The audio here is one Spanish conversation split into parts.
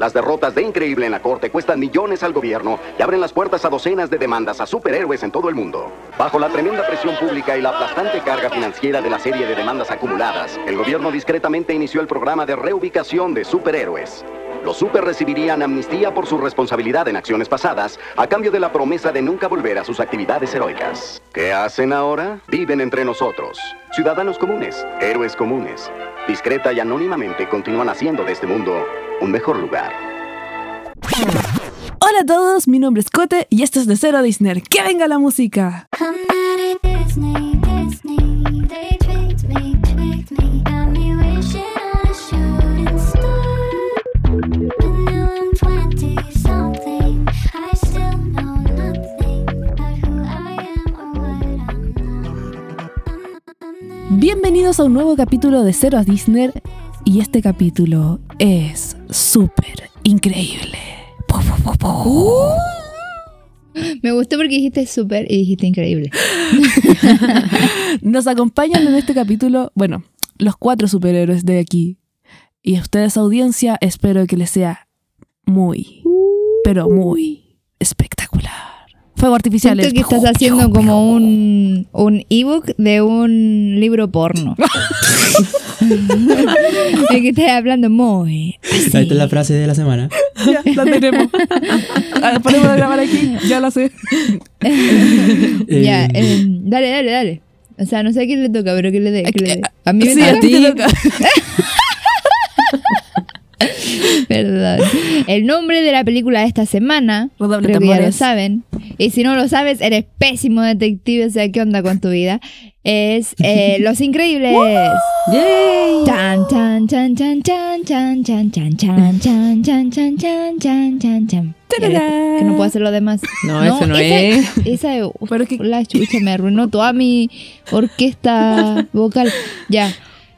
Las derrotas de Increíble en la corte cuestan millones al gobierno y abren las puertas a docenas de demandas a superhéroes en todo el mundo. Bajo la tremenda presión pública y la aplastante carga financiera de la serie de demandas acumuladas, el gobierno discretamente inició el programa de reubicación de superhéroes. Los super recibirían amnistía por su responsabilidad en acciones pasadas, a cambio de la promesa de nunca volver a sus actividades heroicas. ¿Qué hacen ahora? Viven entre nosotros. Ciudadanos comunes, héroes comunes. Discreta y anónimamente continúan haciendo de este mundo un mejor lugar. Hola a todos, mi nombre es Cote y esto es De Cero Disney. ¡Que venga la música! Bienvenidos a un nuevo capítulo de Cero a Disney y este capítulo es súper increíble. Me gustó porque dijiste súper y dijiste increíble. Nos acompañan en este capítulo, bueno, los cuatro superhéroes de aquí. Y a ustedes, audiencia, espero que les sea muy, pero muy espectacular. Fuego artificial. Siento que estás haciendo como un, un ebook de un libro porno. Es que estás hablando muy. Esta es la frase de la semana. Ya, la tenemos. Ponemos de grabar aquí, ya la sé. Ya, Eh, eh, dale, dale, dale. O sea, no sé a quién le toca, pero que le dé. que le dé. A mí me Sí, toca. a ti te toca. Perdón. El nombre de la película de esta semana, creo que ya lo saben. Y si no lo sabes, eres pésimo detective, o sea, ¿qué onda con tu vida? Es eh, Los Increíbles. ¡Yay! Chan, chan, chan, chan, chan, chan, chan, chan, chan, chan, chan, chan, chan, chan, chan. Que no puedo hacer lo demás. No, eso no es. Esa es... La chucha me arruinó toda mi orquesta vocal. Ya.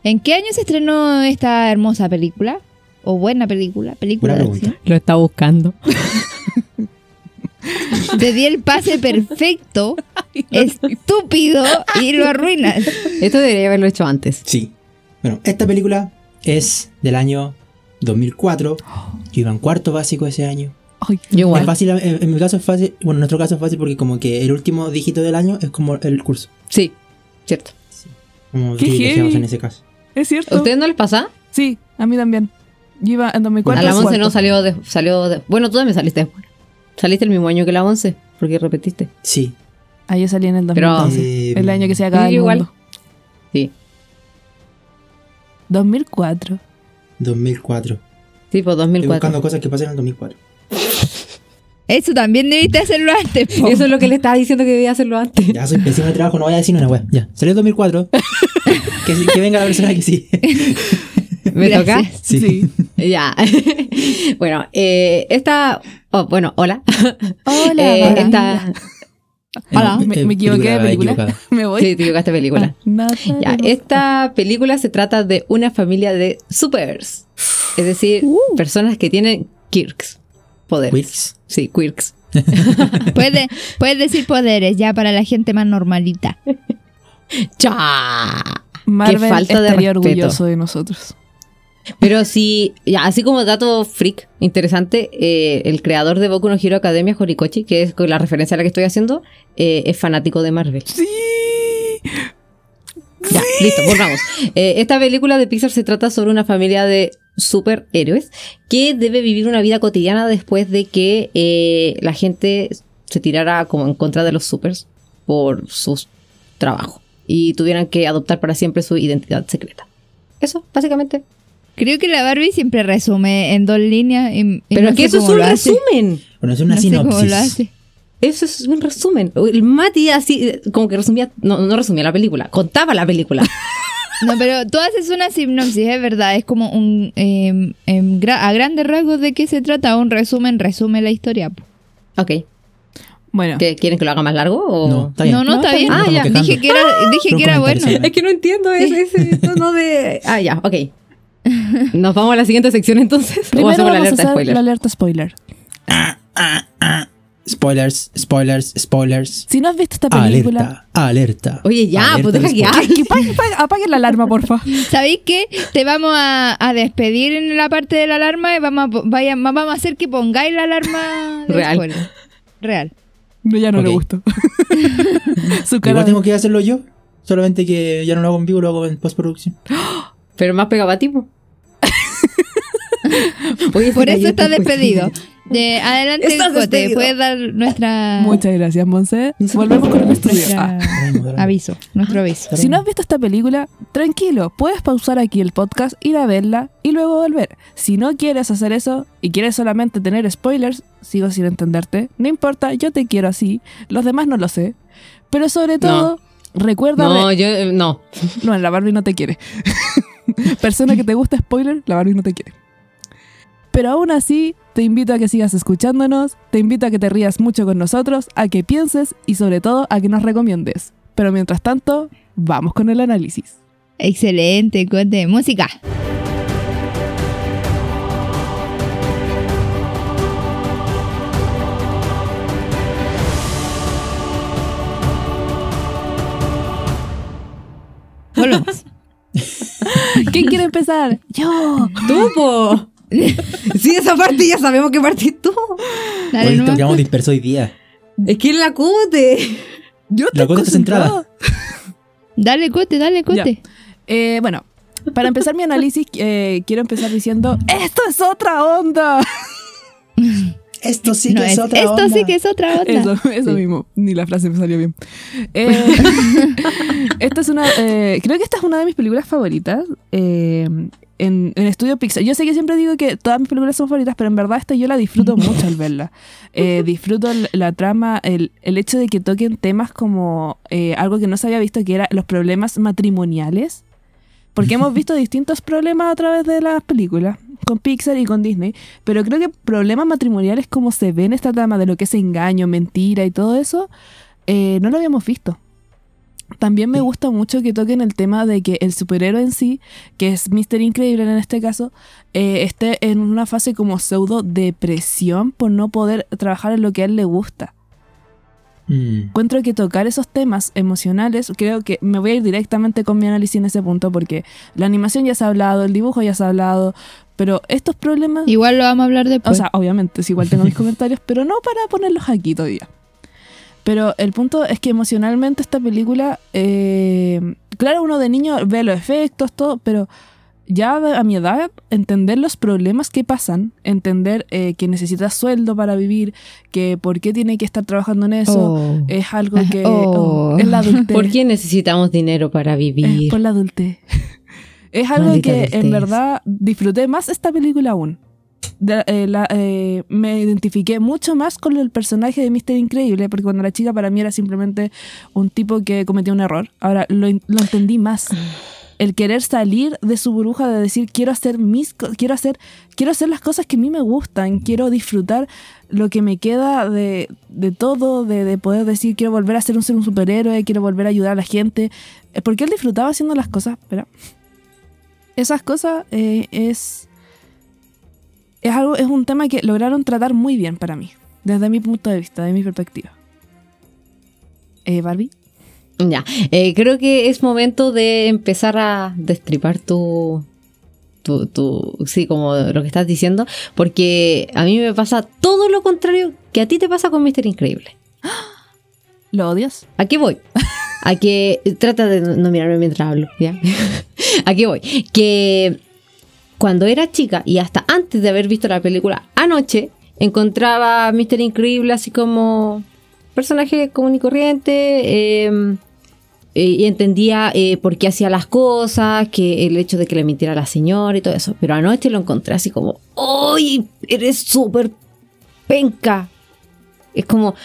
¿En qué año se estrenó esta hermosa película? ¿O buena película? Película Buena de pregunta. acción. Lo está buscando. Te di el pase perfecto, estúpido, y lo arruinas. Esto debería haberlo hecho antes. Sí. Bueno, esta película es del año 2004. Yo iba en cuarto básico ese año. Ay, Yo Es igual. fácil, en, en mi caso es fácil, bueno, en nuestro caso es fácil porque como que el último dígito del año es como el curso. Sí, cierto. Como Qué privilegiados heavy. en ese caso. ¿Es cierto? ¿A ustedes no les pasa? Sí, a mí también. Yo iba en 2004. a la once cuarto. no salió de, salió de- Bueno, tú también saliste después. Saliste el mismo año que la 11, porque repetiste. Sí. Ah, yo salí en el Pero- 2012. Eh, el año que se acaba Sí, el igual. mundo. Sí. 2004. 2004. Sí, pues Estoy 2004. buscando cosas que pasan en el 2004. Eso también debiste hacerlo antes, po. Eso es lo que le estaba diciendo que debía hacerlo antes. Ya soy pésimo de trabajo, no voy a decir una web. Ya, salió en 2004. que, sí- que venga la persona que sí. ¿Me toca? Gracias. Sí. Ya. bueno, eh, esta. oh, bueno, hola. Hola, Eh, hola. esta. Hola, me, eh, me equivoqué de película. me voy. Sí, te equivocaste película. Ah, nada Ya, esta película se trata de una familia de supers. Es decir, personas que tienen quirks. Poderes. Quirks. Sí, quirks. Puede- puedes decir poderes ya para la gente más normalita. ¡Cha! Marvel qué falta de estaría orgulloso de nosotros. Pero sí, así como dato freak interesante, eh, el creador de Boku no Hero Academia, Horikoshi, que es la referencia a la que estoy haciendo, eh, es fanático de Marvel. Sí. Ya, listo, volvamos. Eh, esta película de Pixar se trata sobre una familia de superhéroes que debe vivir una vida cotidiana después de que eh, la gente se tirara como en contra de los supers por sus trabajos y tuvieran que adoptar para siempre su identidad secreta. Eso, básicamente. Creo que la Barbie siempre resume en dos líneas. y- y Pero no es que eso es un resumen. Bueno, es una No sinopsis. Eso es un resumen. El Mati así, eh, como que resumía, no, no resumía la película, contaba la película. No, pero tú haces una sinopsis, es verdad. Es como un. em, em, gra- a grandes rasgos de qué se trata. Un resumen, resume la historia. ok. Bueno, ¿Qué, ¿Quieren que lo haga más largo? O... No, está bien. No, no, está bien. Ah, ya. Dije que era, dije que era bueno. Es que no entiendo ese, ese tono de. Ah, ya, ok. Nos vamos a la siguiente sección entonces. ¿O primero la vamos a alerta hacer spoiler? la alerta spoiler. Spoilers, spoilers, spoilers. Si no has visto esta película, Alerta, alerta. Oye, ya, alerta pues deja de que spoilers. hable. que apaguen, apaguen la alarma, porfa. ¿Sabéis qué? Te vamos a, a despedir en la parte de la alarma y vamos a, vaya- vamos a hacer que pongáis la alarma de Real. spoiler. Real. No, ya no le gustó. Su cara Igual tengo que hacerlo yo. Solamente que ya no lo hago en vivo, lo hago en postproducción. Pero más pegaba tipo. Oye, Por eso esta despedido. De, adelante, Estás Cote. Puedes dar nuestra. Muchas gracias, Monse. Volvemos con el estudio. nuestra Ah. aviso. Nuestro aviso. Si no has visto esta película, tranquilo, puedes pausar aquí el podcast, ir a verla y luego volver. Si no quieres hacer eso y quieres solamente tener spoilers, sigo sin entenderte. No importa, yo te quiero así. Los demás no lo sé. Pero sobre todo, recuerda... No, yo eh, no. No, la Barbie no te quiere. Persona que te gusta spoiler, la Barbie no te quiere. Pero aún así, te invito a que sigas escuchándonos, te invito a que te rías mucho con nosotros, a que pienses y sobre todo a que nos recomiendes. Pero mientras tanto, vamos con el análisis. Excelente, Cote. Música. Volvemos. ¿Quién quiere empezar? Yo. ¡Tú, po! Sí, esa parte ya sabemos que partís tú. Dale, Hoy nomás, quedamos Cote. dispersos hoy día. Es que es la cute. Yo La centrada. concentrada. Dale, Cote, dale, Cote. Eh, bueno, para empezar mi análisis, eh, quiero empezar diciendo, ¡esto es otra onda! Esto sí No, que es, es- otra esto onda. sí que es otra onda. Eso, eso Sí. mismo. Ni la frase me salió bien. Eh, esta es una. eh, creo que esta es una de mis películas favoritas. eh, en, en estudio Pixar. Yo sé que siempre digo que todas mis películas son favoritas, pero en verdad esta yo la disfruto mucho al verla. Eh, disfruto el- la trama, el, el hecho de que toquen temas como eh, algo que no se había visto, que era los problemas matrimoniales. Porque hemos visto distintos problemas a través de las películas, con Pixar y con Disney, pero creo que problemas matrimoniales como se ve en esta trama de lo que es engaño, mentira y todo eso, eh, no lo habíamos visto. También me gusta mucho que toquen el tema de que el superhéroe en sí, que es Mr. Increíble en este caso, eh, esté en una fase como pseudo depresión por no poder trabajar en lo que a él le gusta Mm. encuentro que tocar esos temas emocionales, creo que me voy a ir directamente con mi análisis en ese punto porque la animación ya se ha hablado, el dibujo ya se ha hablado, pero estos problemas, Igual lo vamos a hablar o después. sea, obviamente, sí, igual tengo mis comentarios, pero no para ponerlos aquí todavía. Pero el punto es que emocionalmente esta película, eh, claro, uno de niño ve los efectos, todo, pero ya a mi edad, entender los problemas que pasan, entender eh, que necesitas sueldo para vivir, que por qué tiene que estar trabajando en eso, Oh. es algo que Oh. oh, es la adultez. ¿Por qué necesitamos dinero para Es vivir? por la adultez. Es algo Maldita que adultez. en verdad disfruté más esta película aún. Eh, eh, me identifiqué mucho más con el personaje de Mr. Increíble, porque cuando era chica para mí era simplemente un tipo que cometió un error. Ahora lo, lo entendí más. El querer salir de su burbuja de decir quiero hacer mis quiero hacer quiero hacer las cosas que a mí me gustan, quiero disfrutar lo que me queda de, de todo, de, de poder decir quiero volver a ser un ser un superhéroe, quiero volver a ayudar a la gente, Eh, porque él disfrutaba haciendo las cosas, pero esas cosas es es algo es un tema que lograron tratar muy bien para mí, desde mi punto de vista, de mi perspectiva. Eh, Barbie. Ya, eh, creo que es momento de empezar a destripar tu, tu, tu, sí, como lo que estás diciendo, porque a mí me pasa todo lo contrario que a ti te pasa con Mr. Increíble. ¿Lo odias? ¿A qué voy? A que, trata de no no mirarme mientras hablo, ¿ya? ¿A qué voy? Que cuando era chica y hasta antes de haber visto la película anoche, encontraba a Mr. Increíble así como personaje común y corriente. eh, eh, y entendía eh, por qué hacía las cosas, que el hecho de que le mintiera a la señora y todo eso. Pero anoche lo encontré así como, ¡Ay! Eres súper penca. Es como,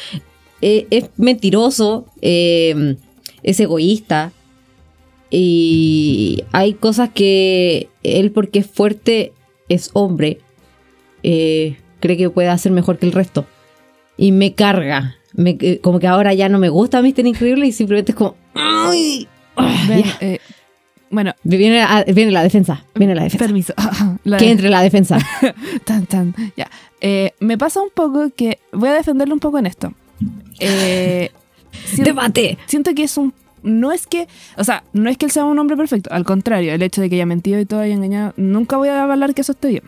eh, es mentiroso, eh, es egoísta. Y hay cosas que él, porque es fuerte, es hombre, eh, cree que puede hacer mejor que el resto. Y me carga. Me- eh, como que ahora ya no me gusta Mr. Increíble y simplemente es como. ¡Ay! Ah, Ven, eh, Bueno, Viene, la- viene la defensa. Viene la defensa. permiso. La- Que entre la defensa. Tan, tan. Ya. Eh, me pasa un poco que. Voy a defenderlo un poco en esto. Eh, ¡Debate! siento que es un. No es que. O sea, no es que él sea un hombre perfecto. Al contrario, el hecho de que haya mentido y todo haya engañado. Nunca voy a avalar que eso esté bien.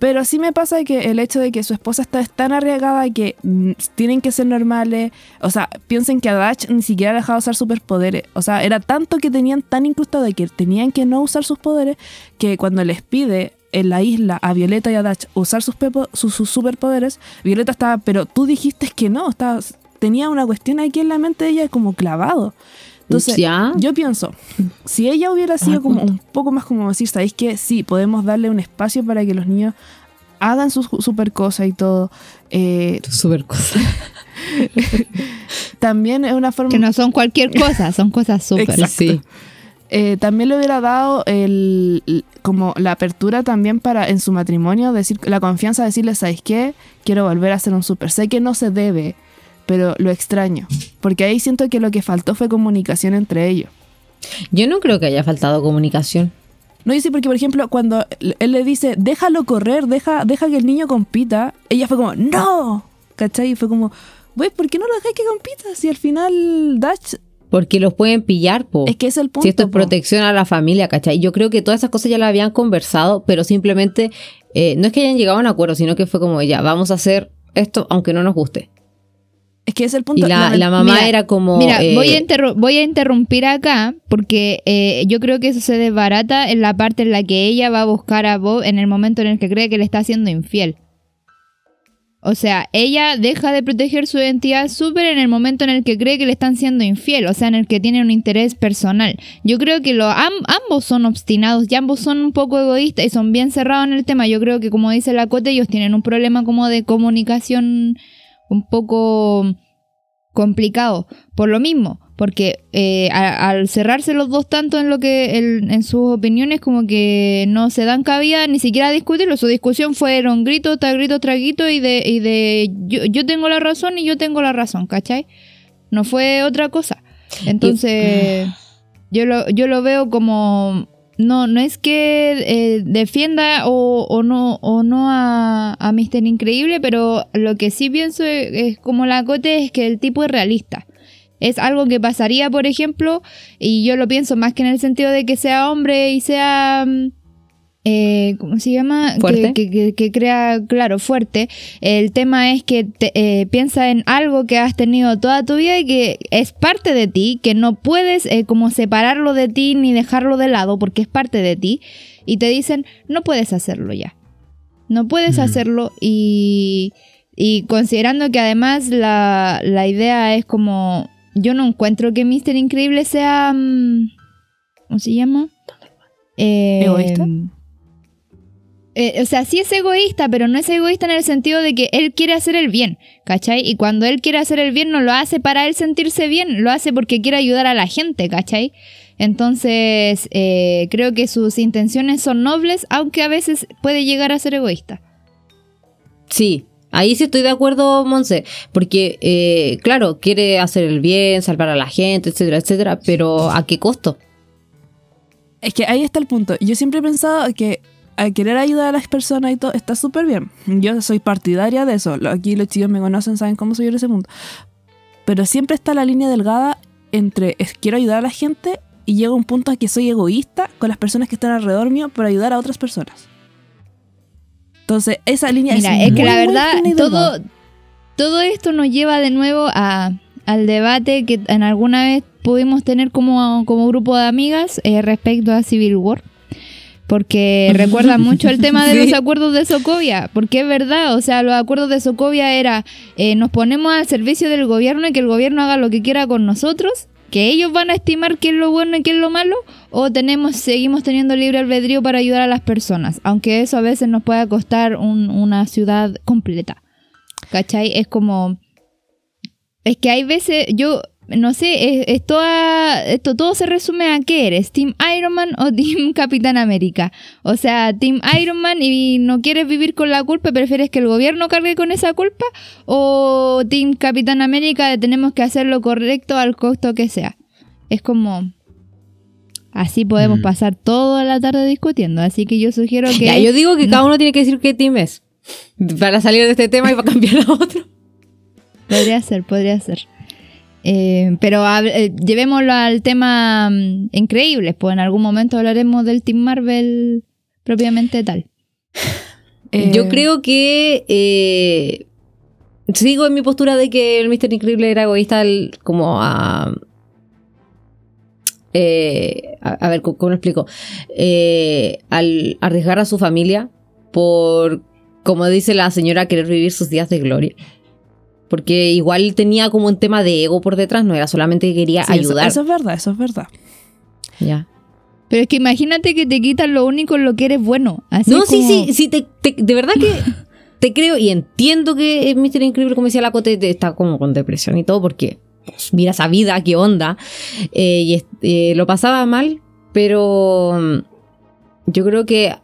Pero sí me pasa que el hecho de que su esposa está tan arriesgada que mm, tienen que ser normales. O sea, piensen que a Dutch ni siquiera ha dejado usar superpoderes. O sea, era tanto que tenían tan incrustado de que tenían que no usar sus poderes que cuando les pide en la isla a Violeta y a Dutch usar sus, sus, sus superpoderes, Violeta estaba, pero tú dijiste que no, estaba, tenía una cuestión aquí en la mente de ella como clavado. Entonces, Ya. yo pienso, si ella hubiera sido como un poco más como decir, ¿sabéis que sí, podemos darle un espacio para que los niños hagan sus super cosas y todo? eh, Super cosa. también es una forma... Que no son cualquier cosa, son cosas súper. Exacto. Sí. Eh, también le hubiera dado el, el- como la apertura también para en su matrimonio, decir la confianza de decirle, ¿sabes qué? Quiero volver a ser un super. Sé que no se debe, pero lo extraño. Porque ahí siento que lo que faltó fue comunicación entre ellos. Yo no creo que haya faltado comunicación. No dice porque, por ejemplo, cuando él le dice, déjalo correr, deja, deja que el niño compita, ella fue como, ¡No! ¿Cachai? Y fue como, güey, ¿por qué no lo dejáis que compita? Si al final Dutch, Porque los pueden pillar, po. es que es el punto. si esto es po. protección a la familia, ¿cachai? Yo creo que todas esas cosas ya las habían conversado, pero simplemente eh, no es que hayan llegado a un acuerdo, sino que fue como, ya, vamos a hacer esto aunque no nos guste. Es que es el Y punto. la, Lament- la mamá Mira, era como... Mira, eh, voy, a voy a interrumpir acá porque eh, yo creo que eso se desbarata en la parte en la que ella va a buscar a Bob en el momento en el que cree que le está haciendo infiel. O sea, ella deja de proteger su identidad súper en el momento en el que cree que le están siendo infiel, o sea, en el que tiene un interés personal. Yo creo que lo, am- ambos son obstinados y ambos son un poco egoístas y son bien cerrados en el tema. Yo creo que, como dice la Cote, ellos tienen un problema como de comunicación un poco complicado por lo mismo porque eh, a- al cerrarse los dos tanto en lo que en sus opiniones como que no se dan cabida ni siquiera a discutirlo su discusión fueron grito tras grito tras grito y de y de yo, yo tengo la razón y yo tengo la razón ¿cachai? no fue otra cosa entonces yo lo yo lo veo como no, no es que eh, defienda o, o no, o no a, a Mr. Increíble, pero lo que sí pienso es, es como la cote es que el tipo es realista. Es algo que pasaría, por ejemplo, y yo lo pienso más que en el sentido de que sea hombre y sea... mm, eh, ¿Cómo se llama? Que- Fuerte. Que, que- que crea, claro, fuerte. El tema es que te- eh, piensa en algo que has tenido toda tu vida y que es parte de ti, que no puedes eh, como separarlo de ti ni dejarlo de lado porque es parte de ti. Y te dicen, no puedes hacerlo ya. No puedes Mm. hacerlo y, y considerando que además la, la idea es como, yo no encuentro que Mr. Increíble sea, mm, ¿cómo se llama? Eh, ¿Egoísta? Eh, o sea, sí es egoísta, pero no es egoísta en el sentido de que él quiere hacer el bien, ¿cachai? Y cuando él quiere hacer el bien no lo hace para él sentirse bien, lo hace porque quiere ayudar a la gente, ¿cachai? Entonces, eh, creo que sus intenciones son nobles, aunque a veces puede llegar a ser egoísta. Sí, ahí sí estoy de acuerdo, Monse, porque, eh, claro, quiere hacer el bien, salvar a la gente, etcétera, etcétera, pero ¿a qué costo? Es que ahí está el punto. Yo siempre he pensado que al querer ayudar a las personas y todo, está súper bien. Yo soy partidaria de eso. Aquí los chicos me conocen, saben cómo soy yo en ese mundo. Pero siempre está la línea delgada entre es, quiero ayudar a la gente y llega un punto en que soy egoísta con las personas que están alrededor mío por ayudar a otras personas. Entonces, esa línea Mira, es es que muy, la muy verdad, todo, todo esto nos lleva de nuevo a, al debate que en alguna vez pudimos tener como, como grupo de amigas eh, respecto a Civil War. Porque recuerda mucho el tema de Sí. los acuerdos de Sokovia, porque es verdad, o sea, los acuerdos de Sokovia era, eh, nos ponemos al servicio del gobierno y que el gobierno haga lo que quiera con nosotros, que ellos van a estimar qué es lo bueno y qué es lo malo, o tenemos, seguimos teniendo libre albedrío para ayudar a las personas, aunque eso a veces nos pueda costar un- una ciudad completa. ¿Cachai? Es como... Es que hay veces, yo no sé, es, es toda- esto todo se resume a qué eres, Team Iron Man o Team Capitán América. O sea, Team Iron Man y no quieres vivir con la culpa, prefieres que el gobierno cargue con esa culpa, o Team Capitán América tenemos que hacer lo correcto al costo que sea. Es como... Así podemos Mm. pasar toda la tarde discutiendo. Así que yo sugiero que. Ya, yo digo que cada uno tiene que decir qué team es. Para salir de este tema y para cambiar a otro. Podría ser, podría ser. Eh, pero eh, llevémoslo al tema mm, increíbles, pues en algún momento hablaremos del Team Marvel propiamente tal. Eh, Yo creo que eh, sigo en mi postura de que el Mr. Increíble era egoísta al- como a... eh, a, a ver, ¿cómo cómo lo explico? Eh, al arriesgar a su familia por, como dice la señora, querer vivir sus días de gloria. Porque igual tenía como un tema de ego por detrás, no era solamente que quería sí, ayudar. Eso, es verdad, eso es verdad. Ya. Pero es que imagínate que te quitan lo único en lo que eres bueno. Así No, sí, como- sí, sí, te, te- de verdad que te creo y entiendo que Mr. Increíble, como decía la Cote, te- está como con depresión y todo, porque pues, mira esa vida, qué onda. Eh, y eh, lo pasaba mal, pero mm, yo creo que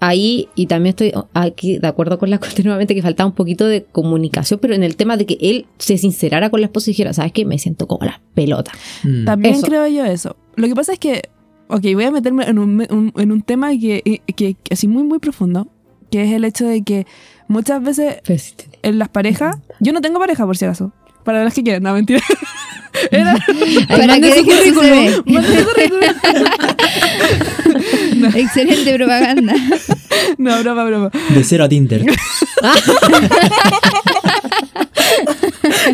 ahí, y también estoy aquí de acuerdo con la Cote nuevamente, que faltaba un poquito de comunicación, pero en el tema de que él se sincerara con la esposa y dijera, ¿sabes qué? Me siento como la pelota. Mm. También Eso. creo yo eso. Lo que pasa es que, ok, voy a meterme en un, un- en un tema que, que, que así muy, muy profundo, que es el hecho de que muchas veces en las parejas, yo no tengo pareja por si acaso, para las que quieran, no, mentira. Era, Para que su. Excelente propaganda. no, broma, broma. De cero a Tinder.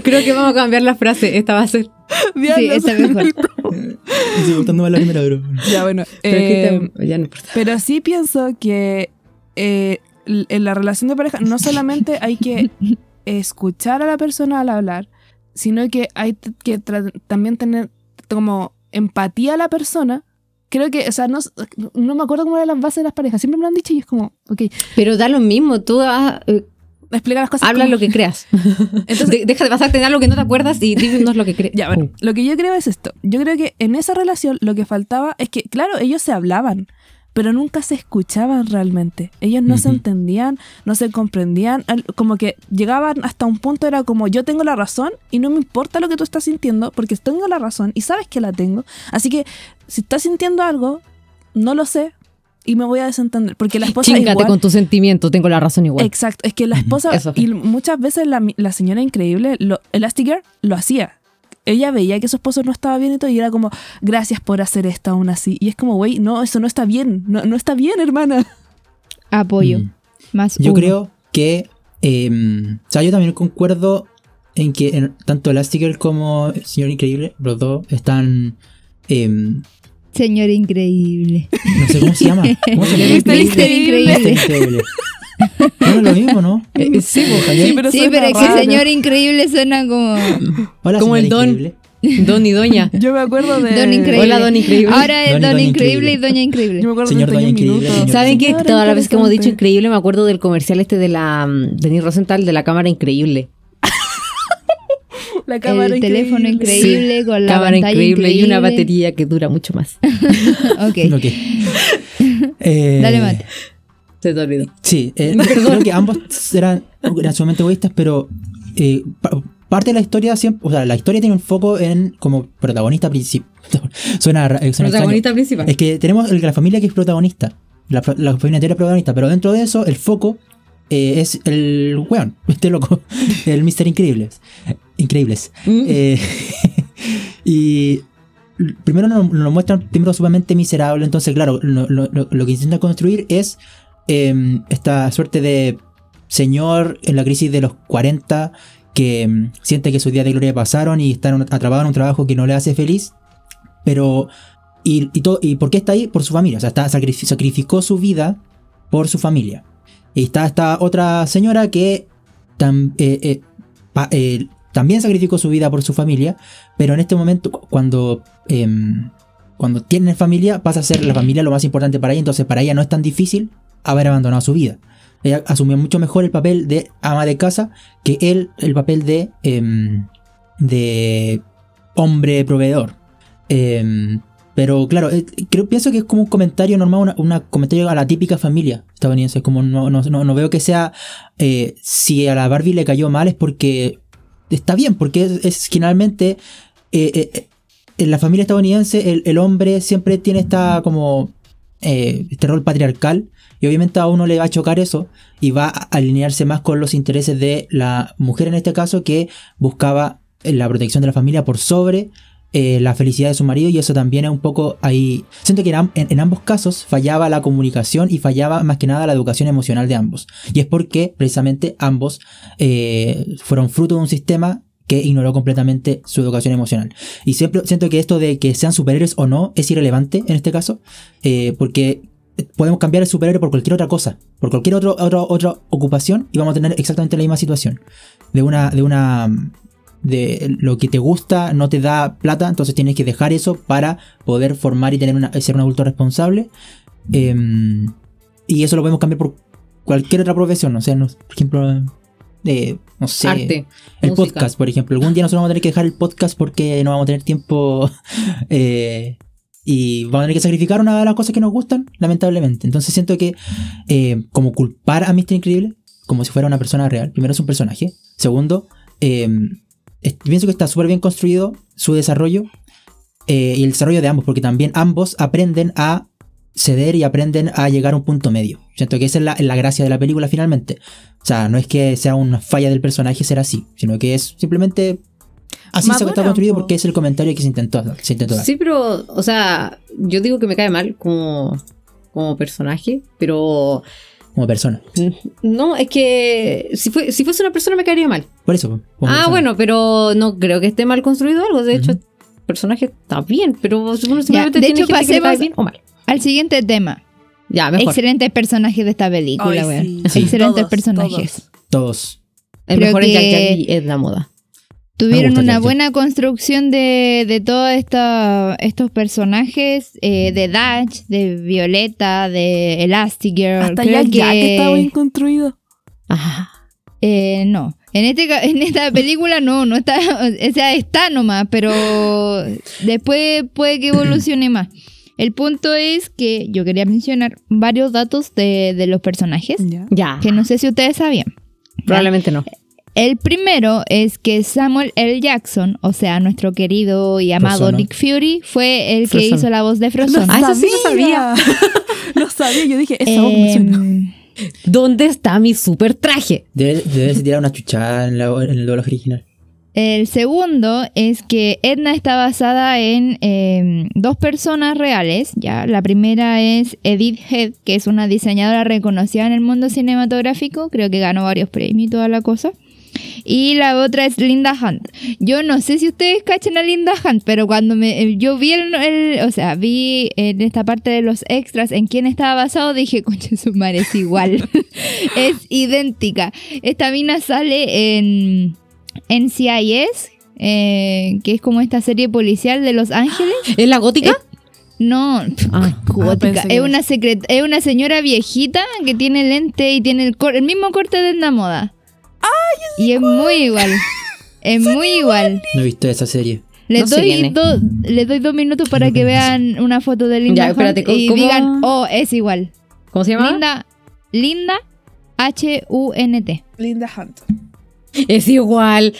Creo que vamos a cambiar la frase, esta va a ser. Sí, Diablos. está mejor. Me sigue gustando más la primera, bro. Ya, bueno. Pero, es que eh, te- ya no importa. Pero sí pienso que eh, en la relación de pareja no solamente hay que escuchar a la persona al hablar, sino que hay que también tener como empatía a la persona. Creo que, o sea, no, no me acuerdo cómo eran las bases de las parejas. Siempre me lo han dicho y es como, ok, Pero da lo mismo, tú ah, eh, explica las cosas. habla como- lo que creas. Entonces, De- deja de basarte en algo que no te acuerdas y dinos lo que crees. Ya, bueno, lo que yo creo es esto. Yo creo que en esa relación lo que faltaba es que, claro, ellos se hablaban, pero nunca se escuchaban realmente. Ellos no se entendían, no se comprendían, como que llegaban hasta un punto, era como yo tengo la razón y no me importa lo que tú estás sintiendo porque tengo la razón y sabes que la tengo. Así que si estás sintiendo algo, no lo sé y me voy a desentender. Porque la esposa Chíngate igual... con tus sentimientos, tengo la razón igual. Exacto, es que la esposa y muchas veces la, la señora increíble, lo, Elastigirl lo hacía. Ella veía que su esposo no estaba bien y todo y era como, gracias por hacer esto aún así. Y es como, güey, no, eso no está bien, no, no está bien, hermana. Apoyo. Mm. Más Yo uno. creo que. em, o sea, yo también concuerdo en que en- tanto Elastigirl como el Señor Increíble, los dos, están. em, Señor increíble. no sé cómo se llama. ¿Cómo se llama? Mister Mister Increíble. Increíble. Mister Increíble. No es lo mismo, ¿no? Eh, sí, Sí, pero, Sí, pero es que raro. señor increíble suena como Hola, Como el don. Increíble. Don y doña. Yo me acuerdo de... Don Increíble. Hola, Don Increíble. Ahora es Don y Don, Doña Increíble y Increíble. Doña Yo Increíble. me acuerdo Señor de Doña Increíble, señor ¿Saben qué? Todas las veces que hemos dicho increíble, me acuerdo del comercial este de la mm, Denis Rosenthal de la cámara increíble. La cámara El teléfono increíble. increíble con la cámara pantalla increíble, y una increíble. batería que dura mucho más. Ok. Ok. Eh, Dale, mate. Se te olvidó. Sí, eh, creo que ambos eran, eran sumamente egoístas, pero eh, pa- parte de la historia siempre, o sea, la historia tiene un foco en como protagonista principal. suena, eh, suena Protagonista extraño. principal. Es que tenemos el- la familia que es protagonista, la, familia entera es protagonista, pero dentro de eso el foco eh, es el weón, este loco, el Mister Increíbles. Increíbles. Mm. Eh, y primero nos, nos muestran primero sumamente miserable, entonces claro, lo, lo- que intentan construir es eh, esta suerte de señor en la crisis de los 40 que mm, siente que sus días de gloria pasaron y está atrapado en un trabajo que no le hace feliz, pero... Y, todo, ¿Y por qué está ahí? Por su familia, o sea, está, sacrifi- sacrificó su vida por su familia. Y está esta otra señora que eh, eh, eh, también sacrificó su vida por su familia, pero en este momento, cu- cuando, em, cuando tienen familia, pasa a ser la familia lo más importante para ella, entonces para ella no es tan difícil haber abandonado su vida. Ella asumió mucho mejor el papel de ama de casa que él el papel de, em, de hombre proveedor. Em, pero claro, eh, creo, pienso que es como un comentario normal, una comentario a la típica familia estadounidense. Como no, no, no, veo que sea. eh, si a la Barbie le cayó mal es porque está bien, porque es, es eh, en la familia estadounidense el, el hombre siempre tiene esta como este rol patriarcal y obviamente a uno le va a chocar eso y va a alinearse más con los intereses de la mujer en este caso que buscaba la protección de la familia por sobre eh, la felicidad de su marido y eso también es un poco ahí. Siento que en, am- en- en ambos casos fallaba la comunicación y fallaba más que nada la educación emocional de ambos. Y es porque precisamente ambos eh, fueron fruto de un sistema que ignoró completamente su educación emocional. Y siempre siento que esto de que sean superhéroes o no es irrelevante en este caso, eh, porque podemos cambiar el superhéroe por cualquier otra cosa, por cualquier otro, otra otra ocupación y vamos a tener exactamente la misma situación. De una, de una, de lo que te gusta no te da plata, entonces tienes que dejar eso para poder formar y tener una, ser un adulto responsable. Em, y eso lo podemos cambiar por cualquier otra profesión, o sea, no- por ejemplo, eh, no sé, Arte. el música. podcast, por ejemplo. Algún día nosotros vamos a tener que dejar el podcast porque no vamos a tener tiempo eh, y vamos a tener que sacrificar una de las cosas que nos gustan, lamentablemente. Entonces siento que eh, como culpar a Mr. Increíble como si fuera una persona real, primero es un personaje, segundo, eh, pienso que está súper bien construido su desarrollo eh, y el desarrollo de ambos, porque también ambos aprenden a ceder y aprenden a llegar a un punto medio. Siento que esa es la gracia de la película finalmente. O sea, no es que sea una falla del personaje ser así, sino que es simplemente así se está construido po. porque es el comentario que se intentó, se intentó dar. Sí, pero, o sea, yo digo que me cae mal como, como personaje, pero Como persona. no, es que si, fue, si fuese una persona me caería mal. Por eso. ah, persona. bueno, pero no creo que esté mal construido algo. De hecho, el personaje está bien, pero simplemente de tiene hecho, que pasemos- bien o mal. Al siguiente tema. Ya, mejor. Excelentes personajes de esta película, Ay, weón. sí. Sí. Excelentes Todos, personajes. Todos. El creo mejor es Jack que- Jack y es la moda. Tuvieron una buena construcción de, de todos estos personajes, eh, de Dash, de Violeta, de Elastigirl. Hasta Creo ya, ya que está bien construido. Ajá. Eh, no. En, este, ca- en esta película no, no está, o sea, está nomás, pero después puede que evolucione más. El punto es que yo quería mencionar varios datos de, de los personajes, Ya. Ya. que no sé si ustedes sabían. Probablemente no. El primero es que Samuel L. Jackson, o sea, nuestro querido y amado. Nick Fury, fue el que hizo la voz de Frozen. Ah, eso sí lo sabía. lo sabía. Yo dije, esa voz me suena. Em, ¿Dónde está mi super traje? Debe, debe tirar una chuchada en, la- en el doblaje original. El segundo es que Edna está basada en em, dos personas reales. Ya, la primera es Edith Head, que es una diseñadora reconocida en el mundo cinematográfico. Creo que ganó varios premios y toda la cosa. Y la otra es Linda Hunt. Yo no sé si ustedes cachan a Linda Hunt, pero cuando me, eh, yo vi el, el- o sea, vi en esta parte de los extras en quién estaba basado, dije, concha su madre, es igual. es idéntica. Esta mina sale en NCIS, eh, que es como esta serie policial de Los Ángeles. ¿Es la gótica? Eh, No, Ah. gótica. pensé que es una secret es una señora viejita que tiene lente y tiene el, cor- el mismo corte de Edna Moda. Y es muy igual. Es muy igual. No he visto esa serie. Les, No doy dos, les doy dos minutos para que vean una foto de Linda Ya, espérate, Hunt ¿cómo- y cómo? digan, oh, es igual. ¿Cómo se llama? Linda, Linda H-U-N-T. Linda Hunt. Es igual.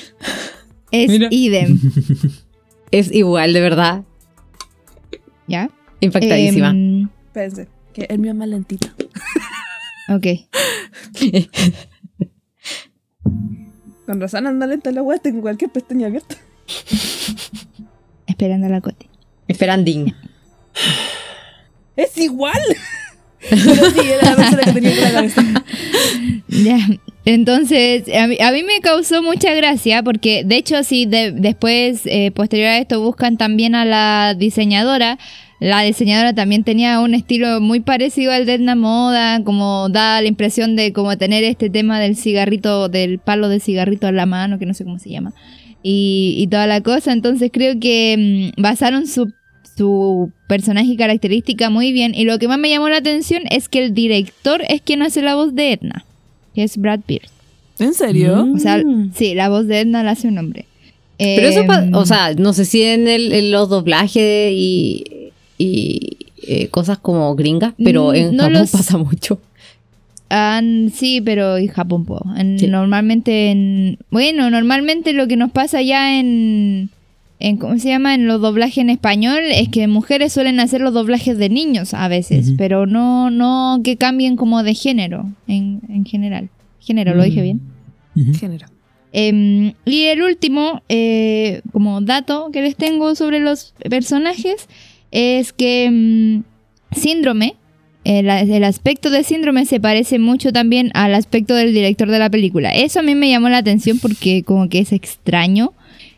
Es Mira. idem. Es igual, de verdad. ¿Ya? Impactadísima. Em, Pensé que el mío es más lentito. ok. Con razón anda lenta la weá, tengo cualquier pestaña abierta. Esperando a la Coti. Esperandín. ¡Es igual! Pero sí, era la persona que tenía por la cabeza. Ya, entonces a mí, a mí me causó mucha gracia porque de hecho si de- después, eh, posterior a esto, buscan también a la diseñadora, la diseñadora también tenía un estilo muy parecido al de Edna Moda, como da la impresión de como tener este tema del cigarrito, del palo de cigarrito en la mano, que no sé cómo se llama, y, y toda la cosa, entonces creo que mm, basaron su su personaje y característica muy bien. Y lo que más me llamó la atención es que el director es quien hace la voz de Edna, que es Brad Pierce. ¿En serio? Mm. O sea, sí, la voz de Edna la hace un hombre. Pero eso, Em, o sea, no sé si en, el- en los doblajes y, y eh, cosas como gringas, pero Mm, en no Japón los- pasa mucho. ah, sí, pero en Japón. En- Sí. Normalmente en... Bueno, normalmente lo que nos pasa ya en... en ¿cómo se llama? En los doblajes en español es que mujeres suelen hacer los doblajes de niños a veces, pero no, no que cambien como de género en, en general. Género, ¿lo dije bien? Ujú. Género. Em, y el último, eh, como dato que les tengo sobre los personajes, es que mm, Síndrome, el, el aspecto de Síndrome se parece mucho también al aspecto del director de la película. Eso a mí me llamó la atención porque como que es extraño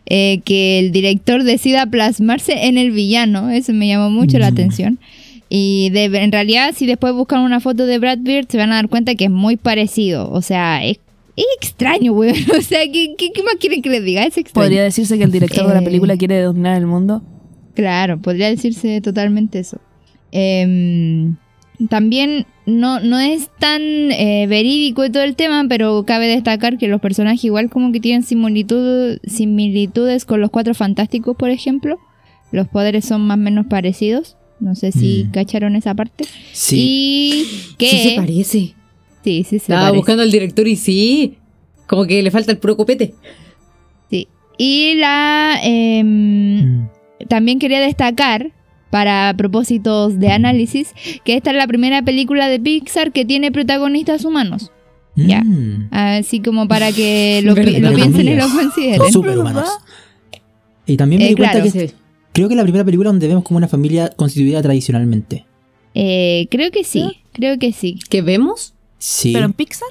eh, que el director decida plasmarse en el villano. Eso me llamó mucho la Mm. atención. Y de, en realidad, si después buscan una foto de Brad Pitt, se van a dar cuenta que es muy parecido. O sea, es, es extraño, güey. O sea, ¿qué, qué, qué más quieren que les diga? Es extraño. ¿Podría decirse que el director de la Eh. película quiere dominar el mundo? Claro, podría decirse totalmente eso. Em, también no, no es tan eh, verídico y todo el tema, pero cabe destacar que los personajes igual como que tienen similitud, similitudes con los cuatro fantásticos, por ejemplo. Los poderes son más o menos parecidos. No sé si Mm. cacharon esa parte. Sí. Y que... Sí se parece. Sí, sí, se Estaba parece. buscando al director y sí. Como que le falta el puro copete. Sí. Y la... em, Mm. También quería destacar, para propósitos de análisis, que esta es la primera película de Pixar que tiene protagonistas humanos. Ya. Mm. Así como para que lo, pi- Verdad. lo piensen y lo consideren. Superhumanos. Y también me Eh, di cuenta claro. que creo que es la primera película donde vemos como una familia constituida tradicionalmente. Eh, creo que sí, creo que sí. ¿Qué vemos? Sí. ¿Pero en Pixar?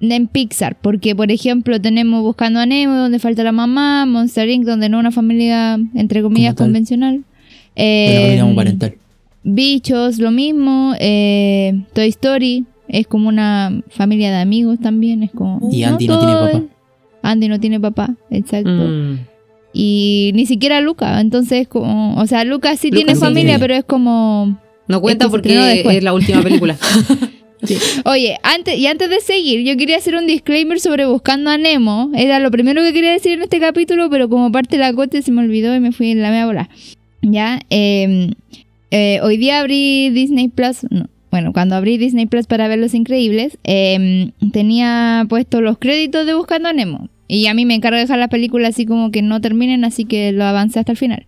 En Pixar, porque por ejemplo tenemos Buscando a Nemo, donde falta la mamá, Monster Inc., donde no una familia, entre comillas, convencional. Una Eh. Bichos, lo mismo. eh, Toy Story es como una familia de amigos también. Es como. Y Andy no tiene papá. Andy no tiene papá, exacto. Mm. Y ni siquiera Luca. Entonces, como, o sea, Luca sí Luca tiene sí familia, tiene. pero es como. No cuenta porque es la última película. Oye, antes, y antes de seguir, yo quería hacer un disclaimer sobre Buscando a Nemo. Era lo primero que quería decir en este capítulo, pero como parte de la cote se me olvidó y me fui en la media bola. Ya, eh, eh, hoy día abrí Disney Plus. no, bueno, cuando abrí Disney Plus para ver Los Increíbles, eh, tenía puesto los créditos de Buscando a Nemo. Y a mí me encarga dejar las películas así como que no terminen, así que lo avancé hasta el final.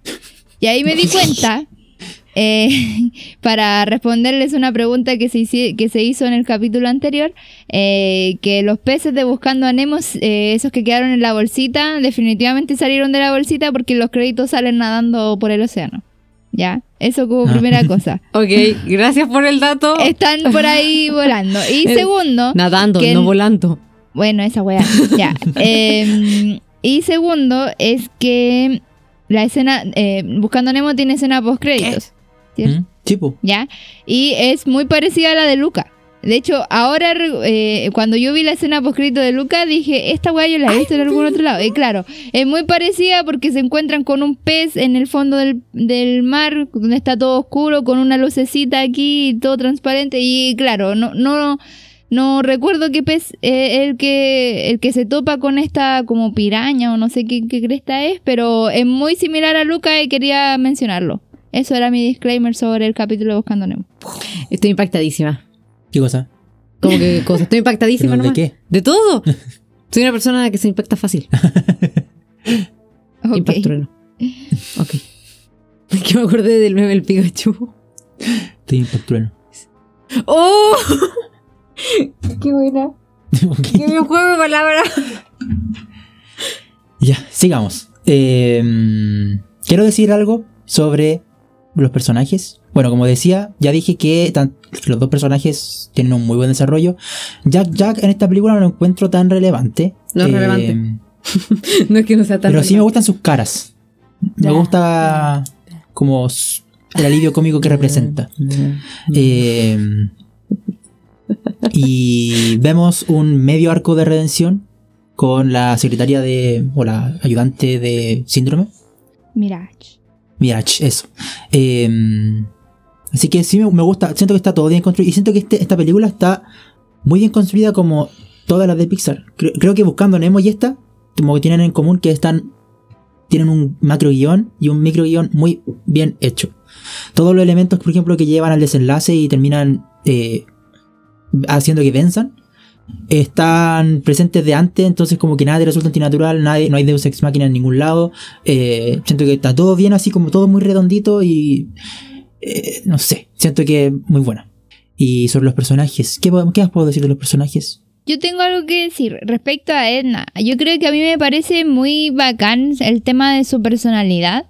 Y ahí me di cuenta, eh, para responderles una pregunta que se, que se hizo en el capítulo anterior, eh, que los peces de Buscando a Nemo, eh, esos que quedaron en la bolsita, definitivamente salieron de la bolsita porque los créditos salen nadando por el océano. Ya, eso como Ah. primera cosa. ok, gracias por el dato. Están por ahí volando. Y Eh, segundo, Nadando, que no volando. bueno, esa weá, ya. Em, y segundo es que la escena, eh, Buscando a Nemo tiene escena post créditos. ¿Mm? Sí, po. ¿Ya? Y es muy parecida a la de Luca. De hecho, ahora eh, cuando yo vi la escena postcrito de Luca, dije, esta weá yo la he visto en algún otro lado. Y claro, es muy parecida porque se encuentran con un pez en el fondo del, del mar, donde está todo oscuro, con una lucecita aquí, todo transparente. Y claro, no, no, no recuerdo qué pez eh, el que el que se topa con esta como piraña o no sé qué, qué cresta es, pero es muy similar a Luca y quería mencionarlo. Eso era mi disclaimer sobre el capítulo de Buscando Nemo. Estoy impactadísima. ¿Qué cosa? Como que cosa, estoy impactadísima ¿Pero de qué? De todo. Soy una persona que se impacta fácil. Ok. Impacto trueno. Ok. Es que me acordé del meme del Pikachu. Estoy impactuando. ¡Oh! ¡Qué buena! ¡Qué bien juego de palabras! Ya, sigamos. Eh, quiero decir algo sobre los personajes. Bueno, como decía, ya dije que tan- los dos personajes tienen un muy buen desarrollo. Jack Jack en esta película no lo encuentro tan relevante. No es Eh, relevante. No es que no sea tan. Pero sí me gustan sus caras. Me gusta como el alivio cómico que representa. Eh, y vemos un medio arco de redención con la secretaria de. o la ayudante de síndrome. Mirage. Mirage, eso. Eh, así que sí me, gusta. Siento que está todo bien construido. Y siento que este- esta película está muy bien construida como todas las de Pixar. Creo, creo que buscando Nemo y esta, como que tienen en común que están. Tienen un macro guion y un micro guion muy bien hecho. Todos los elementos, por ejemplo, que llevan al desenlace y terminan eh, haciendo que venzan, están presentes de antes, entonces como que nada resulta antinatural, nadie, no hay Deus Ex Máquina en ningún lado. Eh, siento que está todo bien, así como todo muy redondito y... eh, no sé, siento que muy bueno. Y sobre los personajes, ¿qué, qué más puedo decir de los personajes? Yo tengo algo que decir respecto a Edna. Yo creo que a mí me parece muy bacán el tema de su personalidad.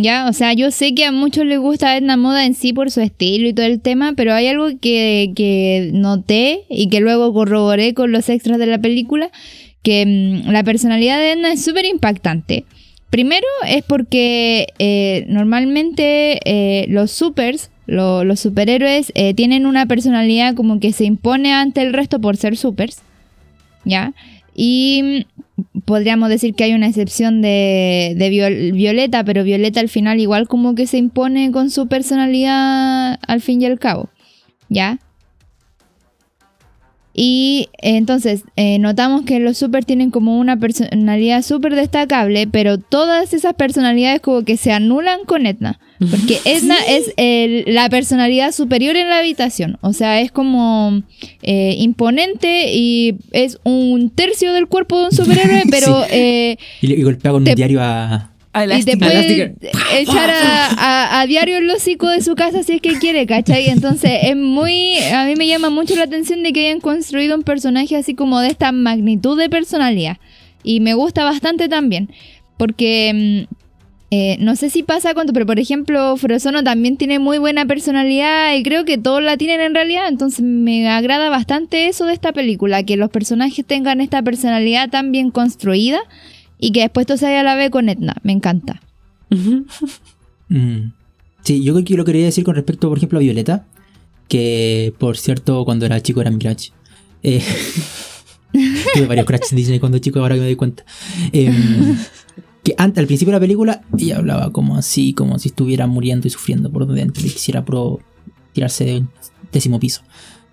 Ya, o sea, yo sé que a muchos les gusta Edna Moda en sí por su estilo y todo el tema, pero hay algo que, que noté y que luego corroboré con los extras de la película, que mm, la personalidad de Edna es súper impactante. Primero es porque eh, normalmente eh, los supers, lo- los superhéroes, eh, tienen una personalidad como que se impone ante el resto por ser supers. ¿Ya? Y mm, podríamos decir que hay una excepción de, de Viol- Violeta, pero Violeta al final igual como que se impone con su personalidad al fin y al cabo. ¿Ya? Y eh, entonces eh, notamos que los super tienen como una personalidad súper destacable, pero todas esas personalidades como que se anulan con Edna. Porque Edna es el- la personalidad superior en la habitación. O sea, es como eh, imponente y es un tercio del cuerpo de un superhéroe, pero eh, Y, y golpea con Te- un diario a... Y te puede echar a, a- a diario el hocico de su casa si es que quiere, ¿cachai? Entonces es muy... A mí me llama mucho la atención de que hayan construido un personaje así como de esta magnitud de personalidad. Y me gusta bastante también. Porque... mm, eh, no sé si pasa cuánto, pero por ejemplo, Frozono también tiene muy buena personalidad y creo que todos la tienen en realidad, entonces me agrada bastante eso de esta película, que los personajes tengan esta personalidad tan bien construida y que después todo se vaya a la vez con Edna, me encanta. Mm. Sí, yo creo que lo quería decir con respecto, por ejemplo, a Violeta, que por cierto, cuando era chico era mi crush. Eh, tuve varios crushes en Disney cuando chico, ahora que me doy cuenta. Em, que antes, al principio de la película, ella hablaba como así, como si estuviera muriendo y sufriendo por dentro y quisiera pro tirarse de un décimo piso.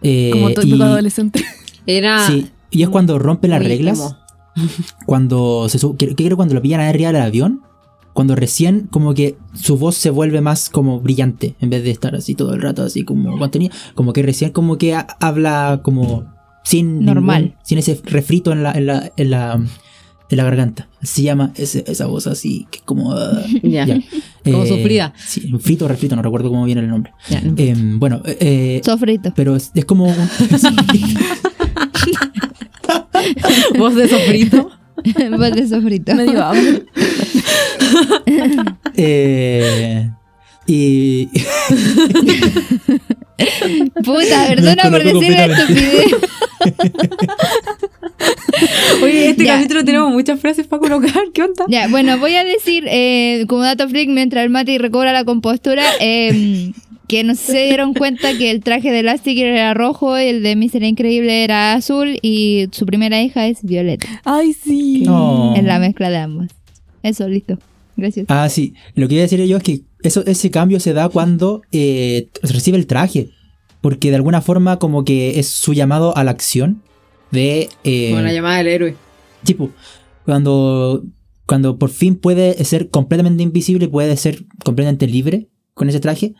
Eh, Como todo y- adolescente. Era. Sí, y es cuando rompe las reglas. Cuando se que creo cuando lo pillan arriba del avión, cuando recién como que su voz se vuelve más como brillante, en vez de estar así todo el rato así como contenido, como que recién como que ha- habla como sin Normal. ningún- sin ese refrito en la, en la, en la, en la garganta. Se llama ese- esa voz así, que como... ah, Ya. ya. Como Eh, sufrida. Sí, frito o refrito, no recuerdo cómo viene el nombre. Ya. Em, bueno, eh, eh, Sofrito. pero es, es como... Voz de sofrito. Voz de sofrito. Me dio hambre. eh, y... Puta, perdona por decir la estupidez. Oye, este Ya. capítulo tenemos muchas frases para colocar. ¿Qué onda? Ya, bueno, voy a decir eh, como dato freak mientras el Mati recobra la compostura eh, que no se dieron cuenta que el traje de Elastigirl era rojo y el de Mr. Increíble era azul y su primera hija es Violeta. Ay, sí. No. Es la mezcla de ambos. Eso, listo. Gracias. Ah, sí. Lo que iba a decir yo es que eso, ese cambio se da cuando eh, recibe el traje. Porque de alguna forma como que es su llamado a la acción de... Eh, Como la llamada del héroe. tipo, cuando, cuando por fin puede ser completamente invisible, puede ser completamente libre con ese traje.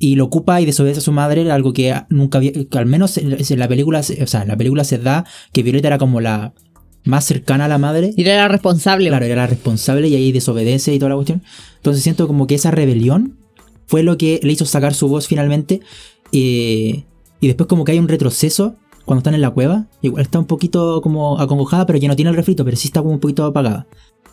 Y lo ocupa y desobedece a su madre, algo que nunca había... que al menos en la película, se- o sea, en la película se da que Violeta era como la más cercana a la madre. Y era la responsable. Claro, era la responsable y ahí desobedece y toda la cuestión. Entonces siento como que esa rebelión fue lo que le hizo sacar su voz finalmente. eh, y después como que hay un retroceso cuando están en la cueva. Igual está un poquito como acongojada, pero ya no tiene el refrito, pero sí está como un poquito apagada.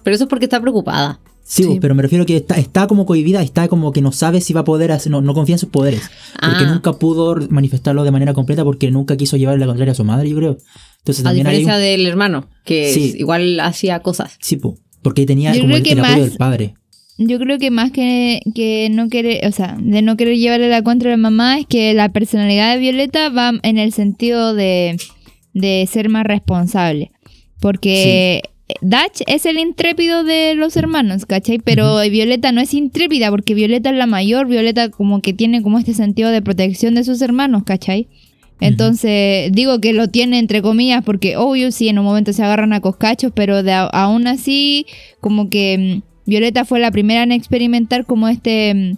Pero eso es porque está preocupada. Sí, Sí. pero me refiero que está, está como cohibida, está como que no sabe si va a poder hacer, no, no confía en sus poderes. Porque Ah. nunca pudo manifestarlo de manera completa porque nunca quiso llevarle la contraria a su madre, yo creo. Entonces A también hay diferencia un- del hermano, que Sí. igual hacía cosas. Sí, po, porque tenía Yo como creo el, que el apoyo del padre. Yo creo que más que, que no querer, o sea, de no querer llevarle la contra a la mamá, es que la personalidad de Violeta va en el sentido de, de ser más responsable. Porque Dutch es el intrépido de los hermanos, ¿cachai? Pero Violeta no es intrépida, porque Violeta es la mayor, Violeta como que tiene como este sentido de protección de sus hermanos, ¿cachai? Entonces, digo que lo tiene entre comillas porque obvio sí en un momento se agarran a coscachos, pero de, aún así como que mm, Violeta fue la primera en experimentar como este mm,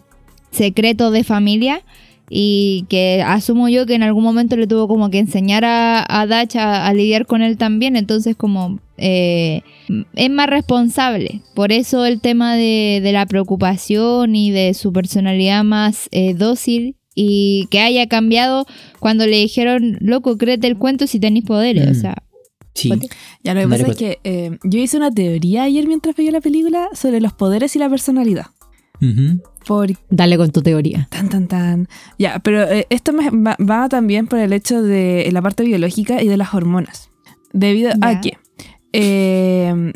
secreto de familia y que asumo yo que en algún momento le tuvo como que enseñar a, a Dutch a, a lidiar con él también, entonces como eh, es más responsable. Por eso el tema de, de la preocupación y de su personalidad más eh, dócil y que haya cambiado cuando le dijeron, loco, créete el cuento si tenéis poderes. Mm. O sea, Sí. Ya, lo que pasa es que eh, yo hice una teoría ayer mientras veía la película sobre los poderes y la personalidad. Por Dale con tu teoría. tan, tan, tan. Ya, pero eh, esto me- va, va también por el hecho de la parte biológica y de las hormonas. Debido a que, eh,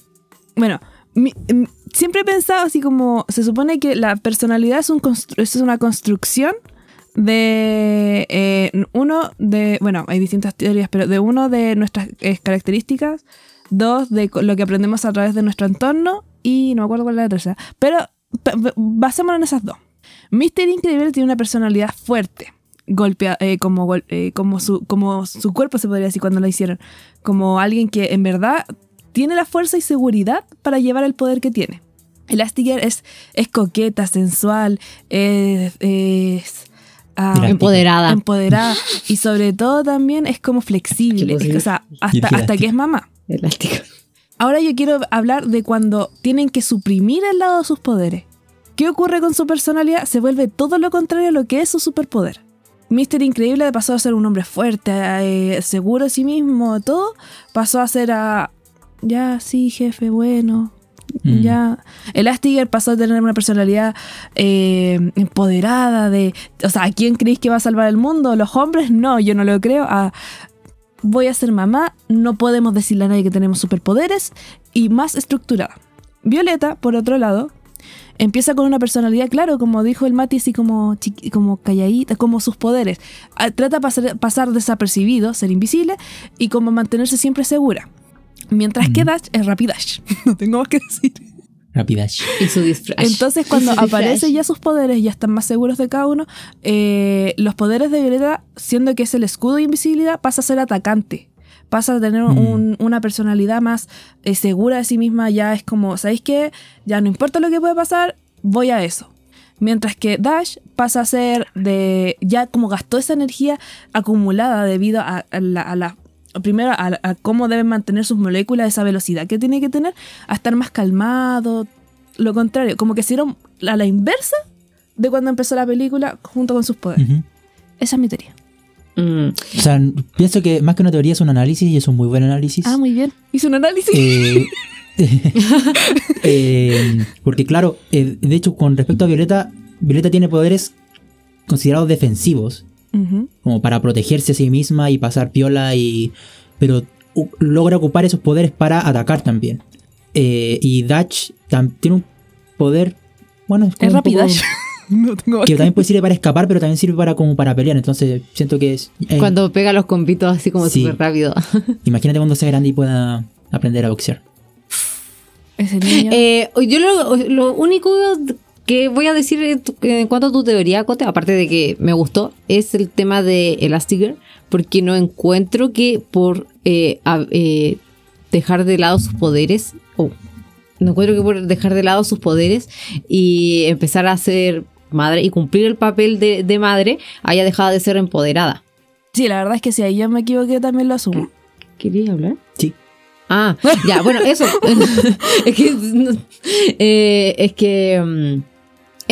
bueno, mi- m- siempre he pensado así como, se supone que la personalidad es, un constru- es una construcción de eh, uno de, bueno, hay distintas teorías, pero de uno de nuestras eh, características, dos de lo que aprendemos a través de nuestro entorno y no me acuerdo cuál es la tercera, pero basémonos en esas dos. Mr. Increíble tiene una personalidad fuerte, golpea, eh, como, eh, como, su, como su cuerpo se podría decir cuando lo hicieron, como alguien que en verdad tiene la fuerza y seguridad para llevar el poder que tiene. Elastigirl es, es coqueta, sensual, es, es, ah. Empoderada. empoderada y sobre todo también es como flexible, es- o sea, hasta, hasta que es mamá. Elástica. Ahora yo quiero hablar de cuando tienen que suprimir el lado de sus poderes. ¿Qué ocurre con su personalidad? Se vuelve todo lo contrario a lo que es su superpoder. Mr. Increíble pasó a ser un hombre fuerte, eh, seguro de sí mismo, todo. Pasó a ser a... Ya, sí, jefe, bueno. Mm. Ya. Elastigirl pasó a tener una personalidad eh, empoderada de... O sea, ¿a quién creéis que va a salvar el mundo? ¿Los hombres? No, yo no lo creo. A, voy a ser mamá, no podemos decirle a nadie que tenemos superpoderes y más estructurada. Violeta, por otro lado, empieza con una personalidad, claro, como dijo el Mati, así como, como calladita, como sus poderes. Ah, Trata de pasar, pasar desapercibido, ser invisible y como mantenerse siempre segura. Mientras que Mm. Dash es Rapidash. no tengo más que decir. Rapidash. Y su disfraz. Entonces, cuando aparecen ya sus poderes, ya están más seguros de cada uno, eh, los poderes de Violeta, siendo que es el escudo de invisibilidad, pasa a ser atacante. Pasa a tener Mm. un- una personalidad más eh, segura de sí misma. Ya es como, ¿sabéis qué? Ya no importa lo que pueda pasar, voy a eso. Mientras que Dash pasa a ser de. Ya como gastó esa energía acumulada debido a, a la. a la- primero a, a cómo deben mantener sus moléculas, esa velocidad que tiene que tener, a estar más calmado. Lo contrario, como que hicieron a la inversa de cuando empezó la película junto con sus poderes. Esa es mi teoría. Mm, O sea, pienso que más que una teoría es un análisis y es un muy buen análisis. Ah, muy bien. Hice un análisis. Eh, eh, porque claro, eh, de hecho con respecto a Violeta, Violeta tiene poderes considerados defensivos, Como para protegerse a sí misma y pasar piola y... Pero logra ocupar esos poderes para atacar también. Eh, y Dutch tam- tiene un poder... Bueno, como Es un poco- Rapidash. no tengo más que también puede sirve para escapar, pero también sirve para como para pelear. Entonces siento que es... eh, Cuando pega los compitos así como Sí. súper rápido. Imagínate cuando sea grande y pueda aprender a boxear. Ese niño. Eh, yo lo, lo único que voy a decir en tu- en cuanto a tu teoría, Cote, aparte de que me gustó, es el tema de Elastigirl, porque no encuentro que por eh, a- eh, dejar de lado sus poderes, o no encuentro que por dejar de lado sus poderes y empezar a ser madre y cumplir el papel de, de madre, haya dejado de ser empoderada. Sí, la verdad es que si ahí yo me equivoqué, también lo asumo. ¿Querías hablar? Sí. Ah, ya, bueno, eso. es que. eh, es que. mm,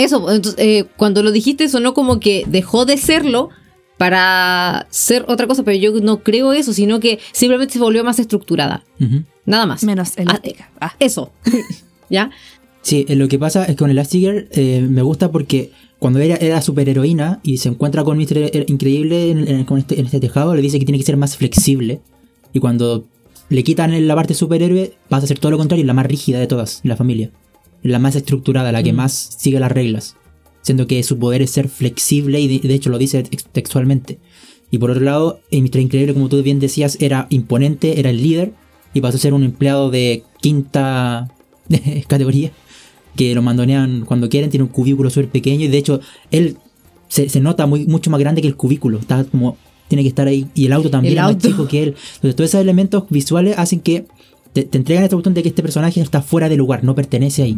Eso, entonces, eh, cuando lo dijiste sonó como que dejó de serlo para ser otra cosa, pero yo no creo eso, sino que simplemente se volvió más estructurada. Nada más. Menos elástica. Ah. Eso. ¿Ya? Sí, eh, lo que pasa es que con Elastigirl eh, me gusta porque cuando ella era superheroína y se encuentra con Mr. Increíble en, en- con este, en este tejado, le dice que tiene que ser más flexible. Y cuando le quitan la parte superhéroe, pasa a ser todo lo contrario, la más rígida de todas, la familia. La más estructurada, la que Mm. más sigue las reglas. Siendo que su poder es ser flexible y de, de hecho lo dice tex- textualmente. Y por otro lado, eh, Mr. Increíble, como tú bien decías, era imponente, era el líder y pasó a ser un empleado de quinta categoría que lo mandonean cuando quieren, tiene un cubículo súper pequeño y de hecho él se, se nota muy, mucho más grande que el cubículo, está como, tiene que estar ahí y el auto también El es más chico que él. Entonces todos esos elementos visuales hacen que te, te entregan esta cuestión de que este personaje está fuera de lugar, no pertenece ahí.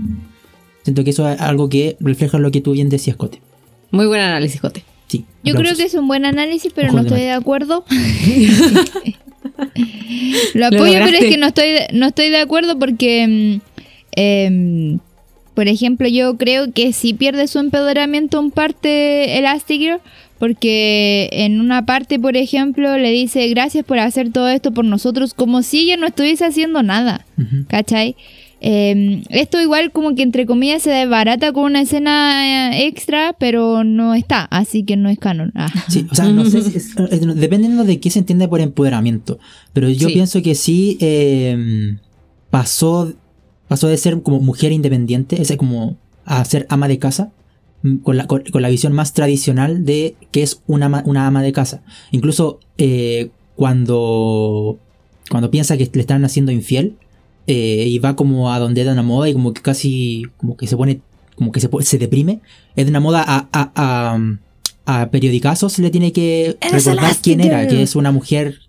Siento que eso es algo que refleja lo que tú bien decías, Cote. Muy buen análisis, Jote. Sí. Yo creo que es un buen análisis, pero Ojo no de estoy de acuerdo. Lo Lo apoyo, pero es que no estoy de, no estoy de acuerdo porque, mm, em, por ejemplo, yo creo que sí pierde su empoderamiento en parte Elastigirl, porque en una parte, por ejemplo, le dice gracias por hacer todo esto por nosotros, como si ella no estuviese haciendo nada. Ujú. ¿Cachai? Eh, esto igual como que entre comillas se desbarata con una escena eh, extra, pero no está, así que no es canon. Ah. Sí, o sea, no sé, si es- eh, dependiendo de qué se entiende por empoderamiento. Pero yo Sí. pienso que sí eh, pasó, pasó de ser como mujer independiente, ese como a ser ama de casa, con la, con, con la visión más tradicional de que es una, ama- una ama de casa. Incluso eh, cuando, cuando piensa que le están haciendo infiel, eh, y va como a donde una moda y como que casi, como que se pone, como que se, se deprime, es de una moda a, a, a, a periodicazos le tiene que recordar quién era, que es una mujer,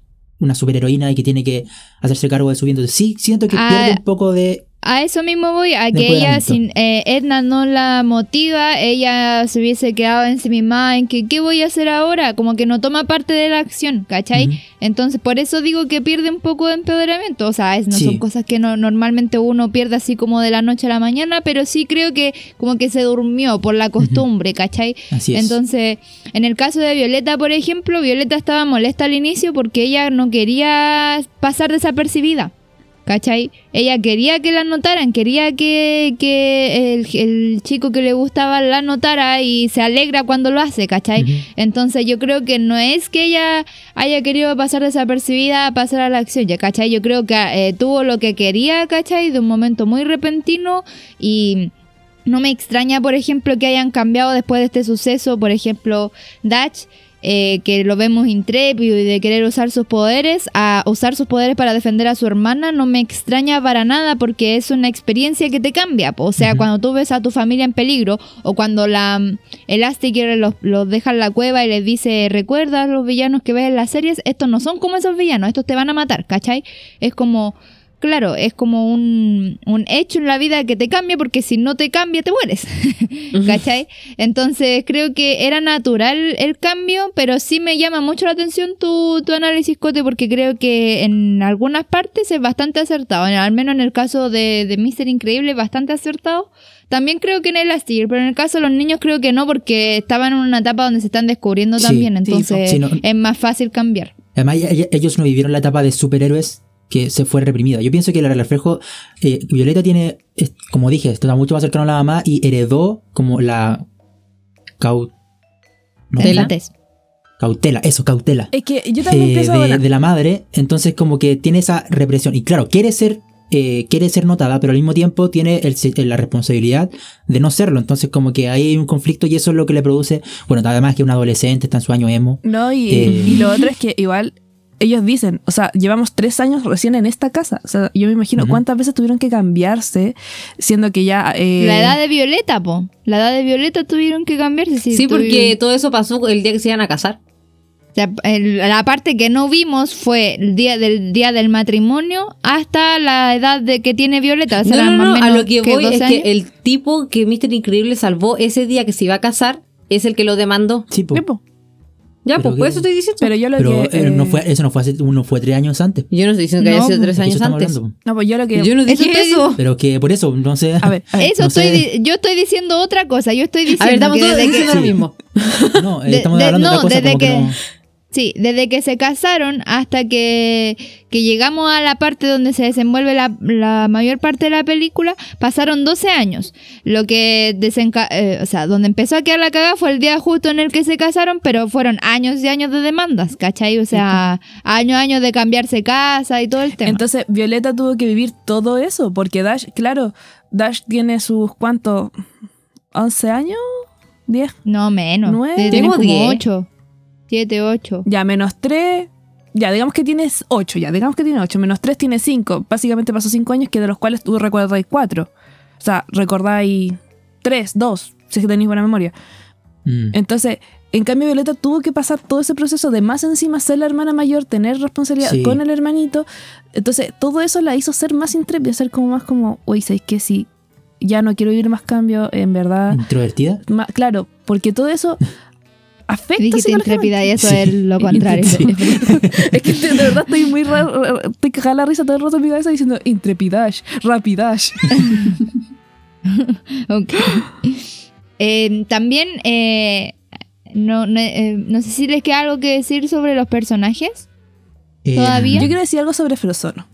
una superheroína y que tiene que hacerse cargo de su vida. Entonces sí, siento que Ah. pierde un poco de... A eso mismo voy, a que ella, sin eh, Edna no la motiva, ella se hubiese quedado en sí misma en que ¿qué voy a hacer ahora? Como que no toma parte de la acción, ¿cachai? Entonces, por eso digo que pierde un poco de empoderamiento. O sea, es- no Sí. son cosas que no, normalmente uno pierde así como de la noche a la mañana, pero sí creo que como que se durmió por la costumbre, ¿cachai? Así es. Entonces, en el caso de Violeta, por ejemplo, Violeta estaba molesta al inicio porque ella no quería pasar desapercibida. ¿Cachai? Ella quería que la notaran, quería que, que el, el chico que le gustaba la notara y se alegra cuando lo hace, ¿cachai? Entonces yo creo que no es que ella haya querido pasar desapercibida a pasar a la acción, ¿ya? ¿cachai? Yo creo que eh, tuvo lo que quería, ¿cachai? De un momento muy repentino y no me extraña, por ejemplo, que hayan cambiado después de este suceso, por ejemplo, Dutch, eh, que lo vemos intrépido y de querer usar sus poderes, a usar sus poderes para defender a su hermana, no me extraña para nada porque es una experiencia que te cambia. O sea, cuando tú ves a tu familia en peligro o cuando la mm, Elastigirl los, los deja en la cueva y les dice, recuerda los villanos que ves en las series, estos no son como esos villanos, estos te van a matar, ¿cachai? Es como... Claro, es como un, un hecho en la vida que te cambia porque si no te cambia te mueres. ¿Cachai? Entonces creo que era natural el cambio, pero sí me llama mucho la atención tu, tu análisis, Cote, porque creo que en algunas partes es bastante acertado. Al menos en el caso de, de Mister Increíble, bastante acertado. También creo que en el Astir, pero en el caso de los niños creo que no, porque estaban en una etapa donde se están descubriendo Sí, también. Entonces sí, no. es más fácil cambiar. Además, ellos no vivieron la etapa de superhéroes que se fue reprimida. Yo pienso que el reflejo, eh, Violeta tiene, es- como dije, está mucho más cercano a la mamá y heredó como la cau- no, Tela. Sensatez. cautela, eso, cautela. Es que yo también eh, de, la madre, entonces como que tiene esa represión. Y claro, quiere ser, eh, quiere ser notada, pero al mismo tiempo tiene el se- la responsabilidad de no serlo. Entonces como que hay un conflicto y eso es lo que le produce, bueno, además que un adolescente está en su año emo. No, y, Eh. y lo otro es que igual ellos dicen, o sea, llevamos tres años recién en esta casa. O sea, yo me imagino cuántas veces tuvieron que cambiarse, siendo que ya... eh, La edad de Violeta, po. La edad de Violeta tuvieron que cambiarse. Sí, porque todo eso pasó el día que se iban a casar. O sea, el- la parte que no vimos fue el día del día del matrimonio hasta la edad de que tiene Violeta. O sea, no, no, más no, a lo que ¿qué, voy 12 es años? que el tipo que Mr. Increíble salvó ese día que se iba a casar es el que lo demandó. Sí, po. Ya, pues por eso estoy diciendo. Pero yo lo Pero que... eh, no eh, fue, eso no fue hace, no fue tres años antes. Yo no estoy diciendo que No, haya sido pues, tres años antes. hablando. No, pues yo lo que... Yo no dije estoy eso. Pero que por eso, no sé. A ver, a ver. Eso no estoy, sé. yo estoy diciendo otra cosa. Yo estoy diciendo A ver, estamos que todos desde que- diciendo lo mismo. No, eh, De- estamos de- hablando de no, otra cosa desde como que, que- no- Sí, desde que se casaron hasta que, que llegamos a la parte donde se desenvuelve la, la mayor parte de la película, pasaron 12 años. Lo que desenca eh, o sea, donde empezó a quedar la cagada fue el día justo en el que se casaron, pero fueron años y años de demandas, ¿cachai? O sea, años, años de cambiarse casa y todo el tema. Entonces, Violeta tuvo que vivir todo eso, porque Dash, claro, Dash tiene sus, ¿cuántos? ¿11 años? ¿10? no menos. Nueve. Debe tener Tengo como diez. 8, 7, 8. Ya, menos 3. Ya, digamos que tienes 8, ya, digamos que tiene 8. Menos 3 tiene 5. Básicamente pasó 5 años, que de los cuales tú recordáis 4. O sea, recordáis 3, 2, si es que tenéis buena memoria. Mm. Entonces, en cambio, Violeta tuvo que pasar todo ese proceso de más encima ser la hermana mayor, tener responsabilidad Sí. con el hermanito. Entonces, todo eso la hizo ser más intrépida, ser como más como, oye, ¿sabes qué? Si ya no quiero vivir más cambio, en verdad. Introvertida. Ma- claro, porque todo eso afecta Dijiste intrépida y eso Sí. es lo contrario. Sí, es que de verdad estoy muy raro. Estoy cagada la risa todo el rato en mi cabeza diciendo intrepidage, rapidage. Ok. Eh, también, eh, no, no, eh, no sé si les queda algo que decir sobre los personajes. Eh, ¿Todavía? Yo quiero decir algo sobre Frozono.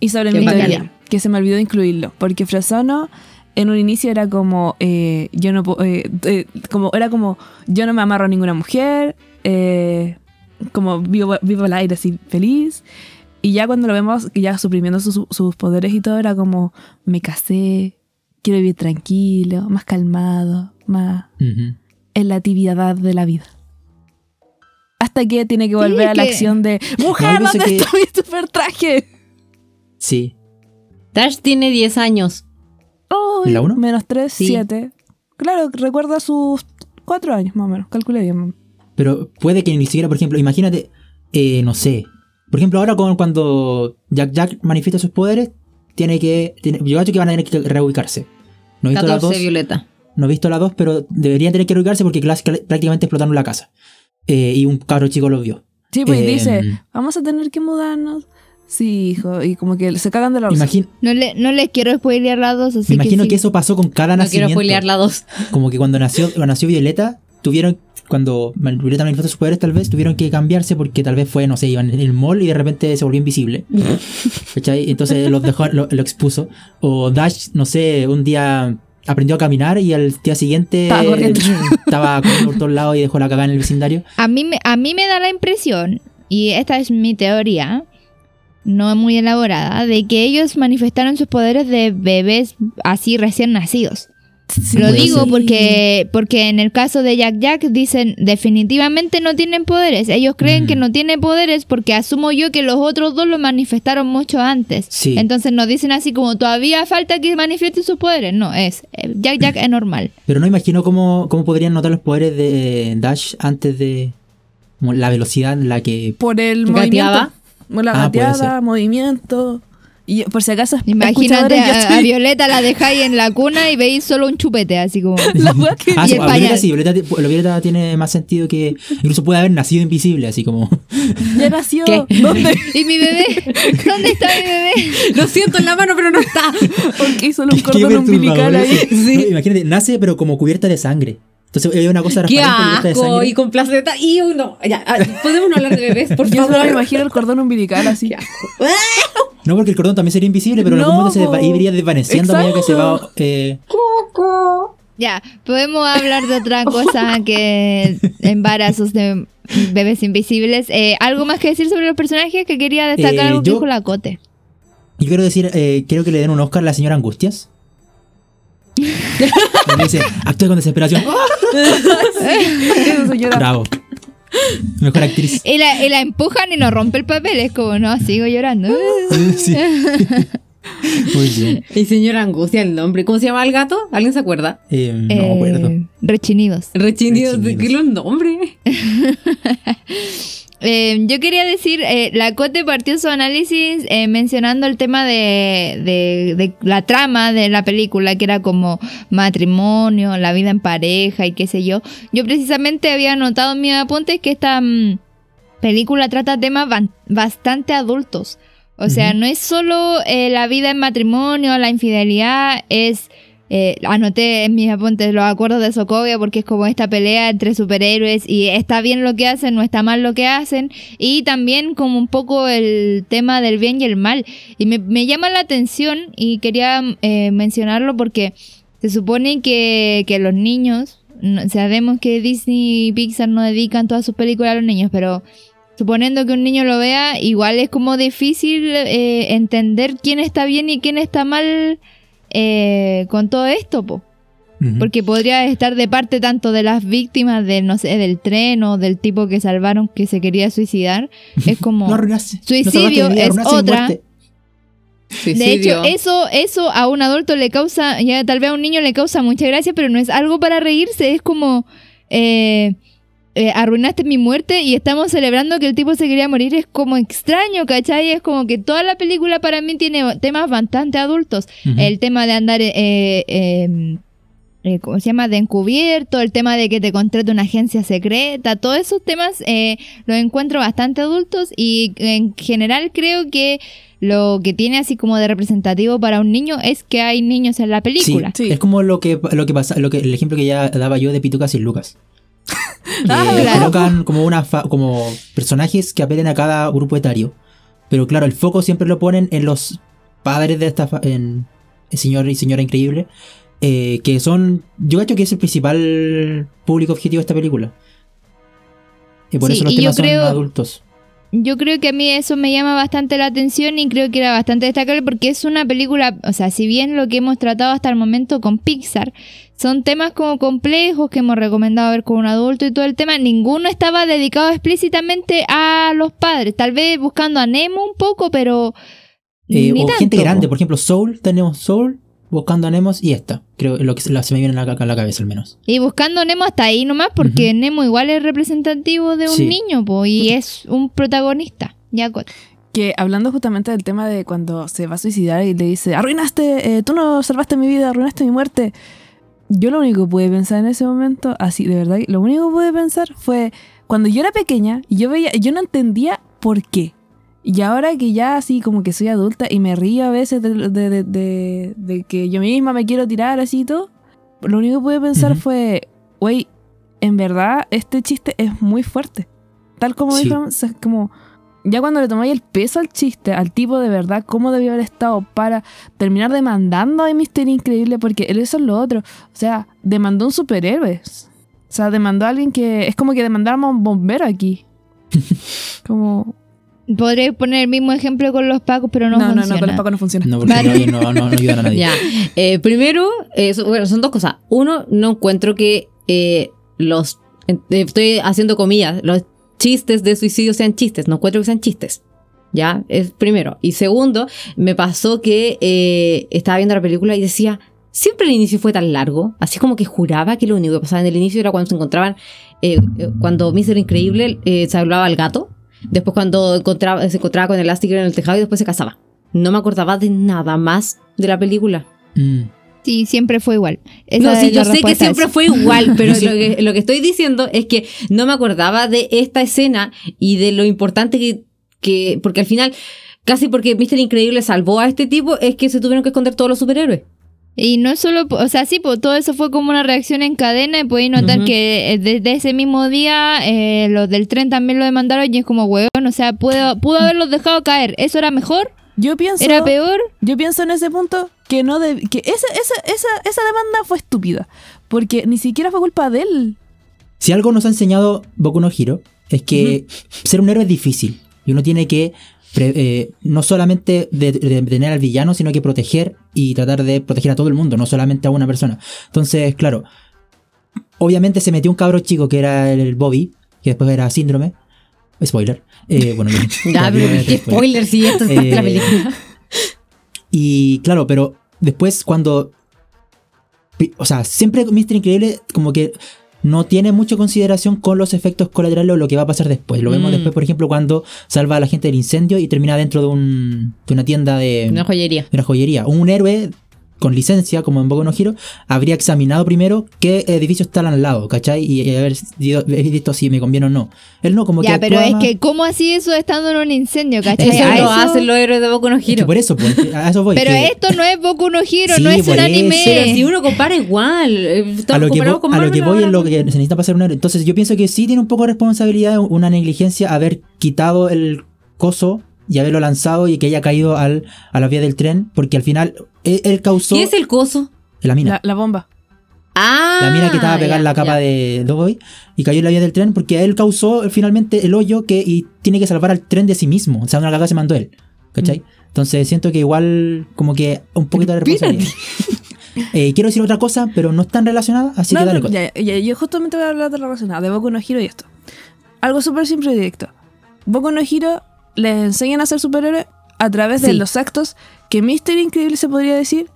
Y sobre Qué mi teoría, que se me olvidó incluirlo. Porque Frozono en un inicio era como, eh, yo no eh, eh, como, era como, yo no me amarro a ninguna mujer, eh, como vivo, vivo al aire así feliz. Y ya cuando lo vemos, que ya suprimiendo sus, sus poderes y todo, era como, me casé, quiero vivir tranquilo, más calmado, más en la tibiedad de la vida. Hasta que tiene que volver a la que- acción de ¡Mujer, No, ¿dónde que- está mi super traje? Sí. Dash tiene 10 años. ¿La uno? Menos 3, Sí. 7. Claro, recuerda sus 4 años más o menos. Calculé bien. Pero puede que ni siquiera, por ejemplo, imagínate, eh, no sé. Por ejemplo, ahora con- cuando Jack Jack manifiesta sus poderes, tiene que. Tiene, yo creo que van a tener que reubicarse. No he visto las 14 dos. Violeta. No he visto las dos, pero deberían tener que reubicarse porque prácticamente explotaron la casa. Eh, y un cabro chico los vio. Sí, pues Eh, dice, vamos a tener que mudarnos. Sí, hijo. Y como que se cagan de la risa. Imagin- No, le, no les quiero spoilear las dos, así me imagino que, eso pasó con cada No quiero nacimiento. spoilear la 2. Como que cuando nació, cuando nació Violeta, tuvieron, cuando Violeta manifestó sus poderes, tal vez tuvieron que cambiarse porque tal vez fue, no sé, iban en el mall y de repente se volvió invisible. ¿Cachai? Entonces los dejó, lo, lo expuso. O Dash, no sé, un día aprendió a caminar y al día siguiente Estaba corriendo. estaba por todos lados y dejó la cagada en el vecindario. A mí, me, a mí me da la impresión, y esta es mi teoría, no muy elaborada, de que ellos manifestaron sus poderes de bebés así recién nacidos. Sí, Lo digo porque, porque en el caso de Jack Jack dicen definitivamente no tienen poderes. Ellos creen Mm. que no tiene poderes porque asumo yo que los otros dos lo manifestaron mucho antes. Sí. Entonces nos dicen así como todavía falta que manifieste sus poderes. No, es eh, Jack Jack es normal. Pero no imagino cómo, cómo podrían notar los poderes de Dash antes de la velocidad en la que... Por el Gateaba. Movimiento. La Ah, gateada, movimiento. Y por si acaso, Imagínate a, a estoy- Violeta la dejáis en la cuna y veis solo un chupete así como... La que Ah, Y sí, a. Violeta sí, Violeta, lo Violeta tiene más sentido que incluso puede haber nacido invisible, así como... ya nació. ¿Qué? ¿Dónde? ¿Y mi bebé? ¿Dónde está mi bebé? Lo siento en la mano, pero no está. Porque hizo un cordón umbilical ahí. eso. No, imagínate, nace pero como cubierta de sangre. Entonces hay una cosa Qué asco. sangre. Y con placenta. Y uno. Ya, ah, podemos no hablar de bebés, por Yo solo me favor. imagino el cordón umbilical así. Qué asco. No, porque el cordón también sería invisible, pero en No, algún momento se iría desvaneciendo a medida que se va... Eh, Ya, podemos hablar de otra cosa que embarazos de bebés invisibles. Eh, ¿Algo más que decir sobre los personajes? Que quería destacar Eh, algo que yo- dijo la Cote. yo quiero decir, eh, quiero que le den un Oscar a la señora Angustias. Dice, actúe con desesperación. Bravo. Mejor actriz. Y la, y la empujan y no rompe el papel. Es como, no, sigo llorando. Sí. Muy bien. Y señora Angustia, el nombre. ¿Cómo se llama el gato? ¿Alguien se acuerda? Eh, no Eh, me acuerdo. Rechinidos. Rechinidos. ¿De Rechinidos. qué los nombres? Eh, yo quería decir, eh, la Cote partió su análisis eh, mencionando el tema de, de- de la trama de la película, que era como matrimonio, la vida en pareja y qué sé yo. Yo precisamente había notado en mis apuntes que esta mm, película trata temas bastante adultos. O sea, no es solo eh, la vida en matrimonio, la infidelidad, es... eh, anoté en mis apuntes los acuerdos de Sokovia porque es como esta pelea entre superhéroes y está bien lo que hacen, no está mal lo que hacen. Y también como un poco el tema del bien y el mal. Y me, llama la atención y quería eh, mencionarlo porque se supone que, los niños, sabemos que Disney y Pixar no dedican todas sus películas a los niños, pero suponiendo que un niño lo vea, igual es como difícil eh, entender quién está bien y quién está mal eh, con todo esto, po. Porque podría estar de parte tanto de las víctimas del, no sé, del tren o del tipo que salvaron que se quería suicidar. Es como... No arruinaste. Suicidio No vida, es otra. De hecho, eso, eso a un adulto le causa, ya tal vez a un niño le causa mucha gracia, pero no es algo para reírse, es como eh, eh, arruinaste mi muerte y estamos celebrando que el tipo se quería morir, es como extraño, ¿cachai? Es como que toda la película para mí tiene temas bastante adultos. El tema de andar eh, eh, eh, ¿cómo se llama? De encubierto, el tema de que te contrate una agencia secreta, todos esos temas eh, los encuentro bastante adultos y en general creo que lo que tiene así como de representativo para un niño es que hay niños en la película. Sí. Es como lo que, lo que pasa, lo que, el ejemplo que ya daba yo de Pitucas y Lucas. Que Ah, claro. colocan como una fa- como personajes que apelen a cada grupo etario. Pero claro, el foco siempre lo ponen en los padres de esta fa- en señor y señora increíble. eh, que son. Yo cacho que es el principal público objetivo de esta película. Y por Sí, eso los temas creo- son adultos. Yo creo que a mí eso me llama bastante la atención y creo que era bastante destacable porque es una película, o sea, si bien lo que hemos tratado hasta el momento con Pixar son temas como complejos que hemos recomendado ver con un adulto y todo el tema, ninguno estaba dedicado explícitamente a los padres, tal vez buscando a Nemo un poco, pero Eh, ni o tanto, gente grande, po. por ejemplo, Soul, tenemos Soul, Buscando a Nemos y esta. Creo que lo que se la- se me viene a la, cabeza al menos. Y buscando a Nemo hasta ahí nomás, porque Nemo igual es representativo de un Sí. niño, po, y es un protagonista. Ya. Que hablando justamente del tema de cuando se va a suicidar y le dice, arruinaste, eh, tú no salvaste mi vida, arruinaste mi muerte. Yo lo único que pude pensar en ese momento, así de verdad, lo único que pude pensar fue cuando yo era pequeña y yo veía, yo no entendía por qué. Y ahora que ya así como que soy adulta y me río a veces de, de- de- que yo misma me quiero tirar así y todo, lo único que pude pensar fue, güey, en verdad este chiste es muy fuerte. Tal como Sí. dijo, o sea, como ya cuando le tomáis el peso al chiste, al tipo de verdad, cómo debió haber estado para terminar demandando a Mister Increíble, porque él eso es lo otro. O sea, demandó un superhéroe. O sea, demandó a alguien que es como que demandáramos a un bombero aquí. Como. Podré poner el mismo ejemplo con los pacos, pero no, No, no, no, funciona. con el Paco no funciona. No, porque Vale. no, no, ayudan a nadie. Ya. Eh, primero, eh, so- bueno, son dos cosas. Uno, no encuentro que eh, los. eh, estoy haciendo comillas. Los chistes de suicidio sean chistes. No encuentro que sean chistes. Ya, es primero. Y segundo, me pasó que eh, estaba viendo la película y decía. Siempre el inicio fue tan largo, así como que juraba que lo único que pasaba en el inicio era cuando se encontraban, cuando Mr. Increíble eh, se hablaba al gato, después cuando encontraba, se encontraba con el Elastigirl en el tejado y después se casaba. No me acordaba de nada más de la película. Mm. Sí, siempre fue igual. Esa no, sí, yo sé que siempre fue igual, pero lo, que, lo que estoy diciendo es que no me acordaba de esta escena y de lo importante que, que porque al final, casi porque Mr. Increíble salvó a este tipo, es que se tuvieron que esconder todos los superhéroes. Y no es solo, o sea, sí, pues todo eso fue como una reacción en cadena y podéis notar que eh, desde ese mismo día eh, los del tren también lo demandaron y es como, weón, o sea, pudo, pudo haberlos dejado caer. ¿Eso era mejor? Yo pienso. ¿Era peor? Yo pienso en ese punto que no deb- que esa, esa, esa, esa demanda fue estúpida. Porque ni siquiera fue culpa de él. Si algo nos ha enseñado Boku no Hero es que ser un héroe es difícil. Y uno tiene que pre- eh, no solamente de- de- detener al villano, sino que proteger y tratar de proteger a todo el mundo, no solamente a una persona. Entonces, claro, obviamente se metió un cabro chico que era el Bobby, que después era síndrome. Spoiler. Eh, bueno, ya- pero qué spoiler si esto es la Eh, película. Y claro, pero después cuando... O sea, siempre Mr. Increíble como que no tiene mucha consideración con los efectos colaterales o lo que va a pasar después. Lo vemos Mm. después, por ejemplo, cuando salva a la gente del incendio y termina dentro de, un, de una tienda de, Una joyería. de una joyería. Un héroe con licencia, como en Boku no Hero, habría examinado primero qué edificios están al lado, ¿cachai? Y, y haber visto si me conviene o no. Él no, como ya, que pero es más- que, ¿cómo así eso estando en un incendio, cachai? Eso lo eso- hacen los héroes de Boku no Es que Hero. por eso, pues, a eso voy. Pero que- esto no es Boku no Hero, Sí, no es por un eso. anime. Pero si uno compara igual. eh, a lo que, comparando vo- con a lo que voy es lo que se necesita pasar un héroe. Entonces yo pienso que sí tiene un poco de responsabilidad, una negligencia, haber quitado el coso y haberlo lanzado y que haya caído al, a la vía del tren, porque al final él, él causó ¿Qué es el coso? la mina. La, la bomba. Ah, La mina que estaba pegada en la capa ya. de Dogoy y cayó en la vía del tren porque él causó finalmente el hoyo que y tiene que salvar al tren de sí mismo. O sea, una cagada se mandó él. ¿Cachai? Entonces siento que igual como que un poquito de responsabilidad. Eh, quiero decir otra cosa, pero no están relacionadas, así No, que dale. no, Cota. ya, ya, yo justamente voy a hablar de la relacionada, de Boku no Hero y esto. Algo súper simple y directo. Boku no Hero les enseñan a ser superhéroes a través de los actos que Mister Increíble se podría decir,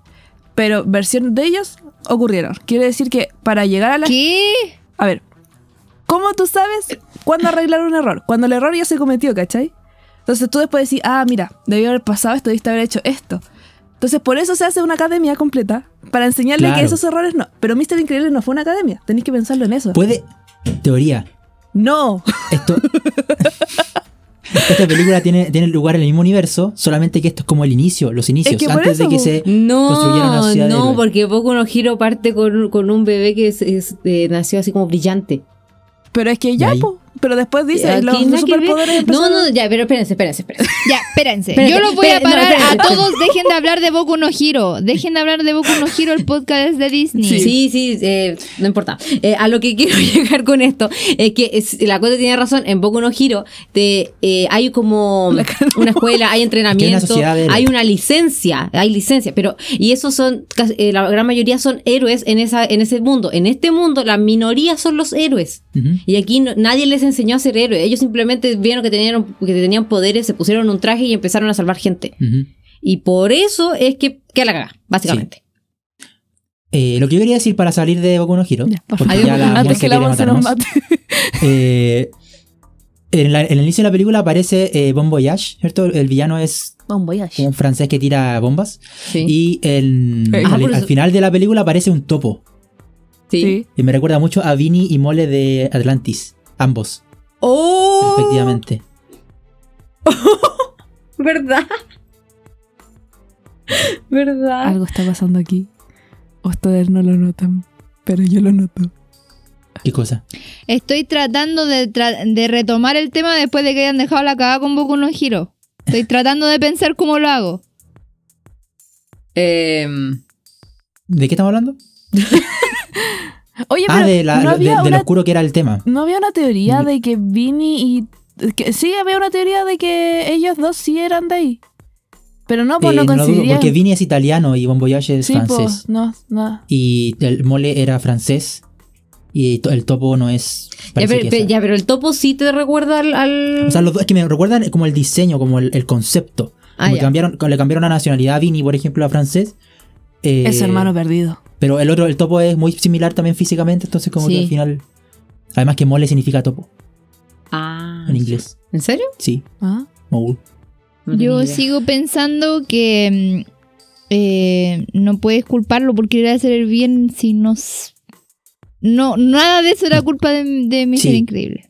pero versión de ellos ocurrieron. Quiere decir que para llegar a la... ¿Qué? A ver, ¿cómo tú sabes cuándo arreglar un error? Cuando el error ya se cometió, ¿cachai? Entonces tú después decís, ah, mira, debió haber pasado esto, debiste haber hecho esto. Entonces, por eso se hace una academia completa, para enseñarle Claro. que esos errores no. Pero Mr. Increíble no fue una academia, tenéis que pensarlo en eso. Puede, teoría, No, esto... Esta película tiene, tiene lugar en el mismo universo, solamente que esto es como el inicio, los inicios, que antes de que se construyera una No, sociedad de no, héroes. porque Boku no Hiro parte con, con un bebé que es, es, eh, nació así como brillante. pero es que ya, po. Pero después dice, los, superpoderes No, no, ya, pero espérense, espérense, espérense. Ya, espérense. Yo los voy a no, parar a todos. Dejen de hablar de Boku no Hiro. Dejen de hablar de Boku no Hiro. El podcast de Disney. Sí, sí, eh, no importa. Eh, a lo que quiero llegar con esto es que es- la Cote tiene razón. En Boku no Hiro te, eh, hay como una escuela, hay entrenamiento, de hay una licencia, hay licencia, pero y esos son casi- eh, la gran mayoría son héroes en esa en ese mundo. En este mundo la minoría son los héroes. Y aquí no- nadie les enseñó a ser héroes. Ellos simplemente vieron que tenían que tenían poderes, se pusieron un traje y empezaron a salvar gente. Y por eso es que que la caga, básicamente. Eh, lo que yo quería decir para salir de Boku no Hiro, Ya, por porque favor. ya la Antes que la Monse nos mate. Eh, en, la- en el inicio de la película aparece eh, Bon Voyage, ¿cierto? El villano es Bon voyage. un francés que tira bombas. Sí. Y en- Eh. Ah, al, al final de la película aparece un topo. sí. Sí. Y me recuerda mucho a Vinny y Mole de Atlantis. Ambos, ¡Oh! respectivamente. ¿Verdad? ¿Verdad? Algo está pasando aquí. Ustedes no lo notan, pero yo lo noto. ¿Qué cosa? Estoy tratando de, tra- de retomar el tema después de que hayan dejado la cagada con Boku no Hiro. Estoy tratando de pensar cómo lo hago. Em, ¿De qué estamos hablando? Oye, Ah, pero de, la, no, de- había de lo una, oscuro que era el tema. no había una teoría Mm. de que Vinny y... que- sí, había una teoría de que ellos dos sí eran de ahí. Pero no, pues Eh, no no coincidían. porque Vinny es italiano y Bon Voyage es sí, francés. pues, no, no. Y el Mole era francés. Y el topo no es. ya, pero, es- ya, pero el topo sí te recuerda al. al- O sea, los dos- es que me recuerdan como el diseño, como el, el concepto. Ah, Como cambiaron, le cambiaron la nacionalidad a Vinny, por ejemplo, a francés. Eh, Es hermano perdido. Pero el otro, el topo es muy similar también físicamente, entonces como Sí. que al final. Además que mole significa topo Ah, en inglés. ¿En serio? Sí, ¿Ah? No tenía Yo idea. sigo pensando que mm, eh, no puedes culparlo por querer hacer el bien si no... No, nada de eso era culpa de, de. Sí. Increíble.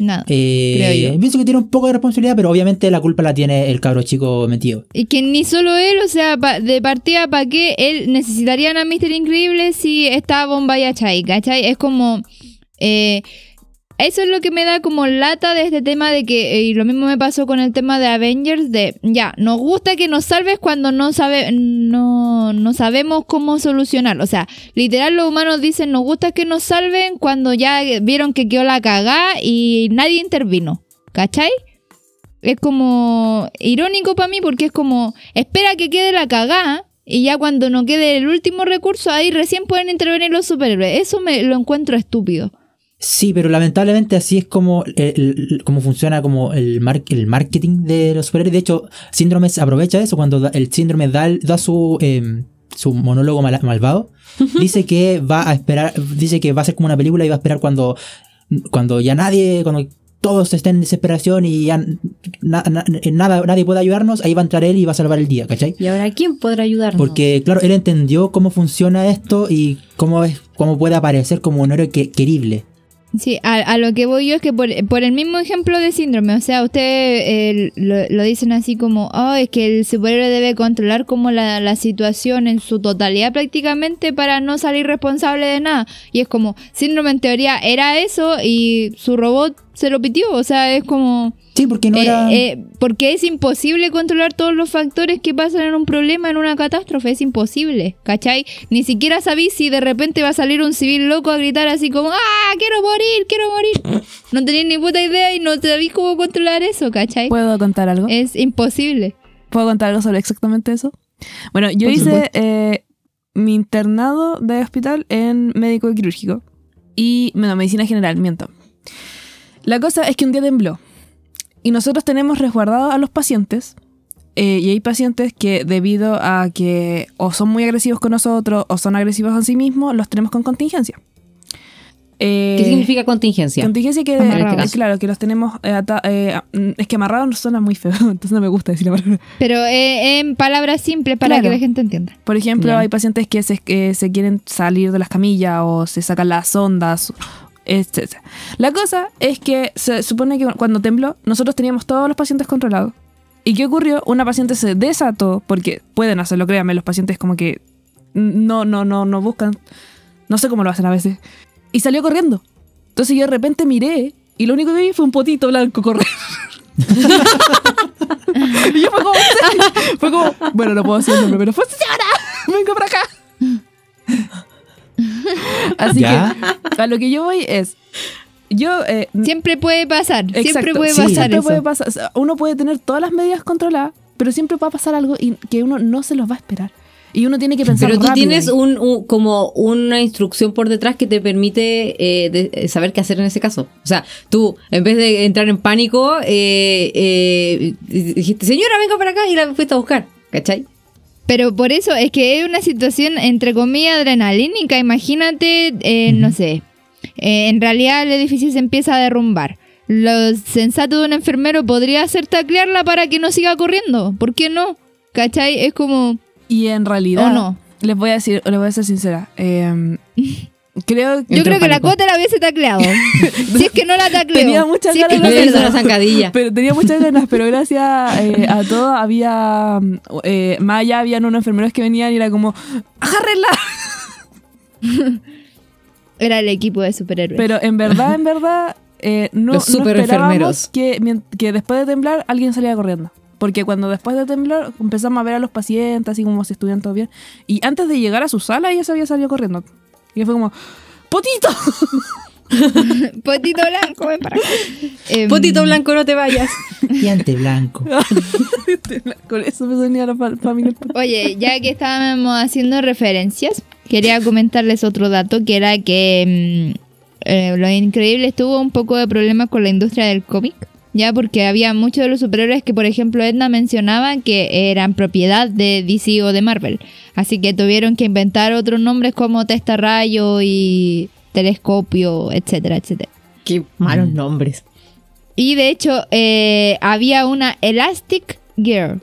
Nada. Eh, Creo yo. Pienso que tiene un poco de responsabilidad, pero obviamente la culpa la tiene el cabro chico metido. Y que ni solo él, o sea, pa- de partida, ¿para qué él necesitarían a Mr. Increíble si está Bombay Chai? ¿Cachai? Es como. eh, eso es lo que me da como lata de este tema de que, eh, y lo mismo me pasó con el tema de Avengers, de ya, nos gusta que nos salves cuando no, sabe, no, no sabemos cómo solucionarlo. O sea, literal los humanos dicen, nos gusta que nos salven cuando ya vieron que quedó la cagá y nadie intervino. ¿Cachai? Es como irónico para mí porque es como, espera que quede la cagá y ya cuando no quede el último recurso, ahí recién pueden intervenir los superhéroes. Eso me lo encuentro estúpido. Sí, pero lamentablemente así es como, el- el- como funciona como el, mar- el marketing de los superhéroes. De hecho, Síndrome aprovecha eso cuando da- el síndrome da, su, eh, su monólogo mal- malvado. Dice que va a esperar, dice que va a ser como una película y va a esperar cuando, cuando ya nadie, cuando todos estén en desesperación y ya na- na- nada, nadie pueda ayudarnos, ahí va a entrar él y va a salvar el día, ¿cachai? ¿Y ahora quién podrá ayudarnos? Porque, claro, él entendió cómo funciona esto y cómo es, cómo puede aparecer como un héroe que- querible. Sí, a, a lo que voy yo es que por, el mismo ejemplo de síndrome, o sea, ustedes eh, lo, lo dicen así como, oh, es que el superhéroe debe controlar como la, la situación en su totalidad prácticamente para no salir responsable de nada. Y es como, síndrome en teoría era eso y su robot se lo pitió, o sea, es como... Sí, porque no Eh, era... eh, porque es imposible controlar todos los factores que pasan en un problema, en una catástrofe, es imposible, ¿cachai? Ni siquiera sabéis si de repente va a salir un civil loco a gritar así como, ¡ah, quiero morir, quiero morir! No tenéis ni puta idea y no sabéis cómo controlar eso, ¿cachai? ¿Puedo contar algo? Es imposible. ¿Puedo contar algo sobre exactamente eso? Bueno, yo Por hice eh, mi internado de hospital en médico quirúrgico. Y, bueno, medicina general, miento. La cosa es que un día tembló. Y nosotros tenemos resguardados a los pacientes. eh, y hay pacientes que debido a que o son muy agresivos con nosotros o son agresivos en sí mismos, los tenemos con contingencia. Eh, ¿Qué significa contingencia? Contingencia que, eh, claro, que los tenemos eh, eh, mm, es que amarrados no suena muy feo, entonces no me gusta decir la palabra. Pero eh, en palabras simples para Claro. que la gente entienda. Por ejemplo, Ya. hay pacientes que se, que se quieren salir de las camillas o se sacan las ondas, etc. La cosa es que se supone que cuando tembló, nosotros teníamos todos los pacientes controlados. ¿Y qué ocurrió? Una paciente se desató, porque pueden hacerlo, créanme, los pacientes como que no, no, no, no buscan, no sé cómo lo hacen a veces, y salió corriendo. Entonces yo de repente miré y lo único que vi fue un potito blanco correr. y yo fue como, fue como, bueno, no puedo decir el nombre, pero fue señora, vengo para acá. Así ¿Ya? que a lo que yo voy es, yo... eh, Siempre puede pasar. Siempre Exacto, puede sí, pasar siempre eso. puede pasar. O sea, uno puede tener todas las medidas controladas, pero siempre va a pasar algo y que uno no se los va a esperar. Y uno tiene que pensar Pero tú tienes un, un- como una instrucción por detrás que te permite eh, de- eh, saber qué hacer en ese caso. O sea, tú, en vez de entrar en pánico, eh, eh, dijiste, señora, venga para acá y la fuiste a buscar. ¿Cachai? Pero por eso es que es una situación entre comillas adrenalínica. Imagínate, eh, no sé, eh, en realidad el edificio se empieza a derrumbar. Lo sensato de un enfermero podría ser taclearla para que no siga corriendo. ¿Por qué no? ¿Cachai? Es como... Y en realidad, ¿O no? les voy a decir, les voy a ser sincera. eh, creo Yo creo que la cuota la hubiese tacleado. si es que no la tacleó. Tenía muchas Si es que ganas no zancadilla. Pero tenía muchas ganas, pero gracias eh, a todo había. Eh, más allá habían unos enfermeros que venían y era como, ¡agárrenla! Era el equipo de superhéroes. Pero en verdad, en verdad, eh, no, Los no superenfermeros. esperábamos que, que después de temblar alguien saliera corriendo. Porque cuando después de temblar empezamos a ver a los pacientes, así como si estuvieran todo bien. Y antes de llegar a su sala, ella se había salido corriendo. Y fue como, ¡potito! Potito blanco, ven para acá. Em, Potito blanco, no te vayas. Diente blanco. Con eso me sonía la fa- familia. Oye, ya que estábamos haciendo referencias, quería comentarles otro dato que era que mm, eh, Lo Increíble tuvo un poco de problemas con la industria del cómic. Ya, porque había muchos de los superhéroes que, por ejemplo, Edna mencionaba que eran propiedad de DC o de Marvel. Así que tuvieron que inventar otros nombres como Testarrayo y Telescopio, etcétera, etcétera. Qué malos nombres. Y de hecho, eh, había una Elastic Girl,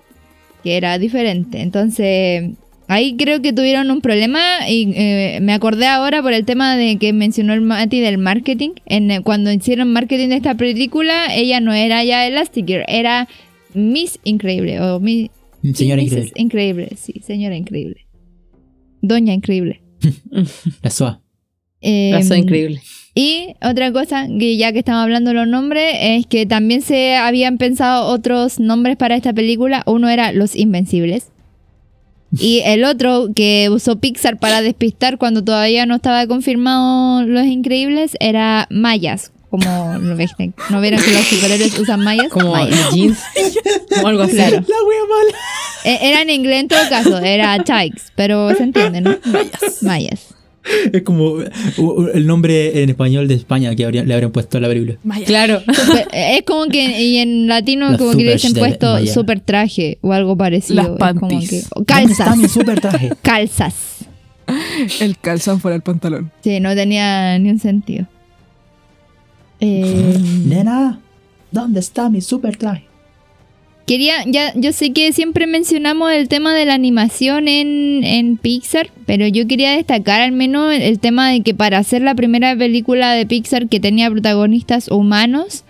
que era diferente. Entonces, ahí creo que tuvieron un problema. Y eh, me acordé ahora por el tema de que mencionó el Mati del marketing. En, eh, cuando hicieron marketing de esta película, ella no era ya Elastic Girl, era Miss Increíble. O Miss, Señora Mrs. increíble. Increíble, sí, señora Increíble. Doña Increíble. La SOA. Pasó Em, increíble. y otra cosa, que ya que estamos hablando de los nombres, es que también se habían pensado otros nombres para esta película. Uno era Los Invencibles. Y el otro que usó Pixar para despistar cuando todavía no estaba confirmado Los Increíbles era Mayas. Como ¿no no vieron que los superhéroes usan mayas. Como Mayas. jeans. o algo así. Claro. La wea mala. E- Era en inglés en todo caso, era Tikes, pero se entiende, ¿no? Mayas. Mayas. Es como el nombre en español de España que habría- le habrían puesto a la película. Maya. Claro. Super- es como que y en latino Los como que le hubiesen puesto Maya. super traje o algo parecido. Las Es como panties. que- o ¿Dónde calzas. está mi super traje? Calzas. El calzón fuera el pantalón. Sí, no tenía ni un sentido. Eh, Nena, ¿dónde está mi super traje? Quería, ya, yo sé que siempre mencionamos el tema de la animación en, en Pixar, pero yo quería destacar al menos el, el tema de que para hacer la primera película de Pixar que tenía protagonistas humanos,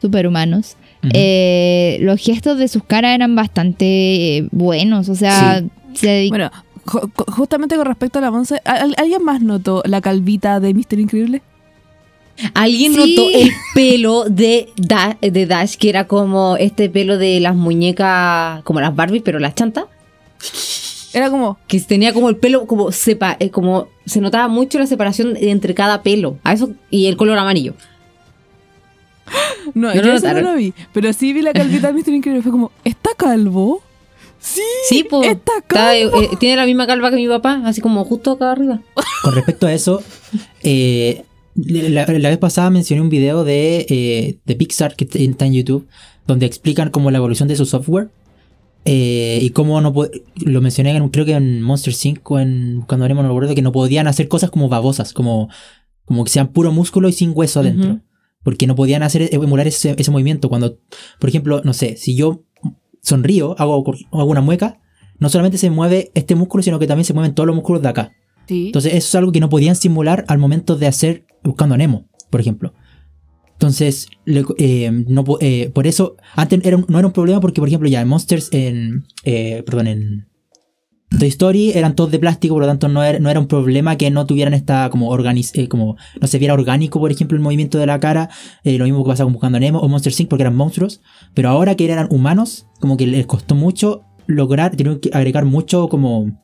superhumanos, eh, los gestos de sus caras eran bastante buenos, o sea, se dedi- Bueno, ju- ju- justamente con respecto a la Monse, ¿al- ¿alguien más notó la calvita de Mister Increíble? Alguien Sí. notó el pelo de, Da- de Dash, que era como este pelo de las muñecas, como las Barbie, pero las chantas. Era como, Que tenía como el pelo, como, sepa, eh, como se notaba mucho la separación entre cada pelo. A eso, y el color amarillo. no, No yo eso no lo vi, pero sí vi la calvita de Mister Increíble. Fue como, ¿está calvo? Sí, Sí, pues. está calvo. tiene la misma calva que mi papá, así como justo acá arriba. Con respecto a eso, eh, la, la vez pasada mencioné un video de, eh, de Pixar que está en YouTube, donde explican como la evolución de su software. eh, y cómo no lo mencioné en, creo que en Monster 5 en cuando haremos no recuerdo que no podían hacer cosas como babosas como Como que sean puro músculo y sin hueso adentro. Porque no podían hacer emular ese, ese movimiento. Cuando, por ejemplo, no sé, si yo sonrío, hago, hago una mueca, no solamente se mueve este músculo, sino que también se mueven todos los músculos de acá. Sí. Entonces, eso es algo que no podían simular al momento de hacer Buscando Nemo, por ejemplo. Entonces, eh, eh, por eso, antes no era un problema porque, por ejemplo, ya en Monsters, en, eh, perdón, en Toy Story eran todos de plástico, por lo tanto no era, no era un problema que no tuvieran esta como organiz eh, como no se viera orgánico, por ejemplo, el movimiento de la cara, lo mismo que pasa con Buscando Nemo o Monster Inc. porque eran monstruos, pero ahora que eran humanos, como que les costó mucho lograr, tuvieron que agregar mucho como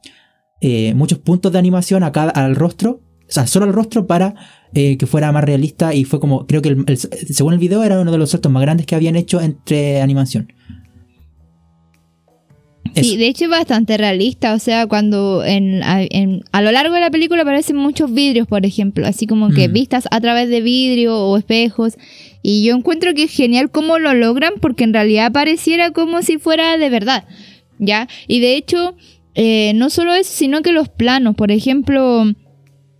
muchos puntos de animación a cada, al rostro, o sea, solo al rostro para eh, que fuera más realista y fue como, creo que el- el- según el video era uno de los saltos más grandes que habían hecho entre animación. Sí, de hecho es bastante realista, o sea, cuando en, a, en- a lo largo de la película aparecen muchos vidrios, por ejemplo, así como que Mm. vistas a través de vidrio o espejos, y yo encuentro que es genial cómo lo logran porque en realidad pareciera como si fuera de verdad, ¿ya? Y de hecho, eh, no solo eso, sino que los planos, por ejemplo,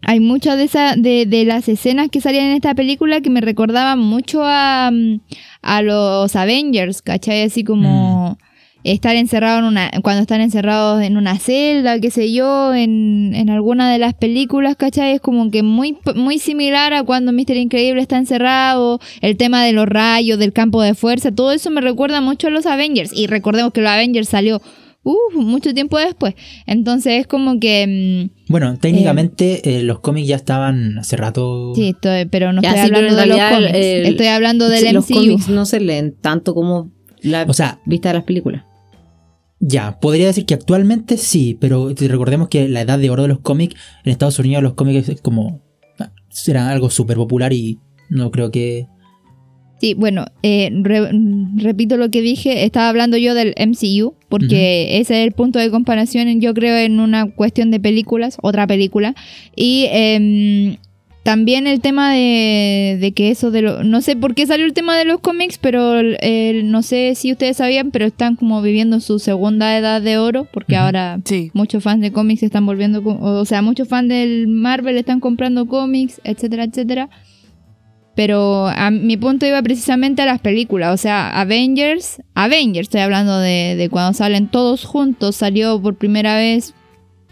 hay muchas de, esa- de, de las escenas que salían en esta película que me recordaban mucho a, mm, a los Avengers, ¿cachai? Así como estar encerrado en una, cuando están encerrados en una celda, qué sé yo, en, en alguna de las películas, ¿cachai? Es como que muy, muy similar a cuando Mr. Increíble está encerrado, el tema de los rayos, del campo de fuerza, todo eso me recuerda mucho a los Avengers. Y recordemos que los Avengers salió uh, mucho tiempo después. Entonces es como que... mm, Bueno, técnicamente eh, los cómics ya estaban hace rato. Sí, estoy- pero no Ya, estoy sí, hablando de los cómics. el- estoy hablando del Sí, los MCU. cómics no se leen tanto como la O sea, vista de las películas. Ya, podría decir que actualmente sí, pero recordemos que la edad de oro de los cómics, en Estados Unidos los cómics es como... ah, Era algo súper popular y no creo que... Sí, bueno, eh, re- repito lo que dije, estaba hablando yo del MCU, porque ese es el punto de comparación, yo creo, en una cuestión de películas, otra película. Y em, también el tema de, de que eso de lo... No sé por qué salió el tema de los cómics, pero eh, no sé si ustedes sabían, pero están como viviendo su segunda edad de oro, porque ahora Sí. muchos fans de cómics están volviendo, o sea, muchos fans del Marvel están comprando cómics, etcétera, etcétera. Pero a mi punto iba precisamente a las películas, o sea, Avengers, Avengers, estoy hablando de, de cuando salen todos juntos, salió por primera vez,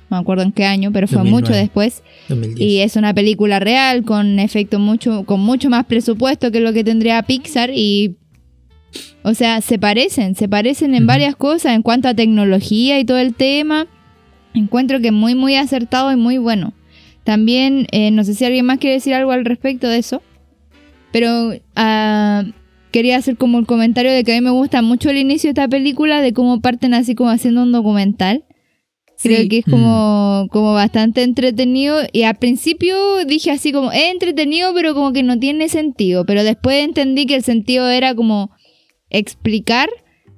no me acuerdo en qué año, pero fue 2009. mucho después, 2010. y es una película real con efecto mucho, con mucho más presupuesto que lo que tendría Pixar y o sea, se parecen, se parecen en varias cosas en cuanto a tecnología y todo el tema. Encuentro que muy, muy acertado y muy bueno. También, eh, no sé si alguien más quiere decir algo al respecto de eso. Pero ah, quería hacer como el comentario de que a mí me gusta mucho el inicio de esta película, de cómo parten así como haciendo un documental. Creo Sí. que es como, como bastante entretenido. Y al principio dije así como, es entretenido, pero como que no tiene sentido. Pero después entendí que el sentido era como explicar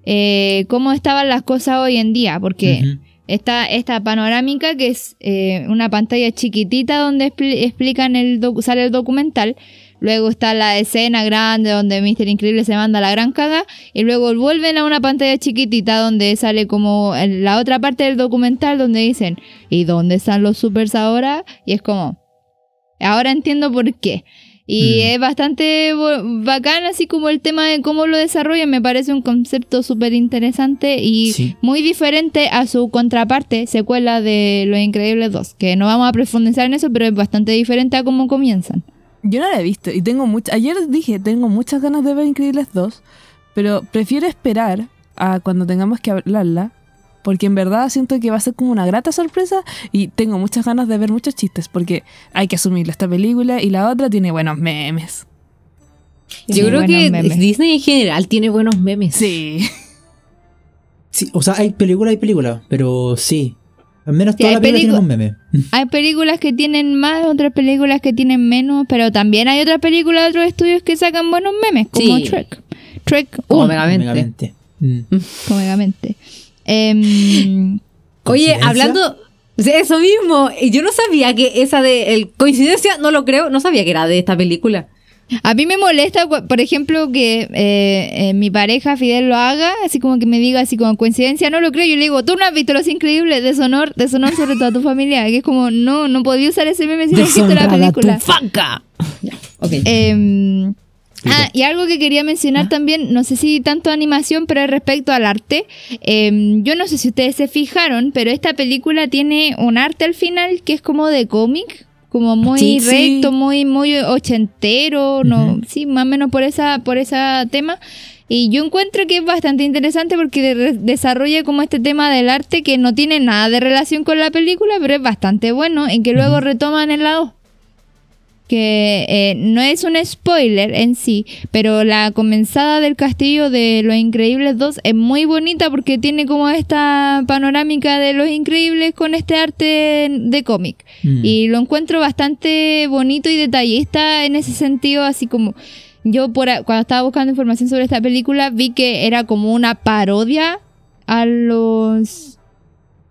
eh, cómo estaban las cosas hoy en día. Porque Ujú. está esta panorámica que es eh, una pantalla chiquitita donde expli- explican el sale el documental. Luego está la escena grande donde Mr. Increíble se manda la gran caga. Y luego vuelven a una pantalla chiquitita donde sale como la otra parte del documental donde dicen, ¿y dónde están los supers ahora? Y es como, ahora entiendo por qué. Y Mm. es bastante bacán, así como el tema de cómo lo desarrollan, me parece un concepto súper interesante y Sí. muy diferente a su contraparte, secuela de Los Increíbles 2, que no vamos a profundizar en eso, pero es bastante diferente a cómo comienzan. Yo no la he visto y tengo mucha... Ayer dije, tengo muchas ganas de ver Increíbles 2, pero prefiero esperar a cuando tengamos que hablarla, porque en verdad siento que va a ser como una grata sorpresa y tengo muchas ganas de ver muchos chistes, porque hay que asumirlo, esta película y la otra tiene buenos memes. Yo Sí, creo que memes. Disney en general tiene buenos memes. Sí. Sí, o sea, hay película y película, pero sí. Al menos Sí, toda hay la película tiene un meme. Hay películas que tienen más, otras películas que tienen menos, pero también hay otras películas de otros estudios que sacan buenos memes, como Sí. Trek. Trek Como 1, Megamente. Megamente. Mm. como Megamente. Em, Oye, hablando de eso mismo, y yo no sabía que esa de el, coincidencia, no lo creo, no sabía que era de esta película. A mí me molesta, por ejemplo, que eh, eh, mi pareja Fidel lo haga, así como que me diga así como coincidencia, no lo creo. Yo le digo, tú no has visto Los Increíbles, deshonor, deshonor sobre toda tu familia. Que es como, no, no podía usar ese meme si no has visto la película. tu faca. Ok. Em, ah, y algo que quería mencionar también, no sé si tanto animación, pero respecto al arte. Em, yo no sé si ustedes se fijaron, pero esta película tiene un arte al final que es como de cómic, como muy Sí, sí. recto, muy, muy ochentero, no, sí, más o menos por esa, por ese tema. Y yo encuentro que es bastante interesante porque de- desarrolla como este tema del arte que no tiene nada de relación con la película, pero es bastante bueno, en que luego retoman en la 2 que eh, no es un spoiler en sí, pero la comenzada del castillo de Los Increíbles 2 es muy bonita porque tiene como esta panorámica de Los Increíbles con este arte de cómic. Mm. Y lo encuentro bastante bonito y detallista en ese sentido, así como yo por cuando estaba buscando información sobre esta película vi que era como una parodia a los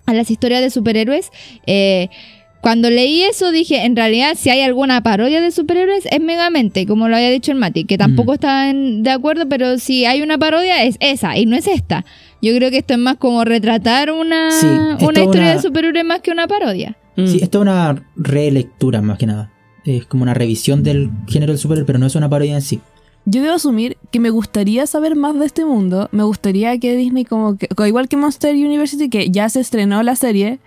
a las historias de superhéroes. Eh, cuando leí eso dije, en realidad si hay alguna parodia de superhéroes es Megamente, como lo había dicho el Mati, que tampoco Mm. está de acuerdo, pero si hay una parodia es esa y no es esta. Yo creo que esto es más como retratar una, Sí, una historia una- de superhéroes más que una parodia. Mm. Sí, esto es una relectura más que nada. Es como una revisión del género del superhéroe, pero no es una parodia en sí. Yo debo asumir que me gustaría saber más de este mundo. Me gustaría que Disney, como que, igual que Monster University, que ya se estrenó la serie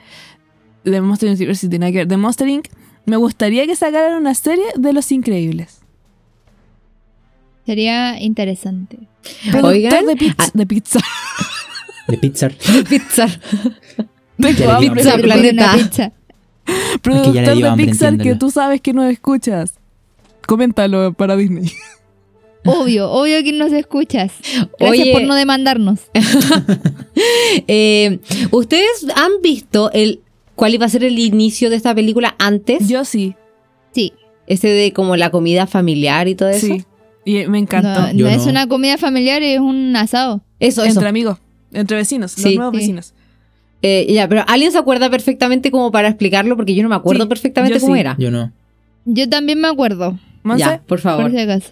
de Monster University, nada que ver, de Monster Inc., me gustaría que sacaran una serie de Los Increíbles. Sería interesante. Productor Oigan, de pizza. ah. De pizza. De. Pizza. Tengo Ya le hambre. Pizza Planeta. pizza. Productor de hambre, Pixar que tú sabes que no escuchas. Coméntalo para Disney. Obvio, obvio que nos escuchas. Gracias Oye. por no demandarnos. Eh, ¿Ustedes han visto el cuál iba a ser el inicio de esta película antes? Yo sí, Sí. Ese de como la comida familiar y todo eso. sí. Y me encantó. No, es no. una comida familiar, es un asado. Eso, eso. Entre amigos, entre vecinos, Sí. los nuevos Sí. vecinos. Eh, ya, pero ¿alguien se acuerda perfectamente como para explicarlo? Porque yo no me acuerdo Sí, perfectamente yo cómo sí. era. Yo no. Yo también me acuerdo, ¿Monse? Ya, por favor. por si acaso.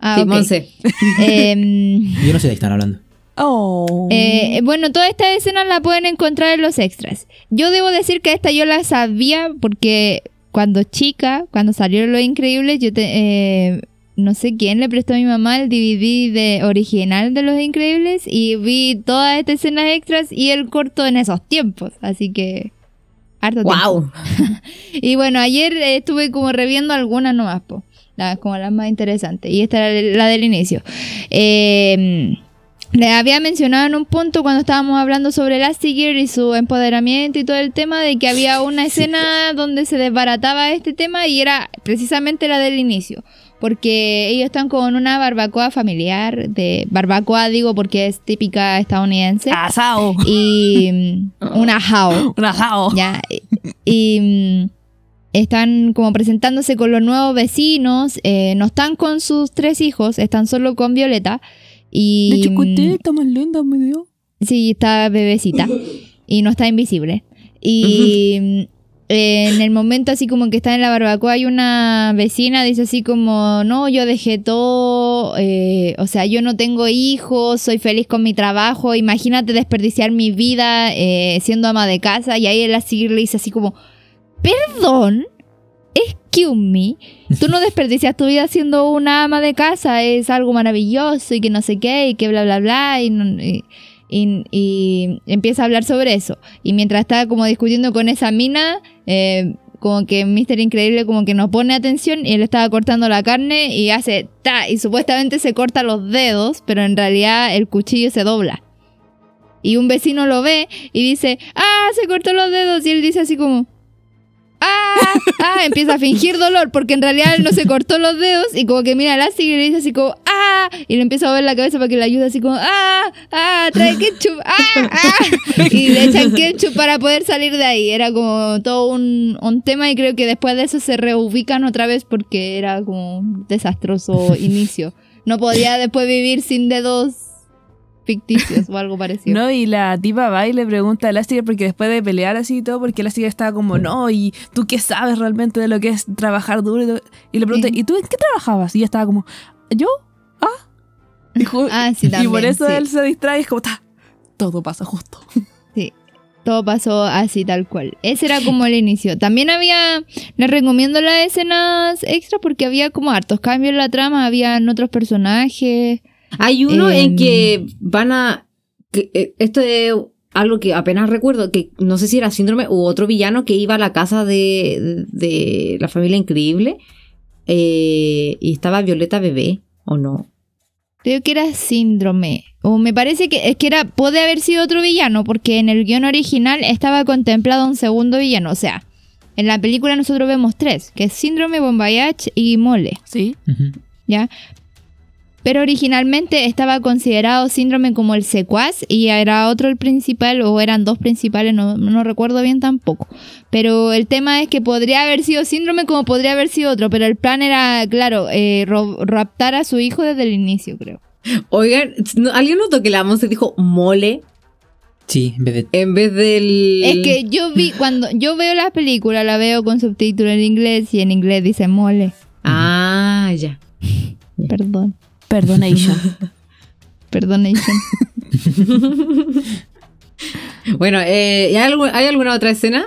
Ah, Sí, ok. Monse. Em, Yo no sé de qué están hablando. Oh. Eh, bueno, todas estas escenas la pueden encontrar en los extras. Yo debo decir que esta yo la sabía porque cuando chica, cuando salieron Los Increíbles, yo te, eh, no sé quién le prestó a mi mamá el DVD de original de Los Increíbles y vi todas estas escenas extras y el corto en esos tiempos, así que harto tiempo. ¡Wow! Y bueno, ayer estuve como reviendo algunas nomás, po, las, como las más interesantes. Y esta era la del inicio. Eh, le había mencionado en un punto cuando estábamos hablando sobre Elastigirl y su empoderamiento y todo el tema de que había una escena donde se desbarataba este tema y era precisamente la del inicio. Porque ellos están con una barbacoa familiar, de barbacoa digo porque es típica estadounidense. Asao. Y mm, una jao. Un. Ya, y mm, están como presentándose con los nuevos vecinos. eh, no están con sus tres hijos, están solo con Violeta. Y De chiquitita, más linda me dio. sí, está bebecita. y no está invisible. Y mm, en el momento así como que está en la barbacoa hay una vecina, dice así como, no, yo dejé todo, eh, o sea, yo no tengo hijos, soy feliz con mi trabajo, imagínate desperdiciar mi vida eh, siendo ama de casa y ahí él así le dice así como, perdón, excuse me, tú no desperdicias tu vida siendo una ama de casa, es algo maravilloso y que no sé qué y que bla, bla, bla y... no- empieza a hablar sobre eso. Y mientras está como discutiendo con esa mina, eh, como que Mr. Increíble como que no pone atención y él estaba cortando la carne y hace ta y supuestamente se corta los dedos, pero en realidad el cuchillo se dobla. Y un vecino lo ve y dice, ah, se cortó los dedos. Y él dice así como, ah, ah, empieza a fingir dolor porque en realidad él no se cortó los dedos y como que mira a Elastic y le dice así como, ah, y le empieza a mover la cabeza para que le ayude así como, ah, ah, trae ketchup, ah, ah, y le echan ketchup para poder salir de ahí. Era como todo un, un tema y creo que después de eso se reubican otra vez porque era como un desastroso inicio. No podía después vivir sin dedos ficticios o algo parecido. No, y la tipa va y le pregunta a Elastigirl porque después de pelear así y todo, porque Elastigirl estaba como, no, y tú qué sabes realmente de lo que es trabajar duro. Y? Y le pregunta. ¿y tú en qué trabajabas? Y ella estaba como, ¿yo? ¿Ah? Y, Ah, sí, y también. por eso sí. él se distrae y es como, "Ta, todo pasa justo. Sí. Todo pasó así tal cual. Ese era como el inicio. También había, les recomiendo las escenas extra porque había como hartos cambios en la trama, habían otros personajes. Hay uno Em. en que van a. que, eh, esto es algo que apenas recuerdo, que no sé si era síndrome u otro villano que iba a la casa de, de la familia increíble eh, y estaba Violeta bebé, ¿o no? Creo que era síndrome. O me parece que es que era, puede haber sido otro villano, porque en el guion original estaba contemplado un segundo villano. O sea, en la película nosotros vemos tres, que es síndrome, Bombayach y Mole. Sí. ¿ya? Pero originalmente estaba considerado síndrome como el secuaz y era otro el principal, o eran dos principales, no, no recuerdo bien tampoco. Pero el tema es que podría haber sido síndrome como podría haber sido otro, pero el plan era, claro, eh, ro- raptar a su hijo desde el inicio, creo. Oigan, ¿no- ¿alguien notó que la Monse dijo mole Sí, en vez de. en vez del. Es que yo vi, cuando yo veo la película, la veo con subtítulo en inglés y en inglés dice mole. Ah, ya. Perdón, Perdonation. perdón, Nation. Bueno, eh, ¿y ¿hay, algu- ¿hay alguna otra escena?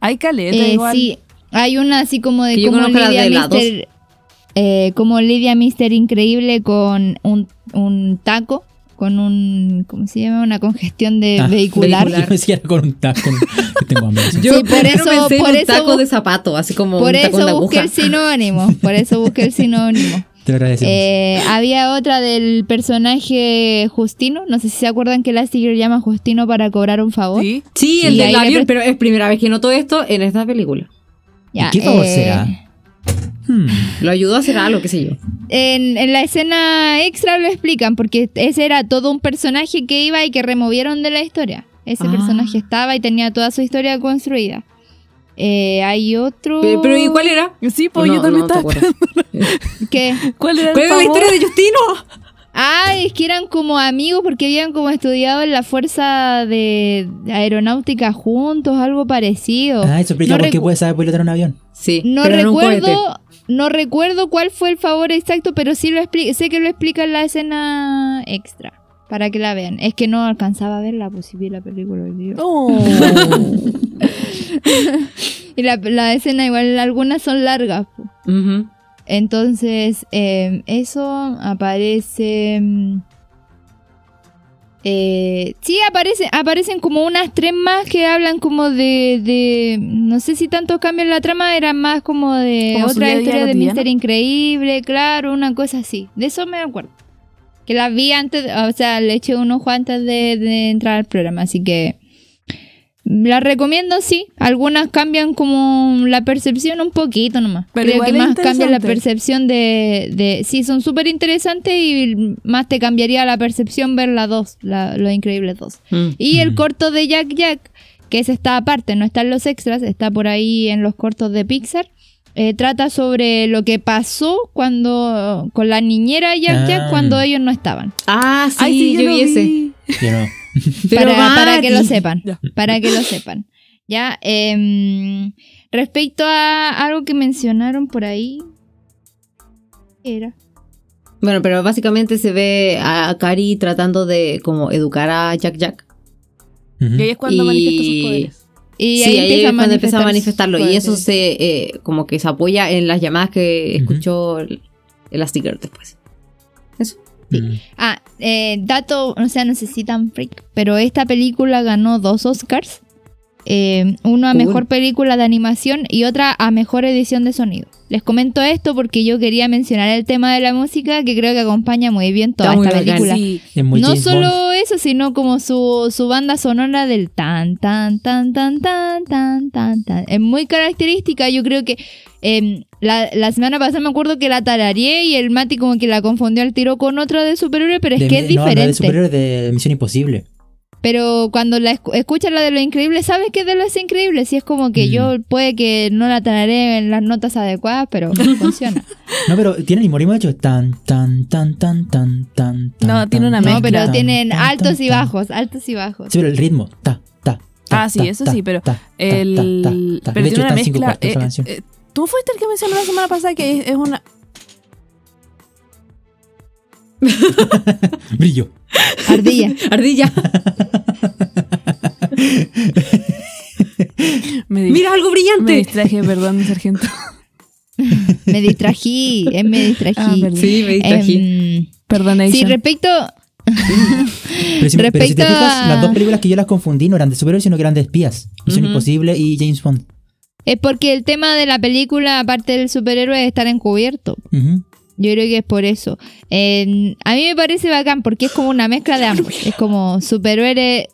Hay caleta Eh, igual. sí, hay una así como de como Lidia de helados. Mister, eh, como Lidia Mister increíble con un, un taco, con un ¿cómo se llama? Una congestión de Ah, vehicular. vehicular. Con un taco. que tengo hambre. sí. Yo Sí, por eso- pensé en por un eso taco de zapato, así como Por un tacón de eso busqué aguja. el sinónimo, por eso busqué el sinónimo. Te lo agradecemos. Eh, había otra del personaje Justino, no sé si se acuerdan que Elastigirl llama a Justino para cobrar un favor. Sí. Sí, el del pre- pero es primera vez que noto esto en esta película. Ya, ¿Y qué favor eh, será? Hmm. Lo ayudó a hacer algo, qué sé yo. En, en la escena extra lo explican, porque ese era todo un personaje que iba y que removieron de la historia. Ese Ah. personaje estaba y tenía toda su historia construida. Eh, hay otro. Pero, pero, ¿y cuál era? Sí, pues No, yo también no estaba. ¿Qué? ¿Cuál era el ¿Cuál era la historia de Justino? Ah, es que eran como amigos porque habían como estudiado en la fuerza de aeronáutica juntos, algo parecido. Ah, eso explica No por qué puede saber pilotar un avión. Sí, No pero en un cohete. recuerdo, no recuerdo cuál fue el favor exacto, pero sí lo sé que lo explica en la escena extra. Para que la vean. Es que no alcanzaba a verla, pues si vi la película hoy día. Oh. Y la, la escena igual, algunas son largas. Entonces, eh, eso aparece... mm, eh, sí, aparece, aparecen como unas tres más que hablan como de, de... No sé si tanto cambian la trama, eran más como de Como otra historia de. Mister Increíble, claro, una cosa así. De eso me acuerdo. Que las vi antes, o sea, le eché un ojo antes de, de entrar al programa, así que... Las recomiendo, sí. Algunas cambian como la percepción un poquito nomás. Pero Creo igual que es más cambia la percepción de, de... Sí, son súper interesantes y más te cambiaría la percepción ver la 2, la, Los Increíbles 2. Mm. Y el Mm. corto de Jack Jack, que ese está aparte, no está en los extras, está por ahí en los cortos de Pixar. Eh, trata sobre lo que pasó cuando con la niñera Jack Jack Ah. cuando ellos no estaban. Ah, sí, Ay, sí, yo, lo vi ese. vi. Yo no. Pero para, para que lo sepan. Para que lo sepan. Ya, em, respecto a algo que mencionaron por ahí. ¿qué Era. Bueno, pero básicamente se ve a Cari tratando de como educar a Jack Jack. Y ahí es cuando Y- manifiesta sus poderes. Y sí, ahí, ahí empieza es cuando empieza a manifestar manifestarlo. Y eso se eh, como que se apoya en las llamadas que escuchó el, el sticker después. Eso. Mm. Ah, eh, dato, o sea, no sé si tan freak, pero esta película ganó dos Oscars. Eh, uno a Cool. mejor película de animación y otra a mejor edición de sonido. Les comento esto porque yo quería mencionar el tema de la música que creo que acompaña muy bien toda Está esta película. Sí. Es muy no solo Bond. eso, sino como su, su banda sonora del tan, tan, tan, tan, tan, tan, tan, tan. Es muy característica. Yo creo que em, la, la semana pasada me acuerdo que la tarareé y el Mati como que la confundió al tiro con otra de superhéroe, pero es De- que es no, no, diferente. de superhéroes de Misión Imposible. Pero cuando la escu- escuchas la de lo increíble, sabes que es de lo increíble. Si es como que Mm. yo puede que no la tararé en las notas adecuadas, pero funciona. No, pero tiene el mismo hecho. Tan, tan, tan, tan, tan, tan. tan, No, tiene una tan, No, pero tan, tienen tan, altos tan, y bajos, altos y bajos. Sí, pero el ritmo. Ta, ta. ta, Ah, sí, ta, eso ta, sí, pero ta, ta, El... ta, ta, ta. Pero De hecho, tiene una mezcla. eh, eh, Tú fuiste el que mencionó la semana pasada que es, es una... Brillo. Ardilla. Ardilla. Me, di- Mira algo me brillante. distraje, perdón, sargento. Me distrají, eh, me distrají. Ah. Sí, me distrají. Em, Perdón, sí, respecto, Pero si, pero si te Respecto fijas, a- las dos películas que yo las confundí no eran de superhéroes, sino que eran de espías. Misión Ujú. Imposible y James Bond. es porque el tema de la película, aparte del superhéroe, es estar encubierto. Ujú. Yo creo que es por eso. A mí me parece bacán porque es como una mezcla de ambos. Es como superhéroes,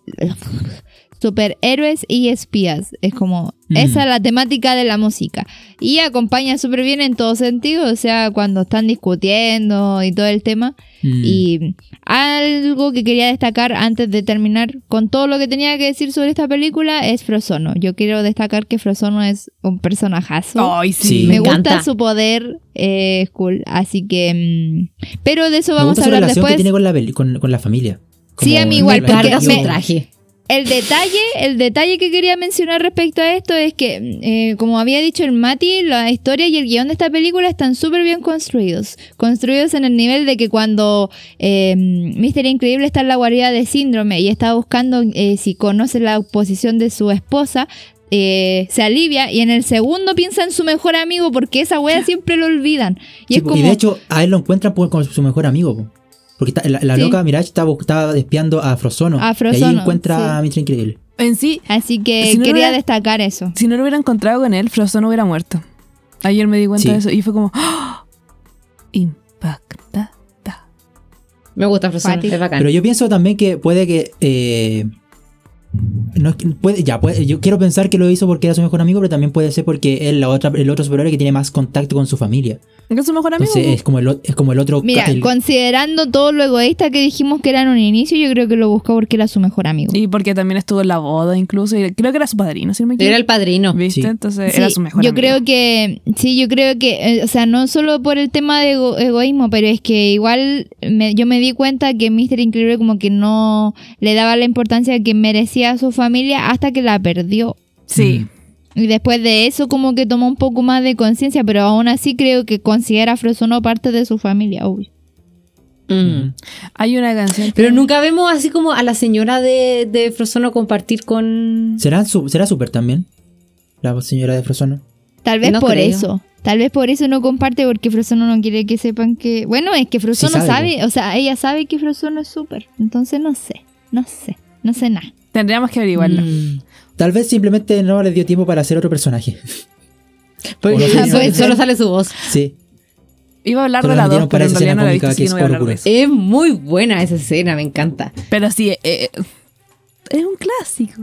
superhéroes y espías. Es como Mm. esa es la temática de la música. Y acompaña súper bien en todo sentido. O sea, cuando están discutiendo y todo el tema. Mm. Y algo que quería destacar antes de terminar con todo lo que tenía que decir sobre esta película es Frozono. Yo quiero destacar que Frozono es un personajazo. Ay, sí. Me Me gusta su poder, eh, es cool. Así que. mm, pero de eso Me vamos gusta a su hablar relación después. que tiene con la, peli- con, con la familia. Sí, a mí igual, porque carga su me- traje. El detalle, el detalle que quería mencionar respecto a esto es que, eh, como había dicho el Mati, la historia y el guion de esta película están súper bien construidos. Construidos en el nivel de que cuando eh, Mr. Increíble está en la guarida de síndrome y está buscando eh, si conoce la posición de su esposa, eh, se alivia y en el segundo piensa en su mejor amigo porque esa wea siempre lo olvidan. Y Sí, es como... y de hecho, a él lo encuentran pues, con su mejor amigo. po. Porque está- la, la Sí. loca Mirage estaba, estaba espiando a Frozono. A Y ahí Frozono, encuentra sí. a Mr. Increíble. En sí, Así que Si no quería hubiera- destacar eso. si no lo hubiera encontrado con él, Frozen hubiera muerto. Ayer me di cuenta Sí. de eso y fue como. ¡ah! Impacta. Me gusta Frozono, es bacán. Pero yo pienso también que puede que. eh, no es que- puede, ya, puede- yo quiero pensar que lo hizo porque era su mejor amigo, pero también puede ser porque es la otra, el otro superhéroe que tiene más contacto con su familia. ¿Es su mejor amigo? Entonces es como el, es como el otro. Mira, el- considerando todo lo egoísta que dijimos que era en un inicio, yo creo que lo buscó porque era su mejor amigo. Y porque también estuvo en la boda incluso. y creo que era su padrino, si no me equivoco. Era el padrino. ¿Viste? Sí. Entonces Sí, era su mejor yo amigo. creo que, sí, yo creo que, eh, o sea, no solo por el tema de ego- egoísmo, pero es que igual me- yo me di cuenta que Mr. Increíble como que no le daba la importancia que merecía a su familia hasta que la perdió. Sí. Y después de eso como que tomó un poco más de conciencia, pero aún así creo que considera a Frozono parte de su familia, obvio. Mm. Hay una canción. Pero nunca vemos así como a la señora de, de Frozono compartir con... ¿Será, su- ¿Será super también? La señora de Frozono. Tal vez No por creo. eso. Tal vez por eso no comparte porque Frozono no quiere que sepan que... Bueno, es que Frozono sabe, sabe, o sea, ella sabe que Frozono es súper. Entonces no sé, no sé, no sé nada. Tendríamos que averiguarlo. Mm. Tal vez simplemente no le dio tiempo para hacer otro personaje. No solo- sale su voz. Sí. Iba a hablar Solo de la metieron 2, para pero en realidad no la he visto, así no voy a hablar de eso. Es muy buena esa escena, me encanta. Pero sí, eh, eh, es un clásico.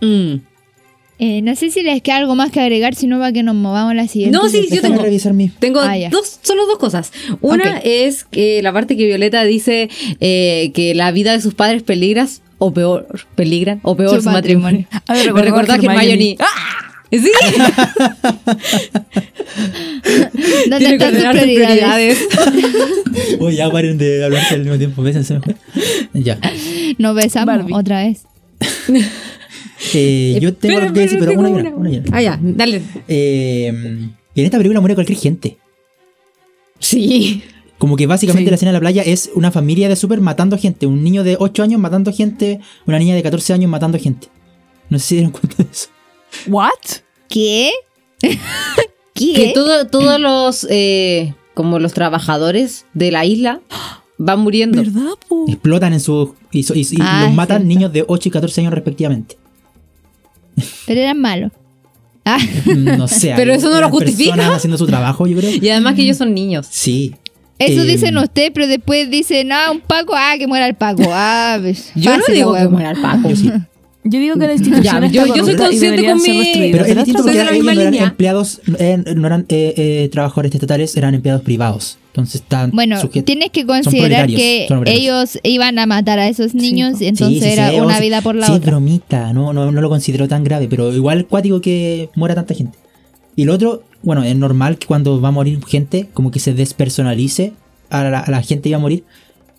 Mm. Eh, no sé si les queda algo más que agregar, si no va que nos movamos a la siguiente. No, sí, yo tengo. revisar mi. Tengo Ah, dos, solo dos cosas. Una es que la parte que Violeta dice eh, que la vida de sus padres peligras o peor, peligran o peor Su su, matrimonio. A ver, Me recordó a Hermione. Sí, ¿Dónde están sus prioridades? Uy, ya paren de hablarse al mismo tiempo. Bésense mejor. Ya. Nos besamos Barbie. otra vez. Eh, yo tengo algo que decir, pero tengo una y una. una una. Ah, ya, dale. Eh, y en esta película muere cualquier gente. Sí. Como que básicamente Sí. la escena de la playa es una familia de super matando gente. Un niño de 8 años matando gente. Una niña de 14 años matando gente. No sé si se dieron cuenta de eso. ¿What? ¿Qué? ¿Qué? Que todo, todos los, eh, como los trabajadores de la isla van muriendo. ¿Verdad, po? Explotan en su. Y, so- y- y Ah, los matan cierto. niños de 8 y 14 años respectivamente. Pero eran malos. Ah, No sé. Pero eso no lo justifica. personas haciendo su trabajo, yo creo. Y además que ellos son niños. Sí. Eso Eh, dicen ustedes, pero después dicen, ah, un Paco, ah, que muera el Paco. Ah, pues, Yo no digo que wea. muera el Paco. Yo sí. Yo digo que la institución Ya, está yo- yo soy consciente con mi-. Pero es distinto porque ellos no eran empleados, eran- no eran eh, eh, trabajadores estatales, eran empleados privados. Entonces están Bueno, sujetos- tienes que considerar que ellos iban a matar a esos niños entonces Sí, sí, era sí, una o- vida por la es otra. bromita, no, no, no lo considero tan grave, pero igual cuático que muera tanta gente. Y lo otro, bueno, es normal que cuando va a morir gente, como que se despersonalice a la, a la gente que iba a morir.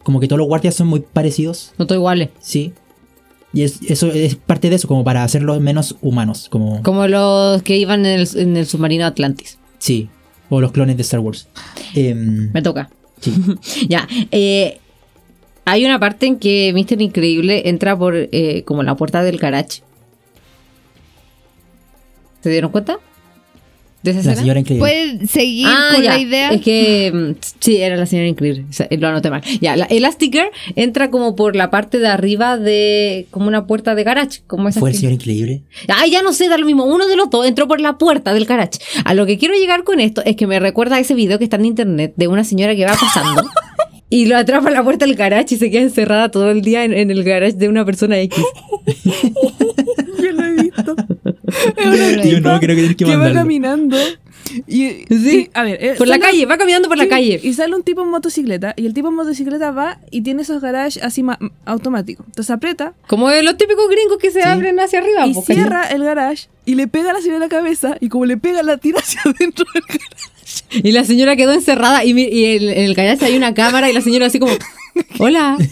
Como que todos los guardias son muy parecidos, No todos iguales. sí. Y es, eso es parte de eso, como para hacerlos menos humanos, como... Como los que iban en el, en el submarino Atlantis. Sí, o los clones de Star Wars. Em, Me toca. sí. Ya. eh, Hay una parte en que Mr. Increíble entra por eh, como la puerta del garage. ¿Se dieron cuenta? ¿De esa La señora increíble. ¿Puedes seguir Ah, con ya. la idea? Es que mm, sí, era la señora increíble. O sea, lo anoté mal. Ya, la Elastigirl entra como por la parte de arriba de como una puerta de garage, como esa Fue el señor increíble. Ah, ya no sé, da lo mismo. Uno de los dos entró por la puerta del garage. A lo que quiero llegar con esto es que me recuerda a ese video que está en internet de una señora que va pasando y lo atrapa a la puerta del garage y se queda encerrada todo el día en, en el garage de una persona X. Yo lo he visto. Yo no, creo que tienes que que va caminando. Y, Sí. y, a ver, eh, Por la calle, va caminando por la sí, calle. Y sale un tipo en motocicleta. Y el tipo en motocicleta va y tiene esos garages así automáticos. Entonces aprieta Como de los típicos gringos que se Sí. abren hacia arriba. y cierra el garage y le pega a la señora en la cabeza. Y como le pega, la tira hacia adentro del garage. Y la señora quedó encerrada y, y en, en el garage hay una cámara y la señora así como, hola.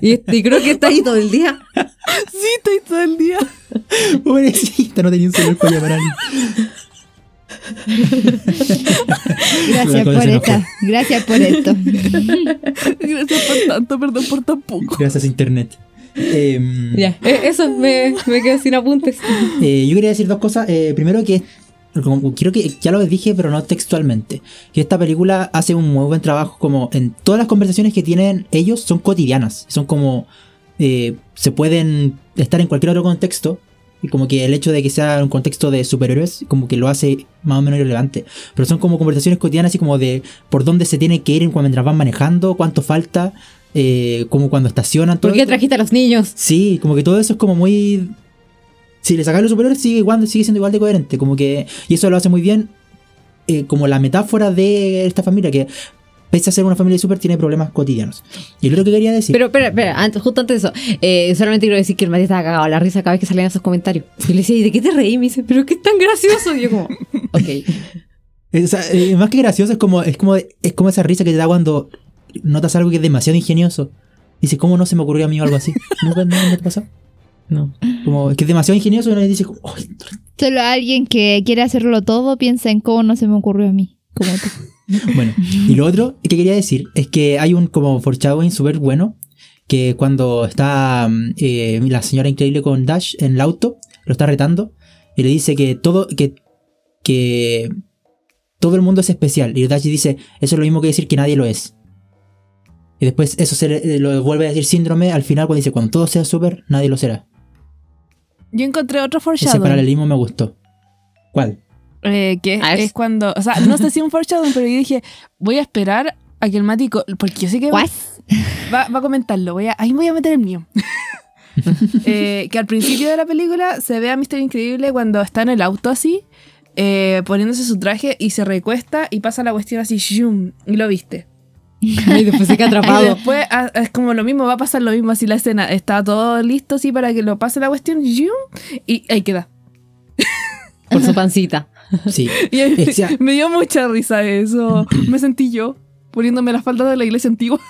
Y, y creo que está ahí todo el día. Sí, está ahí todo el día. Pobrecita, no tenía un celular para llamar a Gracias por esta. Gracias por esto. Gracias por tanto, perdón por tan poco. Gracias a internet. Em, Ya, eh, eso, me, me quedo sin apuntes. eh, yo quería decir dos cosas. Eh, primero que como quiero que ya lo dije, pero no textualmente. Que esta película hace un muy buen trabajo, como en todas las conversaciones que tienen ellos son cotidianas. Son como eh, se pueden estar en cualquier otro contexto. Y como que el hecho de que sea un contexto de superhéroes, como que lo hace más o menos irrelevante. Pero son como conversaciones cotidianas, así como de por dónde se tiene que ir en- mientras van manejando, cuánto falta, eh, como cuando estacionan. todo ¿Por qué trajiste a los niños? Sí, como que todo eso es como muy. Si le sacas los superhéroes, sigue, igual, sigue siendo igual de coherente. Como que. Y eso lo hace muy bien. eh, como la metáfora de esta familia, que pese a ser una familia de super, tiene problemas cotidianos. Y lo otro que quería decir. Pero, espera, espera, antes, justo antes de eso, eh, solamente quiero decir que el Mati estaba cagado a la risa cada vez que salían esos comentarios. Y le decía, ¿y de qué te reí? Me dice, pero qué tan gracioso. Y yo como, ok. eh, o sea, eh, más que gracioso, es como, es, como, es como esa risa que te da cuando notas algo que es demasiado ingenioso. Dices, ¿cómo no se me ocurrió a mí algo así? ¿Nunca no, no te pasó? No. Como es que es demasiado ingenioso y uno dice, como, "Ay, Solo alguien que quiere hacerlo todo piensa en cómo no se me ocurrió a mí. Como tú. Bueno, y lo otro que quería decir es que hay un como foreshadowing súper bueno que cuando está mm, eh, la señora increíble con Dash en el auto, lo está retando y le dice que todo que que todo el mundo es especial y Dash dice, eso es lo mismo que decir que nadie lo es. Y después eso se le- lo vuelve a decir síndrome al final cuando dice, cuando todo sea súper, nadie lo será. Yo encontré otro Ese foreshadowing. paralelismo me gustó. ¿Cuál? Eh, que es cuando, o sea, no sé si un foreshadowing, pero yo dije, voy a esperar a que el Mati, co- porque yo sé que va, What? va- va a comentarlo, voy a, ahí voy a meter el mío. Eh, que al principio de la película se ve a Mr. Increíble cuando está en el auto así, eh, poniéndose su traje y se recuesta y pasa la cuestión así, shum, y lo viste. Y después se queda Y atrapado. después ah, es como lo mismo, va a pasar lo mismo así la escena, está todo listo así para que lo pase la cuestión, y ahí queda. Por su pancita. Sí. Y ahí me dio mucha risa eso. Me sentí yo poniéndome las faldas de la iglesia antigua.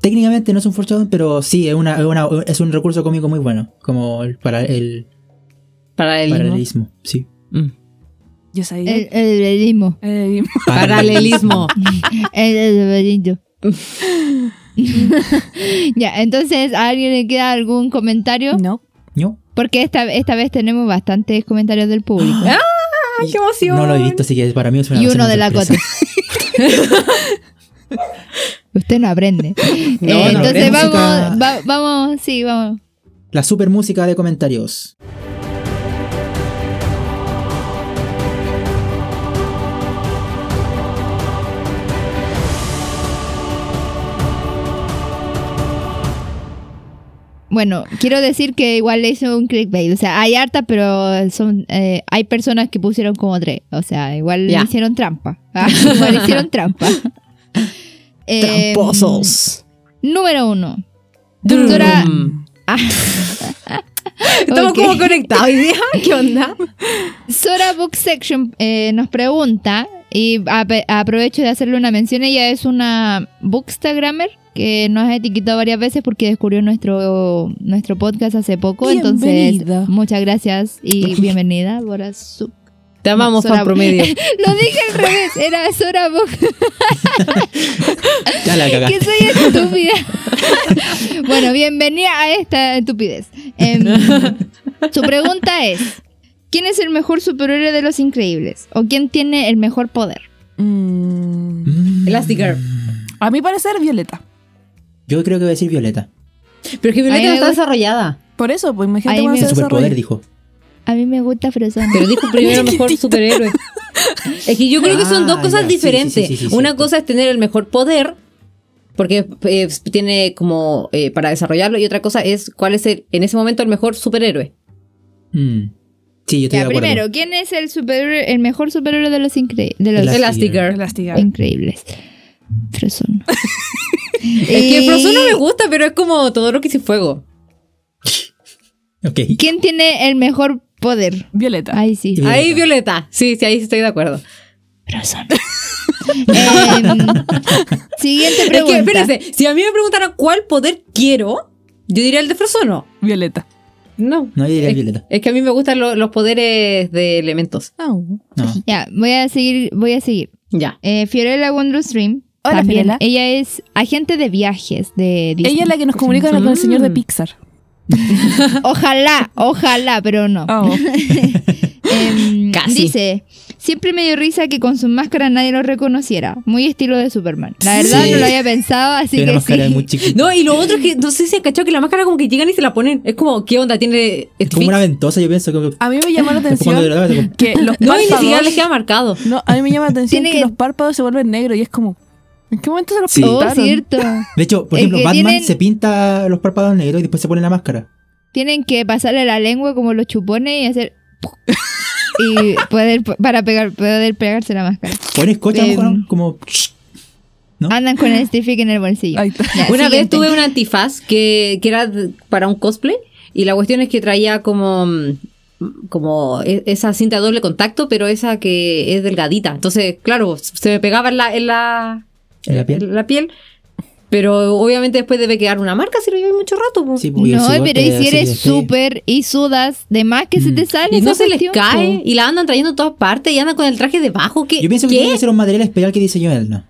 Técnicamente no es un foreshadowing, pero sí, es, una, es, una- es un recurso cómico muy bueno. Como el, para el Paralelismo. paralelismo. Sí. Mm. Yo sabía. El, el. Eh, Paralelismo. El laberinto. ya, entonces, ¿a alguien le queda algún comentario? no. ¿No? Porque esta, esta vez tenemos bastantes comentarios del público. ¡Ay, qué emoción! No lo he visto, así que para mí es una y uno de la. Cote. Usted no aprende. No, Eh, no entonces aprende. vamos, va- vamos, sí, vamos. La super música de comentarios. Bueno, quiero decir que igual le hizo un clickbait. O sea, hay harta, pero son eh, hay personas que pusieron como tres. O sea, igual Ya. hicieron trampa. Ah, igual hicieron trampa. Eh, Tramposos. número uno. Doctora. Ah. Estamos Ok. como conectados. ¿Qué onda? Sora Book Section eh, nos pregunta, y aprovecho de hacerle una mención, ella es una bookstagrammer que nos ha etiquetado varias veces porque descubrió nuestro, nuestro podcast hace poco. Entonces, muchas gracias y bienvenida, Bora Su- Te amamos, Sora fan promedio. Lo dije al revés, era Sora Book. Ya la cagaste. que soy estúpida. bueno, bienvenida a esta estupidez. Em, su pregunta es: ¿Quién es el mejor superhéroe de los increíbles? ¿O quién tiene el mejor poder? Mm, Elastigirl. a mi parecer, Violeta. Yo creo que voy a decir Violeta. Pero es que Violeta no está desarrollada. Por eso, pues imagínate me- se El superpoder dijo. A mí me gusta Frozen. Pero dijo primero mejor superhéroe. Es que yo creo que son dos Ah, cosas ya, diferentes. sí, sí, sí, sí, Una cierto. cosa es tener el mejor poder, porque eh, tiene como eh, para desarrollarlo, y otra cosa es cuál es el, en ese momento el mejor superhéroe. Mm. Sí, yo estoy Ya, de acuerdo. primero, ¿quién es el superhéroe, el mejor superhéroe de los, incre- de los Elastigirl. Elastigirl. Increíbles? Frozen. Es que Frozen no me gusta, pero es como todo lo que hice fuego. Ok. ¿Quién tiene el mejor poder? Violeta. Ay, sí. Violeta. Ahí Violeta. Sí, sí, ahí estoy de acuerdo. Frozen. Em, siguiente Es que, pregunta. espérense, si a mí me preguntaran cuál poder quiero, yo diría el de Frozen o no. Violeta. No. No, yo diría es, Violeta. es que a mí me gustan lo- los poderes de elementos. Oh. No. Ya, voy a seguir, voy a seguir. Ya. Eh, Fiorella Wondrstream. Hola, también, Fiorella. Ella es agente de viajes de Disney. Ella es la que nos comunica con el señor de Pixar. Ojalá, ojalá, pero no. Oh. Em, Casi. Dice, siempre me dio risa que con su máscara nadie lo reconociera. Muy estilo de Superman. La verdad Sí. no lo había pensado, así Tiene que una máscara sí. muy chiquita. No, y lo otro es que no sé si han cachado que la máscara como que llegan y se la ponen. Es como, ¿qué onda? Tiene. Es como una ventosa, yo pienso. Como, A mí me llamó la atención que los No, y ni siquiera párpados... les queda marcado. No, a mí me llama la atención que los párpados se vuelven negros y es como... ¿En qué momento se los Sí. Oh, pintaron? cierto. De hecho, por Es ejemplo, Batman tienen- se pinta los párpados negros y después se pone la máscara. Tienen que pasarle la lengua como los chupones y hacer... y poder, para pegar, poder pegarse la máscara. Pones coche Em. como. ¿No? Andan con el stick en el bolsillo. Ya, Una vez tuve un antifaz que, que era para un cosplay y la cuestión es que traía como como e- esa cinta de doble contacto, pero esa que es delgadita. Entonces, claro, se me pegaba en la, en la, ¿En la piel? en la piel, pero obviamente después debe quedar una marca si lo llevo mucho rato. po. Sí, pues, No, pero y si eres súper y sudas, de más que se Mm. te sale Y no se les cae po. y la andan trayendo a todas partes y andan con el traje debajo. ¿Qué? Yo pienso que tiene que ser un material especial que diseñó él, ¿no?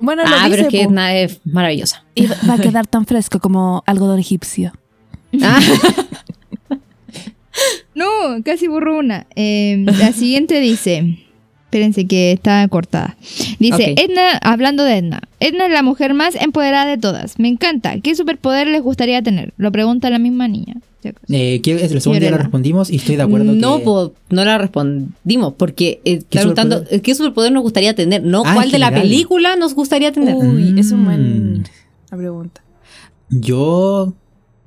Bueno, lo Ah, pero es dice, que. Edna es maravillosa. Y va va a quedar tan fresco como algodón egipcio. Ah, No, casi borró una. Eh, la siguiente dice. Espérense que está cortada. Dice. Edna, hablando de Edna. Edna es la mujer más empoderada de todas. Me encanta. ¿Qué superpoder les gustaría tener? Lo pregunta la misma niña. Eh, es el segundo día lo respondimos y estoy de acuerdo no, que... po, no la respondimos porque eh, ¿Qué preguntando superpoder? qué superpoder nos gustaría tener, no Ah, cuál de la película nos gustaría tener. Uy, es un Mm. buen... La pregunta. Yo...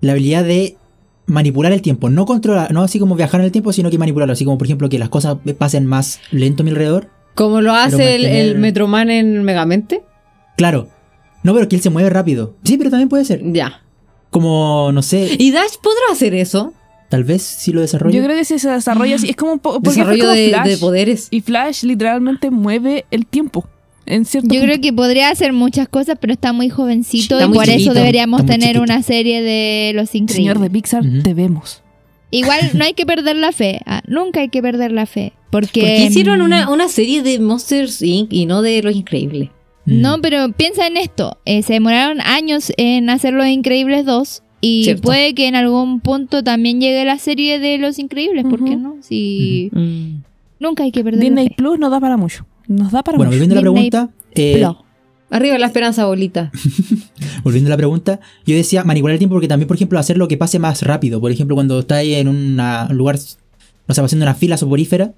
La habilidad de manipular el tiempo. No controlar, no así como viajar en el tiempo, sino que manipularlo. Así como, por ejemplo, que las cosas pasen más lento a mi alrededor. Como lo hace el, mantener- el Metroman en Megamente. Claro. No, pero que él se mueve rápido. Sí, pero también puede ser. Ya. Como, no sé, ¿Y Dash podrá hacer eso? tal vez si lo desarrollo. Yo creo que si se desarrolla así, es como un poco... Desarrollo como de, Flash. de poderes. Y Flash literalmente mueve el tiempo. En cierto Yo punto. creo que podría hacer muchas cosas, pero está muy jovencito Está y muy por chiquito, eso deberíamos tener chiquito. una serie de Los Señor Increíbles. de Pixar, Ujú. te vemos. Igual no hay que perder la fe. ah, nunca hay que perder la fe. Porque ¿Por qué hicieron mm, una, una serie de Monsters Inc. y no de Los Increíbles? Mm. No, pero piensa en esto. eh, se demoraron años en hacer Los Increíbles 2 y Cierto. puede que en algún punto también llegue la serie de Los Increíbles. ¿Por qué no? Si Mm. nunca hay que perder Disney la fe. Plus nos da para mucho. Nos da para Bueno, volviendo a la pregunta. eh. Arriba la esperanza, bolita. volviendo a la pregunta, yo decía manipular el tiempo porque también, por ejemplo, hacer lo que pase más rápido. Por ejemplo, cuando estáis en una- un lugar, no sé, haciendo una fila soporífera,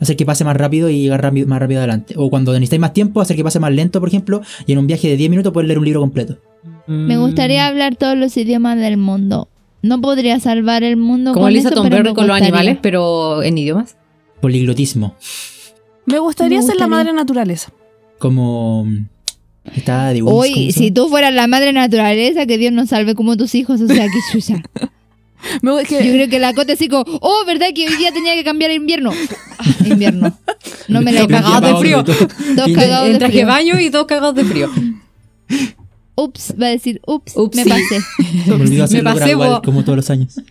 hacer que pase más rápido y llegar rápido- más rápido adelante. O cuando necesitáis más tiempo, hacer que pase más lento, por ejemplo, y en un viaje de 10 minutos poder leer un libro completo. Me Mm. gustaría hablar todos los idiomas del mundo. No podría salvar el mundo Como con Lisa eso, pero me con los animales, pero en idiomas. Poliglotismo. Me gustaría Me ser la madre naturaleza. Como. mm, Está de Wings, Hoy, ¿cómo se si tú fueras la madre naturaleza, que Dios nos salve como tus hijos, o sea, que chucha. Me Yo creo que la Cote así como, oh, ¿verdad que hoy día tenía que cambiar a invierno? Ah, invierno. No me la he Estoy cagado de frío. Dos cagados En de frío. baño y dos cagados de frío. ups, va a decir ups, Ups, me sí. pasé. Me olvidó hacerlo pasé, bo. como todos los años.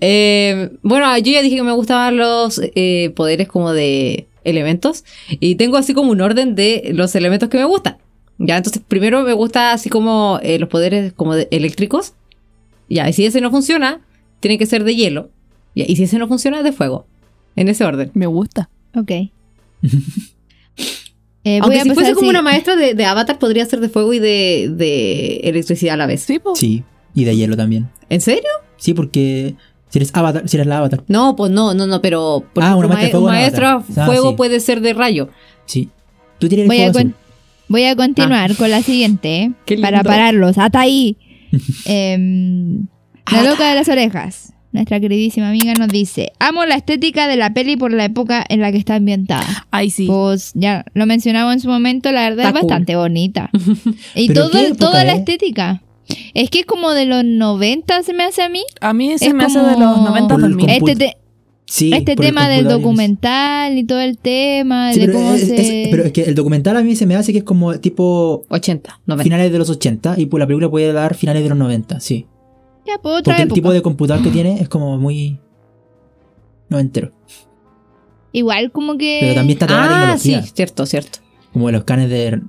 Eh, bueno, yo ya dije que me gustaban los eh, poderes como de elementos. Y tengo así como un orden de los elementos que me gustan. Ya, entonces primero me gusta así como eh, los poderes como de eléctricos. Ya, y si ese no funciona, tiene que ser de hielo. Ya, y si ese no funciona, de fuego. En ese orden. Me gusta. Ok. Eh, Aunque a si fuese como una maestra de, de Avatar, podría ser de fuego y de, de electricidad a la vez. Sí, po. Sí, y de hielo también. ¿En serio? Sí, porque si eres avatar, si eres la avatar. No, pues no, no, no, pero por Ah, una maestra fuego, una Avatar. Ah, fuego sí. puede ser de rayo. Sí. Tú tienes el Voy a, fuego con- azul. voy a continuar con la siguiente, ¿eh? Qué lindo. para pararlos. Hasta ahí. Em, la loca de las orejas. Nuestra queridísima amiga nos dice: Amo la estética de la peli por la época en la que está ambientada. Ay, sí. Pues ya lo mencionamos en su momento, la verdad Está es cool. bastante bonita. Y ¿Pero todo, qué época toda la es? estética. Es que es como de los 90 se me hace a mí. A mí se es me hace de los 90 Por el 2000. compu- Este, te- Sí, este tema del documental y todo el tema Sí, de pero, cómo es, se... es- pero es que el documental a mí se me hace que es como tipo 80, 90. finales de los 80 y pues la película puede dar finales de los 90, sí. Ya, pues, otra Porque el tipo de computador que tiene es como muy noventero. Igual como que... Pero también está toda la Ah, sí, tecnología, cierto, cierto. como los canes de